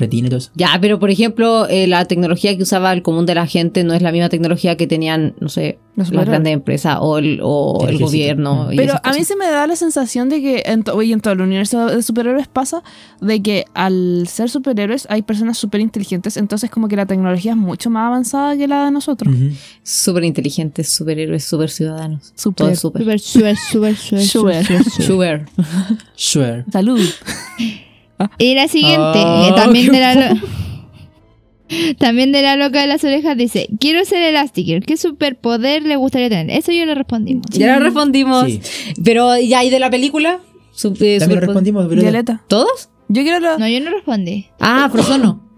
retina y todo eso. Ya, pero por ejemplo, eh, la tecnología que usaba el común de la gente no es la misma tecnología que tenían, no sé, las grandes empresas o el, o El el ejército. gobierno. Mm. y Pero a mí se me da la sensación de que en, to- y en todo el universo de superhéroes pasa de que al ser superhéroes hay personas súper inteligentes, entonces como que la tecnología es mucho más avanzada que la de nosotros. Ujú. Súper inteligentes, superhéroes, súper ciudadanos. Súper, súper, súper, súper, Súper. súper, súper. Súper. Sure. Salud. Y la siguiente, Ah, que también de la... lo- También de la loca de las orejas dice, quiero ser Elastigirl, ¿qué superpoder le gustaría tener? Eso yo lo respondimos. Ya lo respondimos. Sí. Pero ya, ¿y de la película? Su- eh, También respondimos, pero Violeta. ¿Todos? Yo quiero la... No, yo no respondí. Ah, Frozono.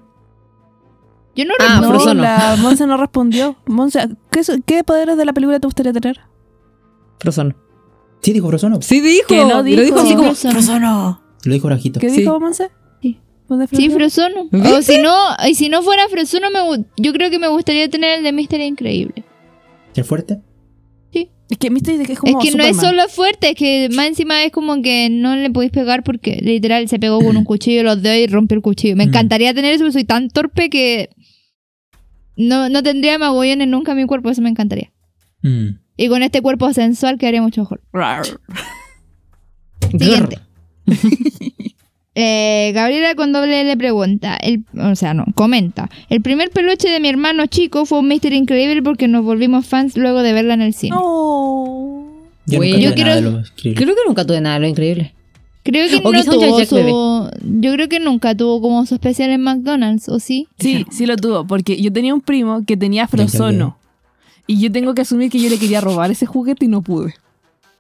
Yo no Ah, respondí. no, Frozono. la no respondió. Monse, ¿qué, ¿qué poderes de la película te gustaría tener? Frozono. Sí, dijo Frozono. Sí dijo. Que no Lo dijo. dijo así como Frozono. Lo dijo Rajito. ¿Qué Sí. dijo Monse? Sí. ¿Vos de Sí, Frozono? O si no, y si no fuera Frozono, me, yo creo que me gustaría tener el de Mister Increíble. ¿Es fuerte? Es que que es como es que no es solo fuerte, es que más encima es como que no le podéis pegar porque literal se pegó con un cuchillo los dedos y rompió el cuchillo. Me Mm. encantaría tener eso, pero soy tan torpe que no, no tendría magollones nunca en mi cuerpo, eso me encantaría. Mm. Y con este cuerpo sensual quedaría mucho mejor. Rar. Siguiente. Eh, Gabriela con doble le pregunta, el, o sea, no, comenta. El primer peluche de mi hermano chico fue un Mister Increíble porque nos volvimos fans luego de verla en el cine. No. Yo nunca quiero-. Creo que nunca tuve nada de lo increíble. Creo que O no tuvo Jack su, Bebé. yo creo que nunca tuvo como su especial en McDonald's, ¿o sí? Sí, sí lo tuvo, porque yo tenía un primo que tenía Frozono. Y yo tengo que asumir que yo le quería robar ese juguete y no pude.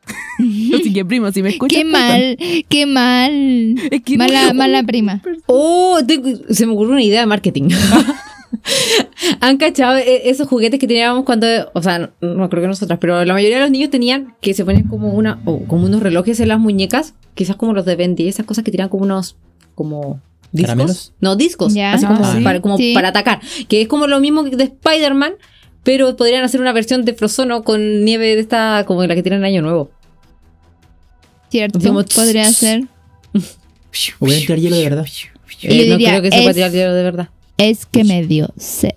Así que, primo, si me escuchas... Qué mal, qué mal. Es que mala, no- mala prima. Oh, tengo- se me ocurrió una idea de marketing. Han cachado eh, esos juguetes que teníamos cuando, o sea, no, no creo que nosotras, pero la mayoría de los niños tenían que se ponían como una, o como unos relojes en las muñecas, quizás como los de Bendy, esas cosas que tiran como unos, como discos. ¿Caramelos? No, discos, así Ah, como, sí. para, como Sí. para atacar, que es como lo mismo que de Spider-Man, pero podrían hacer una versión de Frozono con nieve de esta, como la que tienen en Año Nuevo. Cierto, Como- podría ser. O voy a tirar hielo de verdad. Eh, yo no diría, creo que se pueda tirar dinero de verdad. Es que me dio sed.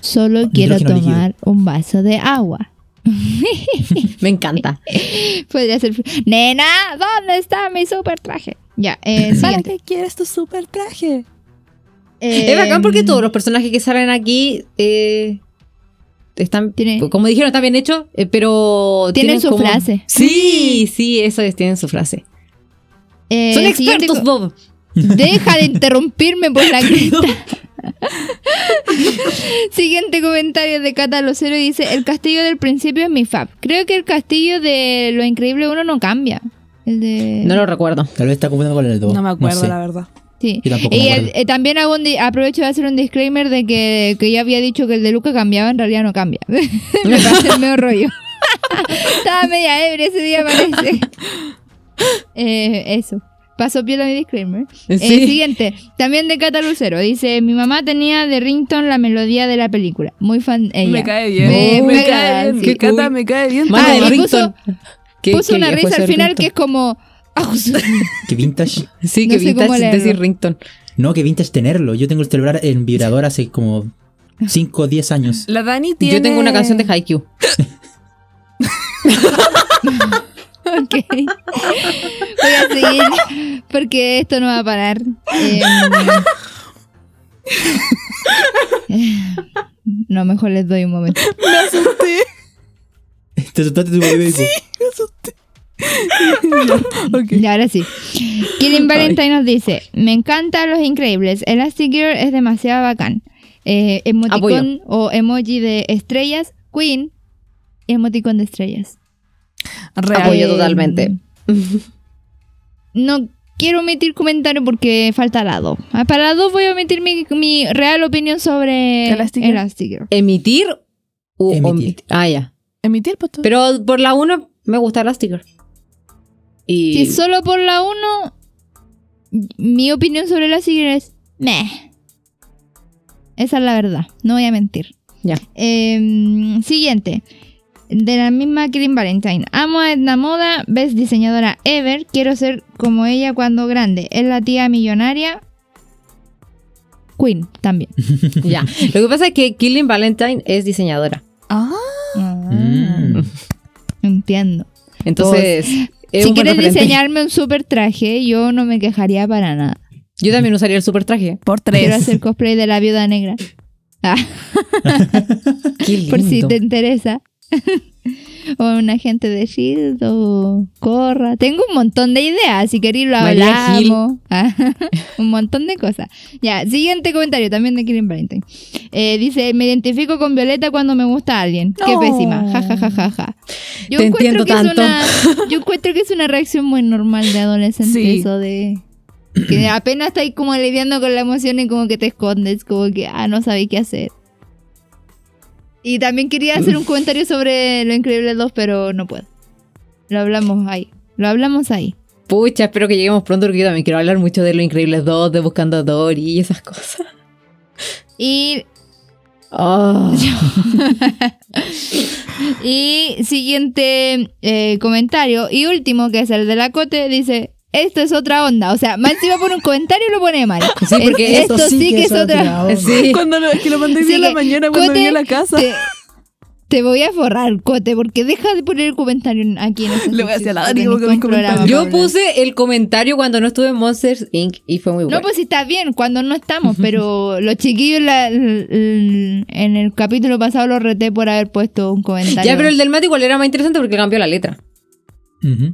Solo quiero tomar un vaso de agua. Me encanta. Podría ser. Nena, ¿dónde está mi super traje? Ya, eh, ¿Para qué quieres tu super traje? Eh, Es bacán porque todos los personajes que salen aquí eh, están, Tiene- como dijeron, están bien hechos, eh, pero Tienen su como- frase. Sí, sí, eso es, tienen su frase. eh, Son expertos, Bob. Deja de interrumpirme por la cresta. Siguiente comentario de Cata Lucero y dice: El castillo del principio es mi fab. Creo que el castillo de Lo Increíble uno no cambia. El de. No lo recuerdo. Tal vez está confundiendo con el 2. No me acuerdo, sé. la verdad. Sí. Tampoco y me el- eh, también hago un di- aprovecho de hacer un disclaimer de que, que ya había dicho que el de Luca cambiaba, en realidad no cambia. Me pasé el medio rollo. Estaba media ebria ese día, parece. Eh, eso. Pasó piola mi disclaimer. Eh, Sí. siguiente, también de Cata Lucero. Dice, mi mamá tenía de rington la melodía de la película. Muy fan ella. Me cae bien. Me- me, me cae cae, bien. sí. Que Cata Uy. me cae bien. Ah, y ringtone. ¿Qué- Puso qué una risa al final que es como... Que vintage. Sí, no que vintage leerlo. decir ringtone. No, que vintage tenerlo. Yo tengo el celular en vibrador hace como 5 o 10 años. La Dani tiene. Yo tengo una canción de Haikyuu. Ok. Voy a seguir porque esto no va a parar. Em, eh, no, mejor les doy un momento. Me asusté. ¿Te asustaste tu bebé? Sí. Me asusté. Y ahora sí. Killing Valentine nos dice: Me encantan los increíbles. Elastigirl es demasiado bacán. Eh, emoticón o emoji de estrellas. Queen, emoticón de estrellas. Real. Apoyo Eh, totalmente. No quiero omitir comentario porque falta la 2. Ah, Para la 2 voy a omitir mi, mi real opinión sobre Elastigirl. Elastigirl. ¿Emitir? o Emitir. Ah, ya. Emitir, pues todo. Pero por la 1 me gusta el sticker. Y Si solo por la 1, mi opinión sobre Elastigirl es meh. Esa es la verdad, no voy a mentir. ya. Em, siguiente. De la misma Killing Valentine. Amo a Edna Moda, best diseñadora ever. Quiero ser como ella cuando grande. Es la tía millonaria. Queen también. ya. Lo que pasa es que Killing Valentine es diseñadora. Ah. Mm. Entiendo. Entonces, es si un buen quieres referente. diseñarme un super traje, yo no me quejaría para nada. Yo también usaría el super traje. Por Quiero tres. hacer cosplay de la viuda negra. Ah, Qué por si te interesa. o un agente de Shield o Corra. Tengo un montón de ideas. Si queréis lo hablamos. Un montón de cosas. Ya, siguiente comentario también de Killing Valentine. Eh, dice, me identifico con Violeta cuando me gusta a alguien. Qué No. pésima. Ja, ja, ja, ja, ja. Yo Te encuentro entiendo que tanto. es una. Yo encuentro que es una reacción muy normal de adolescente Sí. eso de. Que apenas estáis como lidiando con la emoción y como que te escondes, como que, ah, no sabéis qué hacer. Y también quería hacer un comentario sobre Lo Increíble 2, pero no puedo. Lo hablamos ahí. Lo hablamos ahí. Pucha, espero que lleguemos pronto porque yo también quiero hablar mucho de Los Increíbles 2, de Buscando a Dory y esas cosas. Y, Oh. y siguiente eh, comentario y último, que es el de la Cote, dice... Esto es otra onda. O sea, más encima pone un comentario y lo pone mal. Sí, porque Es- esto sí que es otra. onda. Sí. Cuando lo, es que lo mandé Sí, en la mañana cuando Cote, llegué a la casa. Te, te voy a forrar, Cote, porque deja de poner el comentario en- aquí en esta Le voy a a la comentarios- Yo puse el comentario cuando no estuve en Monsters Inc. y fue muy bueno. No, pues sí está bien cuando no estamos, pero los chiquillos la- l- l- en el capítulo pasado los reté por haber puesto un comentario. ya, pero el del Matt igual era más interesante porque cambió la letra. Ujú.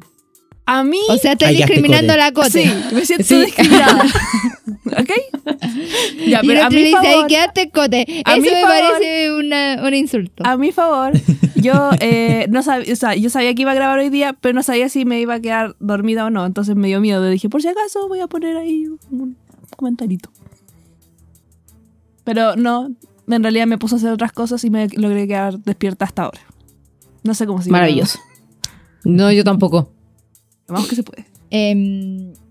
A mí. O sea, estás discriminando a la Cote. sí, me siento Sí. discriminada. ¿Ok? Ya, y pero el a mi le dice, ahí favor. quédate, Cote. A Eso mi me favor. parece una- un insulto. A mi favor, yo eh, no sabía, o sea, yo sabía que iba a grabar hoy día, pero no sabía si me iba a quedar dormida o no. Entonces me dio miedo. Dije, por si acaso voy a poner ahí un comentarito. Pero no, en realidad me puse a hacer otras cosas y me logré quedar despierta hasta ahora. No sé cómo se Maravilloso. No, yo tampoco. Vamos que se puede.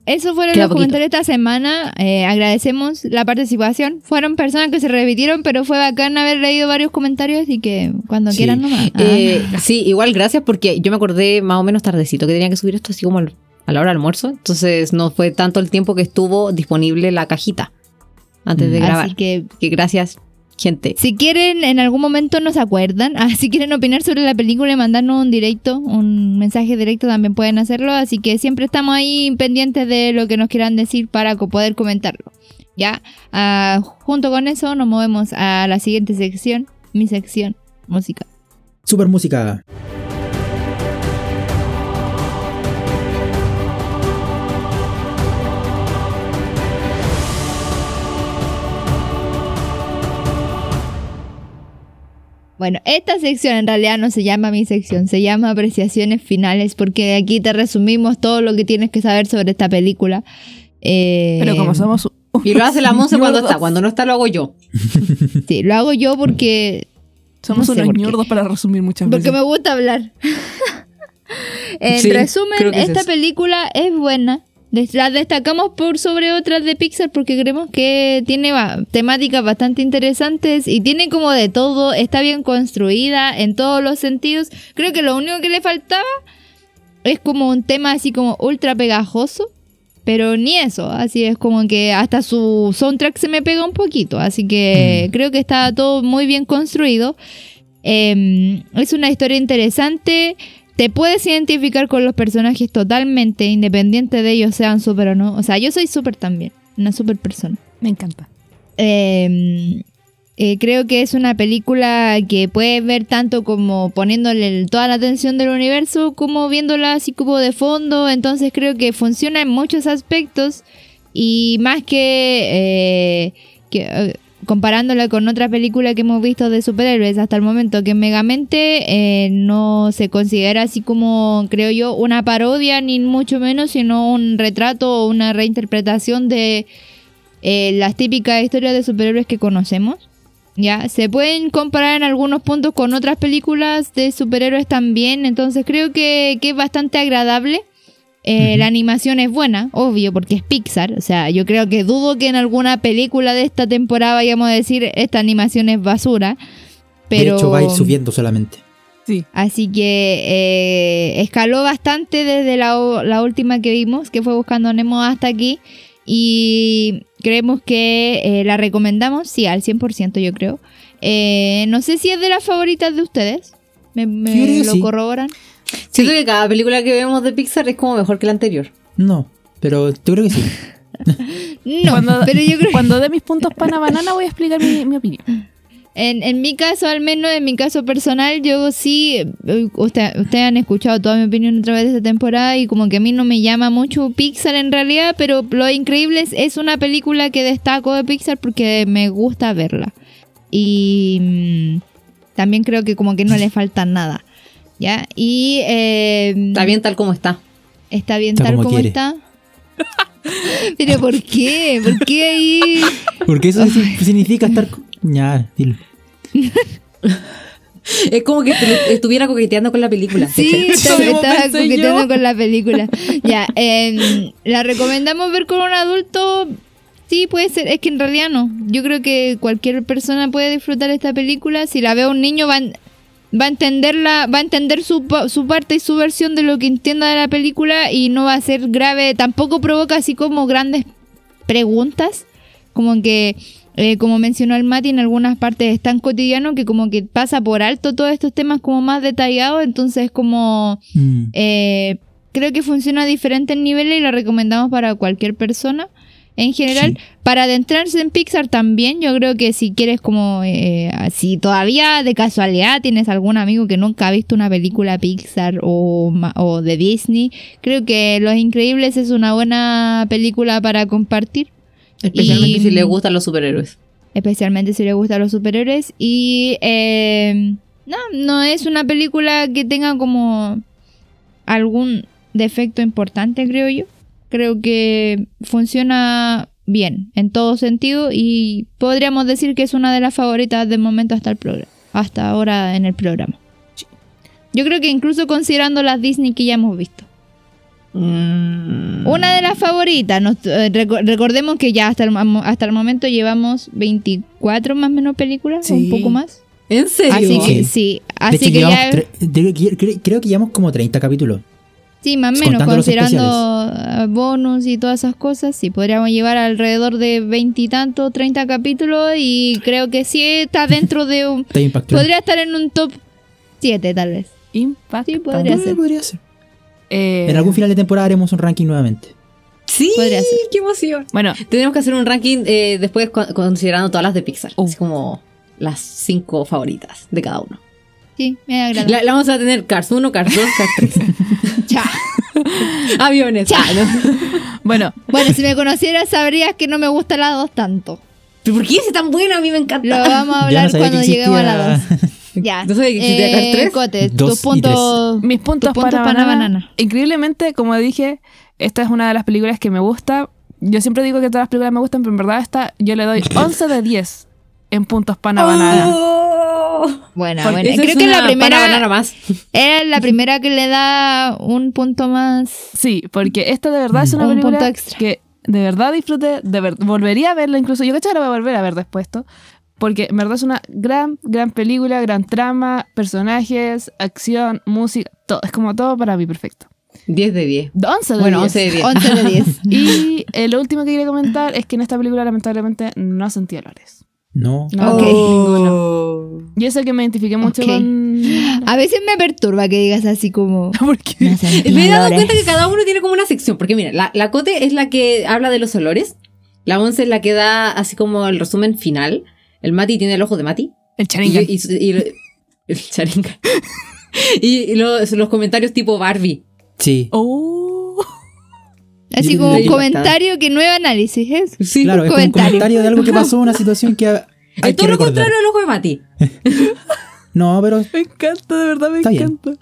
Eso fueron Queda los poquito. comentarios de esta semana. Eh, agradecemos la participación. Fueron personas que se repitieron, pero fue bacán haber leído varios comentarios y que cuando Sí. quieran nomás. Ah. Eh, sí, igual gracias porque yo me acordé más o menos tardecito que tenía que subir esto así como a la hora del almuerzo. Entonces no fue tanto el tiempo que estuvo disponible la cajita antes de Mm. grabar. Así que Que gracias, gente. si quieren, en algún momento nos acuerdan. Ah, si quieren opinar sobre la película y mandarnos un directo, un mensaje directo, también pueden hacerlo. Así que siempre estamos ahí pendientes de lo que nos quieran decir para poder comentarlo. Ya, Ah, junto con eso nos movemos a la siguiente sección, mi sección, música. Super música. Bueno, esta sección en realidad no se llama mi sección, se llama apreciaciones finales, porque aquí te resumimos todo lo que tienes que saber sobre esta película. Eh, Pero como somos. Y lo hace la Monse cuando está. Cuando no está, lo hago yo. Sí, lo hago yo porque Somos no sé unos ñordos para resumir muchas Porque veces. me gusta hablar. en Sí, resumen, es esta eso. película es buena. Las destacamos por sobre otras de Pixar porque creemos que tiene temáticas bastante interesantes y tiene como de todo, está bien construida en todos los sentidos. Creo que lo único que le faltaba es como un tema así como ultra pegajoso, pero ni eso, así es como que hasta su soundtrack se me pega un poquito, así que creo que está todo muy bien construido. Eh, es una historia interesante. Te puedes identificar con los personajes totalmente, independiente de ellos sean súper o no. O sea, yo soy súper también, una súper persona. Me encanta. Eh, eh, creo que es una película que puedes ver tanto como poniéndole toda la atención del universo, como viéndola así como de fondo. Entonces creo que funciona en muchos aspectos. Y más que, eh, que eh, comparándola con otra película que hemos visto de superhéroes hasta el momento, que en Megamente eh, no se considera así como, creo yo, una parodia, ni mucho menos, sino un retrato o una reinterpretación de eh, las típicas historias de superhéroes que conocemos. Ya, se pueden comparar en algunos puntos con otras películas de superhéroes también, entonces creo que es bastante agradable. Eh, La animación es buena, obvio, porque es Pixar. O sea, yo creo que dudo que en alguna película de esta temporada vayamos a decir esta animación es basura. Pero... De hecho, va a ir subiendo solamente. Sí. Así que eh, escaló bastante desde la, última que vimos, que fue Buscando a Nemo hasta aquí. Y creemos que eh, la recomendamos, sí, al 100% yo creo. Eh, no sé si es de las favoritas de ustedes. ¿Me, lo sí. corroboran? Siento que cada película que vemos de Pixar es como mejor que la anterior. No, pero yo creo que sí. No, Cuando, pero yo creo cuando dé mis puntos pana banana voy a explicar mi, mi opinión. En, en mi caso, al menos en mi caso personal, yo sí, eh, usted- ustedes han escuchado toda mi opinión a través de esta temporada y como que a mí no me llama mucho Pixar en realidad, pero Lo Increíble es, es una película que destaco de Pixar porque me gusta verla. Y mm, también creo que como que no le falta nada. ¿Ya? Y eh, Está bien tal como está. está bien Está tal como está. pero ¿por qué? ¿Por qué ahí? Porque eso significa estar. Ya, dilo. Es como que estuviera coqueteando con la película. Sí, estaba, coqueteando yo. con la película. Ya, em, ¿la recomendamos ver con un adulto? Sí, puede ser. Es que en realidad no. Yo creo que cualquier persona puede disfrutar esta película. Si la ve un niño, va, a- va a entenderla, va a entender su, su parte y su versión de lo que entienda de la película y no va a ser grave. Tampoco provoca así como grandes preguntas. Como que, eh, como mencionó el Mati, en algunas partes es tan cotidiano que como que pasa por alto todos estos temas como más detallados. Entonces como... Mm. Eh, creo que funciona a diferentes niveles y la recomendamos para cualquier persona. En general, Sí. para adentrarse en Pixar también, yo creo que si quieres como, eh, si todavía de casualidad tienes algún amigo que nunca ha visto una película Pixar o, o de Disney, creo que Los Increíbles es una buena película para compartir. Especialmente Y- si le gustan los superhéroes. especialmente si le gustan los superhéroes. Y eh, no, no es una película que tenga como algún defecto importante, creo yo. Creo que funciona bien en todo sentido y podríamos decir que es una de las favoritas de momento hasta el programa, hasta ahora en el programa. Yo creo que incluso considerando las Disney que ya hemos visto. Mm. Una de las favoritas. nos- eh, reco- recordemos que ya hasta el, hasta el momento llevamos 24 más o menos películas, o un poco más. ¿En serio? Así que Sí. sí, así hecho, que ya creo que llevamos como 30 capítulos. Sí, más o menos considerando eh, bonus y todas esas cosas, sí podríamos llevar alrededor de veintitantos, 30 capítulos y creo que sí está dentro de un impactante. podría estar en un top 7 tal vez. Impacto. Sí, podría ser. podría ser. Eh, En algún final de temporada haremos un ranking nuevamente. Sí, Podría ser. qué emoción. Bueno, Tenemos que hacer un ranking eh, después con- considerando todas las de Pixar. Uh. Así como las cinco favoritas de cada uno. Sí, me agrada. La, la vamos a tener Cars 1, Cars 2, Cars 3. Cha. Aviones. Ah, no. bueno, Bueno, si me conocieras sabrías que no me gusta la 2 tanto. ¿Pero por qué es tan buena? A mí me encanta. Lo vamos a hablar no cuando lleguemos a la 2. existía- Ya. ¿No sabía que existía Cars 3? Cote, Dos tus y puntos. mis puntos, tus puntos para, para banana. banana. Increíblemente, como dije, esta es una de las películas que me gusta. Yo siempre digo que todas las películas me gustan, pero en verdad esta yo le doy 11 de 10 en puntos pana banana. Oh. Buena. Esa Creo que es la primera. más. Era la primera que le da un punto más. Sí, porque esta de verdad es una Un película punto extra. que de verdad disfruté, de ver- volvería a verla incluso. Yo cacho que la voy a volver a ver después esto. Porque en verdad es una gran, gran película, gran trama, personajes, acción, música, todo. Es como todo para mí perfecto. 10 de 10. 11 de Bueno, 10. 11 de 10. 11 de 10. Y eh, lo último que quería comentar es que en esta película lamentablemente no sentí olores. No. No, Ok. ninguno. Y eso que me identifiqué mucho Ok. con... A veces me perturba que digas así como. ¿Por qué? "No sentí Me he dado olores". cuenta que cada uno tiene como una sección. Porque mira, la, la Cote es la que habla de los olores. La Once es la que da así como el resumen final. El Mati tiene el ojo de Mati. El Y, charingan. y- y- el charinga. y, y los, los comentarios tipo Barbie. Sí. Oh. Así como un comentario que no es análisis, ¿es? Sí, claro, es como un comentario. comentario de algo que pasó, una situación que hay Es que todo lo contrario al ojo de Mati. No, pero Me encanta, de verdad me Está bien. encanta.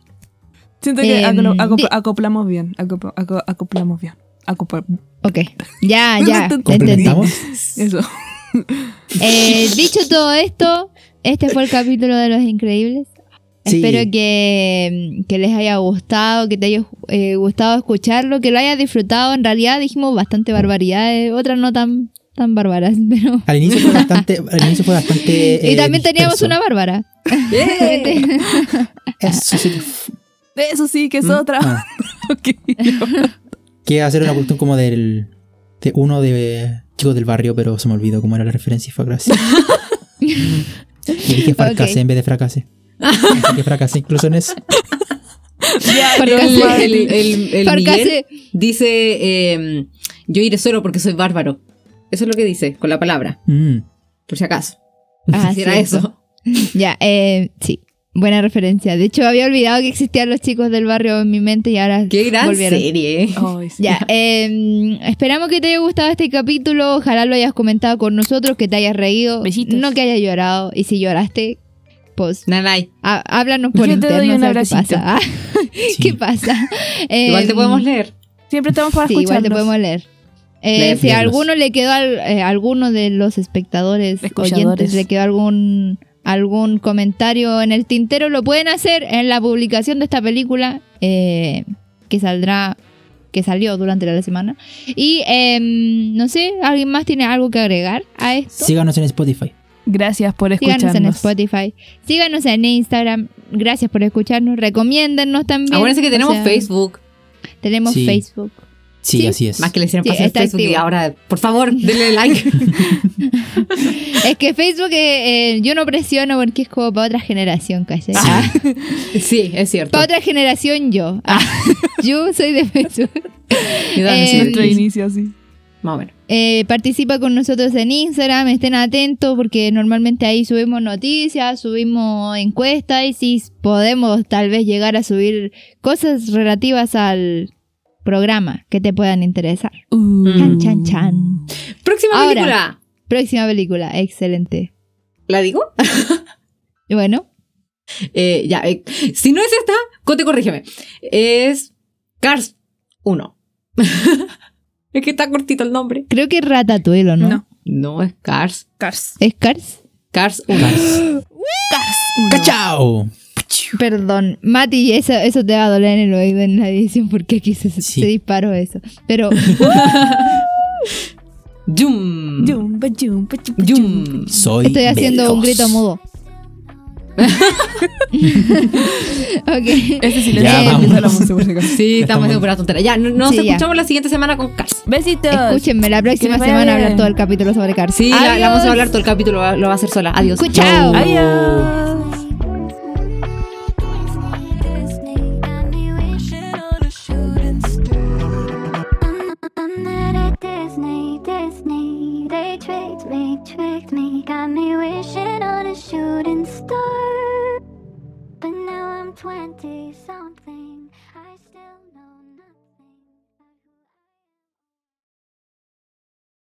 Siento que Em, acopla- acopla- di- acoplamos bien. acopla- aco- acoplamos bien. Acopla- Ok. Ya, ya. complementamos. Eso. Eh, dicho todo esto, este fue el capítulo de Los Increíbles. Sí. Espero que, que les haya gustado, que te haya eh, gustado escucharlo, que lo hayas disfrutado. En realidad dijimos bastante barbaridades, otras no tan, tan bárbaras, pero... Al inicio fue bastante. Al inicio fue bastante. y eh, también teníamos disperso. una bárbara. Eso sí. Eso sí, que es ¿Mm? otra. Ah, que hacer una cuestión como del. De uno de chicos del barrio, pero se me olvidó cómo era la referencia y fue gracia. y dije fracase Ok. en vez de fracase. Así que fracase incluso en eso. Pero el, el, el- el Farcase. Miguel dice: eh, Yo iré solo porque soy bárbaro. Eso es lo que dice con la palabra, Mm. por si acaso. Ah, era eso. Ya, eh, sí. Buena referencia. De hecho, había olvidado que existían los chicos del barrio en mi mente y ahora Qué gran volvieron. serie. Sí. Ya, eh, esperamos que te haya gustado este capítulo. Ojalá lo hayas comentado con nosotros, que te hayas reído. Besitos. No que hayas llorado. Y si lloraste, pues Nanay. há- háblanos por Yo te doy interno. un a ver ¿Qué pasa? Ah, Sí. ¿Qué pasa? Igual te Em, podemos leer. Siempre estamos para Sí, igual te podemos leer. Eh, Leer, si a alguno le quedó al, eh, alguno de los espectadores oyentes le quedó algún algún comentario en el tintero lo pueden hacer en la publicación de esta película eh, que saldrá que salió durante la semana y em, no sé alguien más tiene algo que agregar a esto Síganos en Spotify. Gracias por escucharnos. síganos en Spotify síganos en Instagram gracias por escucharnos recomiéndennos también Acuérdense que O tenemos sea, Facebook. tenemos Sí. Facebook Sí, Sí. así es. Más que le hicieron Sí, pasar está Facebook y ahora, por favor, denle like. Es que Facebook eh, eh, yo no presiono porque es como para otra generación, ¿cachai? Ah. sí, es cierto. Para otra generación yo. Ah, yo soy de Facebook. Y Eh, sí, Nuestro inicio así. Más o menos. Eh, participa con nosotros en Instagram, estén atentos porque normalmente ahí subimos noticias, subimos encuestas y si podemos tal vez llegar a subir cosas relativas al programa que te puedan interesar. Uh. Chan, chan, chan. Próxima Ahora. película. Próxima película, excelente. ¿La digo? Y bueno, Eh, ya, eh, si no es esta, Cote, corrígeme. Es Cars 1. es que está cortito el nombre. creo que es Ratatouille, ¿o ¿no? No. No, es Cars. Cars. ¿Es Cars? Cars 1. Cars. uno. ¡Cachao! Perdón, Mati, eso, eso te va a doler en el oído en la edición porque aquí se, Sí. se disparó eso. Pero Yum. Yum. Soy estoy haciendo un grito mudo. ok. Ese silencio Ya, empieza la música. Sí, estamos haciendo pura tontería. Ya, no- nos Sí, ya. escuchamos la siguiente semana con Cars. Besitos. Escúchenme, la próxima Que semana hablar todo el capítulo sobre Cars. Sí, la, la vamos a hablar todo el capítulo, lo va, lo va a hacer sola. Adiós. Chao. Adiós. Got me wishing on a shooting star. But now I'm 20 something.